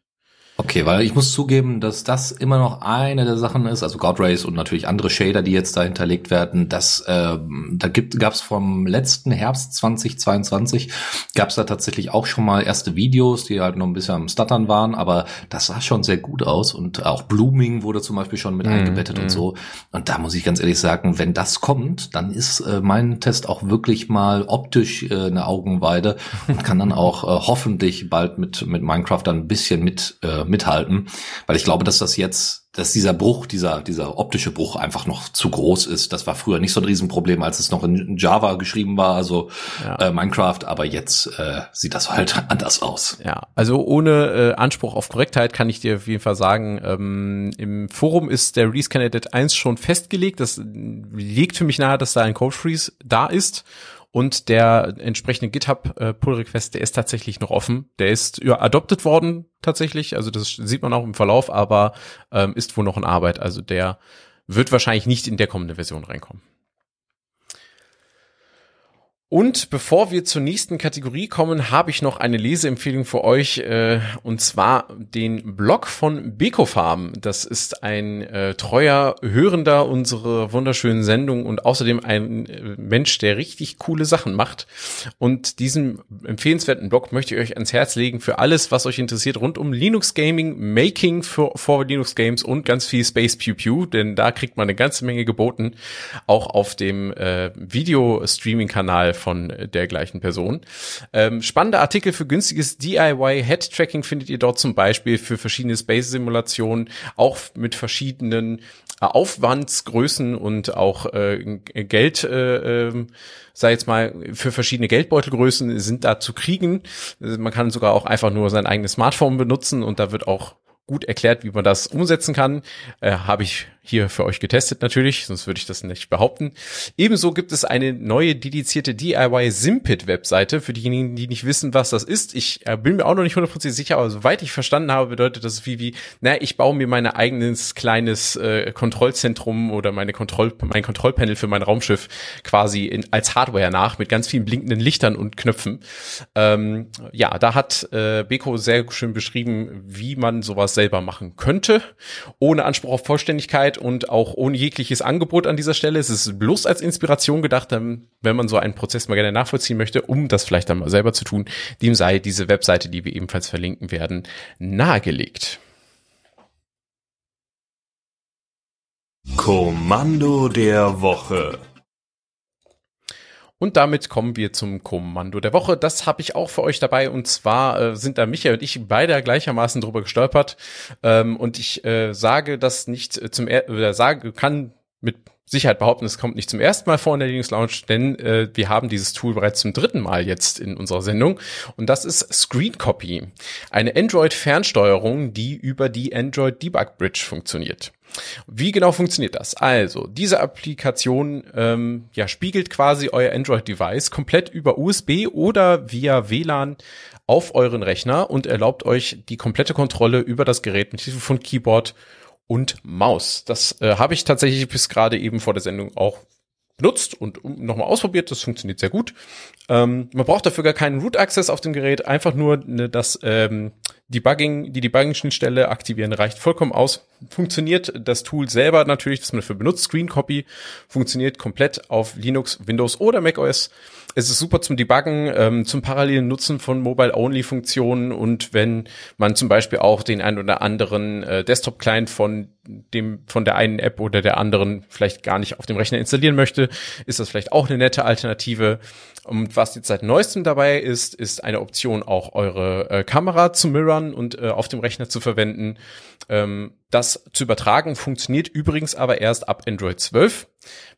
Okay, weil ich muss zugeben, dass das immer noch eine der Sachen ist, also God und natürlich andere Shader, die jetzt da hinterlegt werden. Das, äh, da gibt, gab es vom letzten Herbst 2022 gab es da tatsächlich auch schon mal erste Videos, die halt noch ein bisschen am Stuttern waren, aber das sah schon sehr gut aus und auch Blooming wurde zum Beispiel schon mit mm, eingebettet mm. und mhm. so. Und da muss ich ganz ehrlich sagen, wenn das kommt, dann ist äh, mein Test auch wirklich mal optisch äh, eine Augenweide und kann dann auch äh, hoffentlich bald mit mit Minecraft dann ein bisschen mit äh, mithalten, weil ich glaube, dass das jetzt dass dieser Bruch, dieser, dieser optische Bruch einfach noch zu groß ist. Das war früher nicht so ein Riesenproblem, als es noch in Java geschrieben war, also ja. äh, Minecraft, aber jetzt äh, sieht das halt anders aus. Ja, also ohne äh, Anspruch auf Korrektheit kann ich dir auf jeden Fall sagen, ähm, im Forum ist der Release Candidate 1 schon festgelegt. Das liegt für mich nahe, dass da ein Code Freeze da ist. Und der entsprechende GitHub äh, Pull Request, der ist tatsächlich noch offen. Der ist ja adopted worden tatsächlich. Also das sieht man auch im Verlauf, aber ähm, ist wohl noch in Arbeit. Also der wird wahrscheinlich nicht in der kommenden Version reinkommen. Und bevor wir zur nächsten Kategorie kommen, habe ich noch eine Leseempfehlung für euch, äh, und zwar den Blog von Bekofarm. Das ist ein äh, treuer Hörender unserer wunderschönen Sendung und außerdem ein äh, Mensch, der richtig coole Sachen macht. Und diesen empfehlenswerten Blog möchte ich euch ans Herz legen für alles, was euch interessiert rund um Linux Gaming, Making für, for Linux Games und ganz viel Space Pew Pew, denn da kriegt man eine ganze Menge geboten, auch auf dem äh, Video-Streaming-Kanal von der gleichen Person. Ähm, spannende Artikel für günstiges DIY-Head-Tracking findet ihr dort zum Beispiel für verschiedene Space-Simulationen, auch mit verschiedenen äh, Aufwandsgrößen und auch äh, Geld, äh, äh, sei jetzt mal, für verschiedene Geldbeutelgrößen sind da zu kriegen. Man kann sogar auch einfach nur sein eigenes Smartphone benutzen und da wird auch gut erklärt, wie man das umsetzen kann. Äh, Habe ich hier für euch getestet natürlich, sonst würde ich das nicht behaupten. Ebenso gibt es eine neue dedizierte DIY Simpit Webseite für diejenigen, die nicht wissen, was das ist. Ich äh, bin mir auch noch nicht hundertprozentig sicher, aber soweit ich verstanden habe, bedeutet das wie wie, na, ich baue mir mein eigenes kleines äh, Kontrollzentrum oder meine Kontroll mein Kontrollpanel für mein Raumschiff quasi in, als Hardware nach mit ganz vielen blinkenden Lichtern und Knöpfen. Ähm, ja, da hat äh, Beko sehr schön beschrieben, wie man sowas selber machen könnte, ohne Anspruch auf Vollständigkeit Zeit und auch ohne jegliches Angebot an dieser Stelle. Es ist bloß als Inspiration gedacht, wenn man so einen Prozess mal gerne nachvollziehen möchte, um das vielleicht dann mal selber zu tun. Dem sei diese Webseite, die wir ebenfalls verlinken werden, nahegelegt. Kommando der Woche. Und damit kommen wir zum Kommando der Woche. Das habe ich auch für euch dabei. Und zwar äh, sind da Michael und ich beide gleichermaßen drüber gestolpert. Ähm, und ich äh, sage das nicht zum er oder sage, kann mit Sicherheit behaupten, es kommt nicht zum ersten Mal vor in der Linux Lounge, denn äh, wir haben dieses Tool bereits zum dritten Mal jetzt in unserer Sendung. Und das ist Screen Copy. Eine Android-Fernsteuerung, die über die Android Debug Bridge funktioniert. Wie genau funktioniert das? Also, diese Applikation ähm, ja, spiegelt quasi euer Android-Device komplett über USB oder via WLAN auf euren Rechner und erlaubt euch die komplette Kontrolle über das Gerät mit Hilfe von Keyboard und Maus. Das äh, habe ich tatsächlich bis gerade eben vor der Sendung auch benutzt und nochmal ausprobiert. Das funktioniert sehr gut. Ähm, man braucht dafür gar keinen Root Access auf dem Gerät, einfach nur ne, das ähm, Debugging, die Debugging-Schnittstelle aktivieren reicht vollkommen aus. Funktioniert das Tool selber natürlich, das man dafür benutzt, Screen Copy, funktioniert komplett auf Linux, Windows oder macOS. Es ist super zum Debuggen, ähm, zum parallelen Nutzen von Mobile-Only-Funktionen und wenn man zum Beispiel auch den ein oder anderen äh, Desktop-Client von dem von der einen App oder der anderen vielleicht gar nicht auf dem Rechner installieren möchte, ist das vielleicht auch eine nette Alternative. Und was jetzt seit neuestem dabei ist, ist eine Option auch eure äh, Kamera zu mirrorn und äh, auf dem Rechner zu verwenden. Ähm, das zu übertragen funktioniert übrigens aber erst ab Android 12.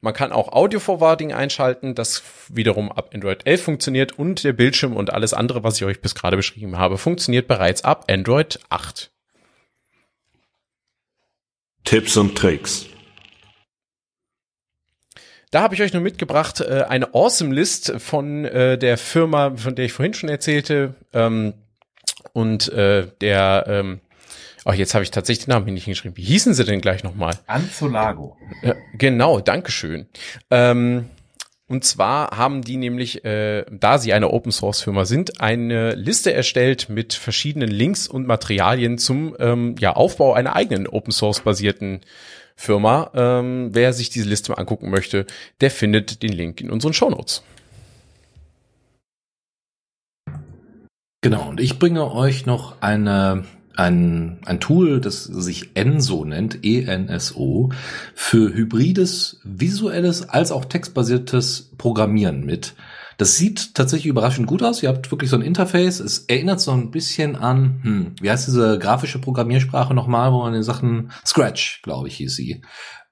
Man kann auch Audio Forwarding einschalten, das wiederum ab Android 11 funktioniert und der Bildschirm und alles andere, was ich euch bis gerade beschrieben habe, funktioniert bereits ab Android 8. Tipps und Tricks. Da habe ich euch nur mitgebracht äh, eine Awesome List von äh, der Firma, von der ich vorhin schon erzählte. Ähm, und äh, der, ähm, ach, jetzt habe ich tatsächlich den Namen nicht hingeschrieben. Wie hießen sie denn gleich nochmal? Anzolago. Äh, genau, Dankeschön. Ähm, und zwar haben die nämlich, äh, da sie eine Open Source Firma sind, eine Liste erstellt mit verschiedenen Links und Materialien zum ähm, ja, Aufbau einer eigenen Open Source basierten Firma. Ähm, wer sich diese Liste mal angucken möchte, der findet den Link in unseren Show Notes. Genau, und ich bringe euch noch eine ein, ein Tool, das sich ENSO nennt, E-N-S-O, für hybrides, visuelles als auch textbasiertes Programmieren mit. Das sieht tatsächlich überraschend gut aus. Ihr habt wirklich so ein Interface. Es erinnert so ein bisschen an, hm, wie heißt diese grafische Programmiersprache nochmal, wo man den Sachen Scratch, glaube ich, hieß sie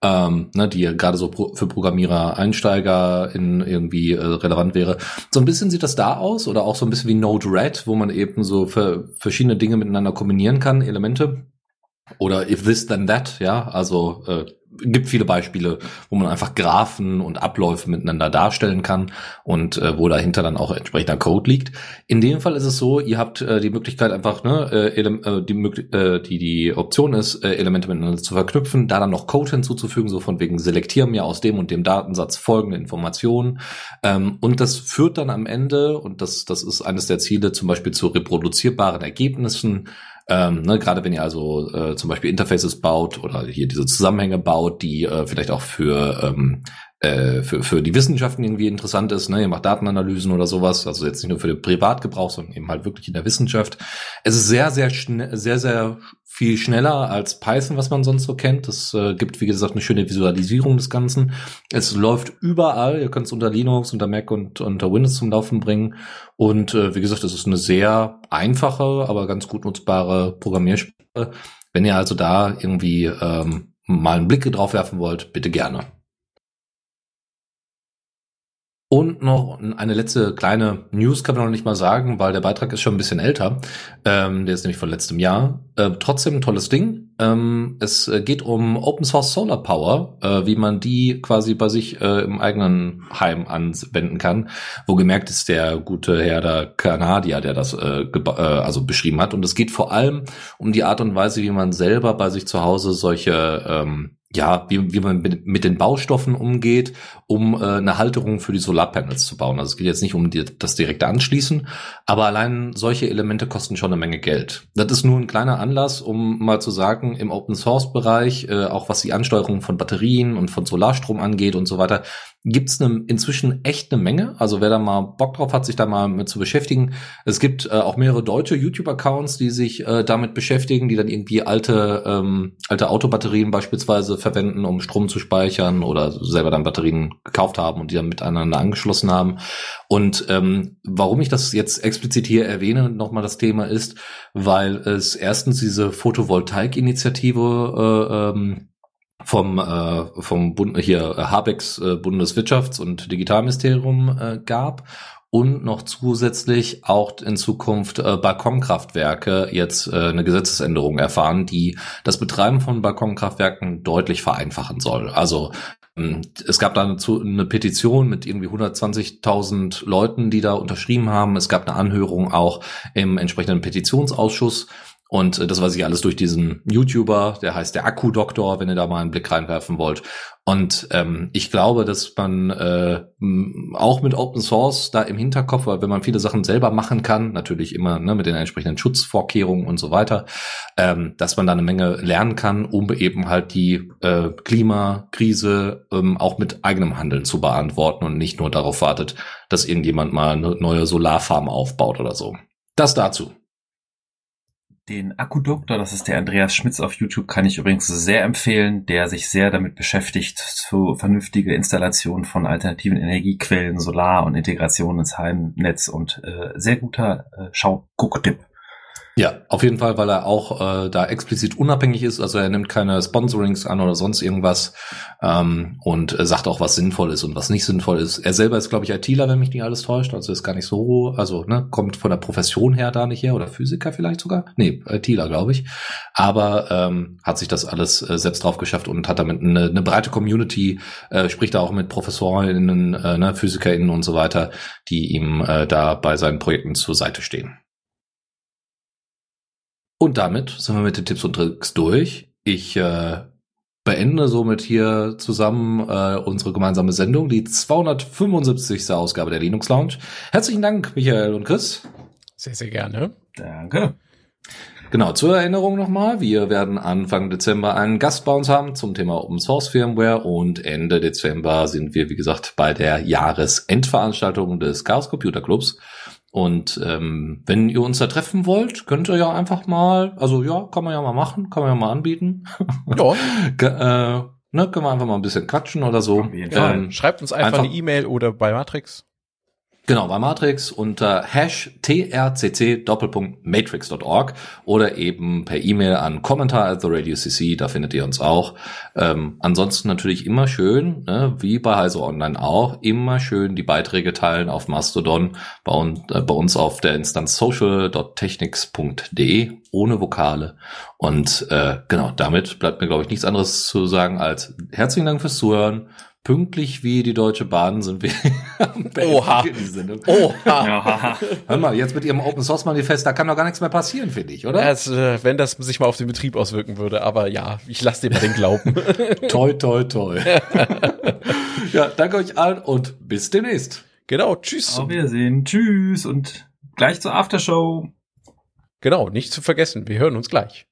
ähm, ne, die gerade so pro, für Programmierer, Einsteiger in irgendwie äh, relevant wäre. So ein bisschen sieht das da aus oder auch so ein bisschen wie Node-RED, wo man eben so für verschiedene Dinge miteinander kombinieren kann, Elemente. Oder if this then that, ja, also äh, gibt viele Beispiele, wo man einfach Graphen und Abläufe miteinander darstellen kann und äh, wo dahinter dann auch entsprechender Code liegt. In dem Fall ist es so, ihr habt äh, die Möglichkeit einfach, ne, äh, äh die, äh, die die Option ist, äh, Elemente miteinander zu verknüpfen, da dann noch Code hinzuzufügen, so von wegen selektieren mir aus dem und dem Datensatz folgende Informationen. Ähm, und das führt dann am Ende, und das, das ist eines der Ziele, zum Beispiel zu reproduzierbaren Ergebnissen, ähm, ne, Gerade wenn ihr also äh, zum Beispiel Interfaces baut oder hier diese Zusammenhänge baut, die äh, vielleicht auch für ähm, äh, für, für die Wissenschaften irgendwie interessant ist. Ne? Ihr macht Datenanalysen oder sowas, also jetzt nicht nur für den Privatgebrauch, sondern eben halt wirklich in der Wissenschaft. Es ist sehr, sehr sehr, sehr viel schneller als Python, was man sonst so kennt. Es äh, gibt, wie gesagt, eine schöne Visualisierung des Ganzen. Es läuft überall. Ihr könnt es unter Linux, unter Mac und unter Windows zum Laufen bringen. Und äh, wie gesagt, es ist eine sehr einfache, aber ganz gut nutzbare Programmiersprache. Wenn ihr also da irgendwie ähm, mal einen Blick drauf werfen wollt, bitte gerne. Und noch eine letzte kleine News kann man noch nicht mal sagen, weil der Beitrag ist schon ein bisschen älter. Ähm, der ist nämlich von letztem Jahr. Äh, trotzdem ein tolles Ding. Ähm, es geht um Open Source Solar Power, äh, wie man die quasi bei sich äh, im eigenen Heim anwenden kann. Wo gemerkt ist der gute Herr der Kanadier, der das äh, äh, also beschrieben hat. Und es geht vor allem um die Art und Weise, wie man selber bei sich zu Hause solche ähm, ja, wie, wie man mit den Baustoffen umgeht, um äh, eine Halterung für die Solarpanels zu bauen. Also es geht jetzt nicht um die, das direkte Anschließen, aber allein solche Elemente kosten schon eine Menge Geld. Das ist nur ein kleiner Anlass, um mal zu sagen, im Open Source Bereich, äh, auch was die Ansteuerung von Batterien und von Solarstrom angeht und so weiter, gibt's ne, inzwischen echt eine Menge. Also wer da mal Bock drauf hat, sich da mal mit zu beschäftigen. Es gibt äh, auch mehrere deutsche YouTube-Accounts, die sich äh, damit beschäftigen, die dann irgendwie alte, ähm, alte Autobatterien beispielsweise verwenden, um Strom zu speichern oder selber dann Batterien gekauft haben und die dann miteinander angeschlossen haben. Und ähm, warum ich das jetzt explizit hier erwähne, nochmal das Thema ist, weil es erstens diese Photovoltaik-Initiative äh, ähm, vom äh, vom Bund hier äh, Habecks äh, Bundeswirtschafts- und Digitalministerium äh, gab und noch zusätzlich auch in Zukunft äh, Balkonkraftwerke jetzt äh, eine Gesetzesänderung erfahren, die das Betreiben von Balkonkraftwerken deutlich vereinfachen soll. Also es gab da eine, eine Petition mit irgendwie 120.000 Leuten, die da unterschrieben haben. Es gab eine Anhörung auch im entsprechenden Petitionsausschuss und äh, das weiß ich alles durch diesen YouTuber, der heißt der Akku-Doktor, wenn ihr da mal einen Blick reinwerfen wollt. Und ähm, ich glaube, dass man äh, auch mit Open Source da im Hinterkopf, weil wenn man viele Sachen selber machen kann, natürlich immer ne, mit den entsprechenden Schutzvorkehrungen und so weiter, ähm, dass man da eine Menge lernen kann, um eben halt die äh, Klimakrise ähm, auch mit eigenem Handeln zu beantworten und nicht nur darauf wartet, dass irgendjemand mal eine neue Solarfarm aufbaut oder so. Das dazu. Den Akkudoktor, das ist der Andreas Schmitz auf YouTube, kann ich übrigens sehr empfehlen, der sich sehr damit beschäftigt, so vernünftige Installation von alternativen Energiequellen, Solar und Integration ins Heimnetz und äh, sehr guter äh, Schau-Guck-Tipp. Ja, auf jeden Fall, weil er auch äh, da explizit unabhängig ist. Also er nimmt keine Sponsorings an oder sonst irgendwas ähm, und äh, sagt auch, was sinnvoll ist und was nicht sinnvoll ist. Er selber ist, glaube ich, ITler, wenn mich nicht alles täuscht. Also ist gar nicht so, also ne, kommt von der Profession her da nicht her oder Physiker vielleicht sogar. Nee, ITler, glaube ich. Aber ähm, hat sich das alles äh, selbst drauf geschafft und hat damit eine, eine breite Community, äh, spricht da auch mit ProfessorInnen, äh, ne, PhysikerInnen und so weiter, die ihm äh, da bei seinen Projekten zur Seite stehen. Und damit sind wir mit den Tipps und Tricks durch. Ich äh, beende somit hier zusammen äh, unsere gemeinsame Sendung, die 275. Ausgabe der Linux Lounge. Herzlichen Dank, Michael und Chris. Sehr, sehr gerne. Danke. Genau, zur Erinnerung nochmal, wir werden Anfang Dezember einen Gast bei uns haben zum Thema Open Source Firmware und Ende Dezember sind wir, wie gesagt, bei der Jahresendveranstaltung des Chaos Computer Clubs. Und ähm, wenn ihr uns da treffen wollt, könnt ihr ja einfach mal, also ja, kann man ja mal machen, kann man ja mal anbieten. Ja. äh, ne, können wir einfach mal ein bisschen quatschen oder so. Ähm, Schreibt uns einfach- eine E-Mail oder bei Matrix. Genau, bei Matrix unter hash trcc Doppelpunkt matrix.org oder eben per E-Mail an Kommentar at the Radio CC, da findet ihr uns auch. Ähm, ansonsten natürlich immer schön, ne, wie bei Heise Online auch, immer schön die Beiträge teilen auf Mastodon, bei, uns äh, bei uns auf der Instanz social.technics.de ohne Vokale. Und äh, genau, damit bleibt mir, glaube ich, nichts anderes zu sagen als herzlichen Dank fürs Zuhören. Pünktlich wie die Deutsche Bahn sind wir Oha. für die Sendung. Oha. Ja. Hör mal, jetzt mit Ihrem Open Source Manifest, da kann doch gar nichts mehr passieren, finde ich, oder? Das, äh, wenn das sich mal auf den Betrieb auswirken würde, aber ja, ich lasse dir mal den Glauben. Toi, toi, toi. ja, danke euch allen und bis demnächst. genau, tschüss. Auf Wiedersehen. Tschüss und gleich zur Aftershow. Genau, nicht zu vergessen, wir hören uns gleich.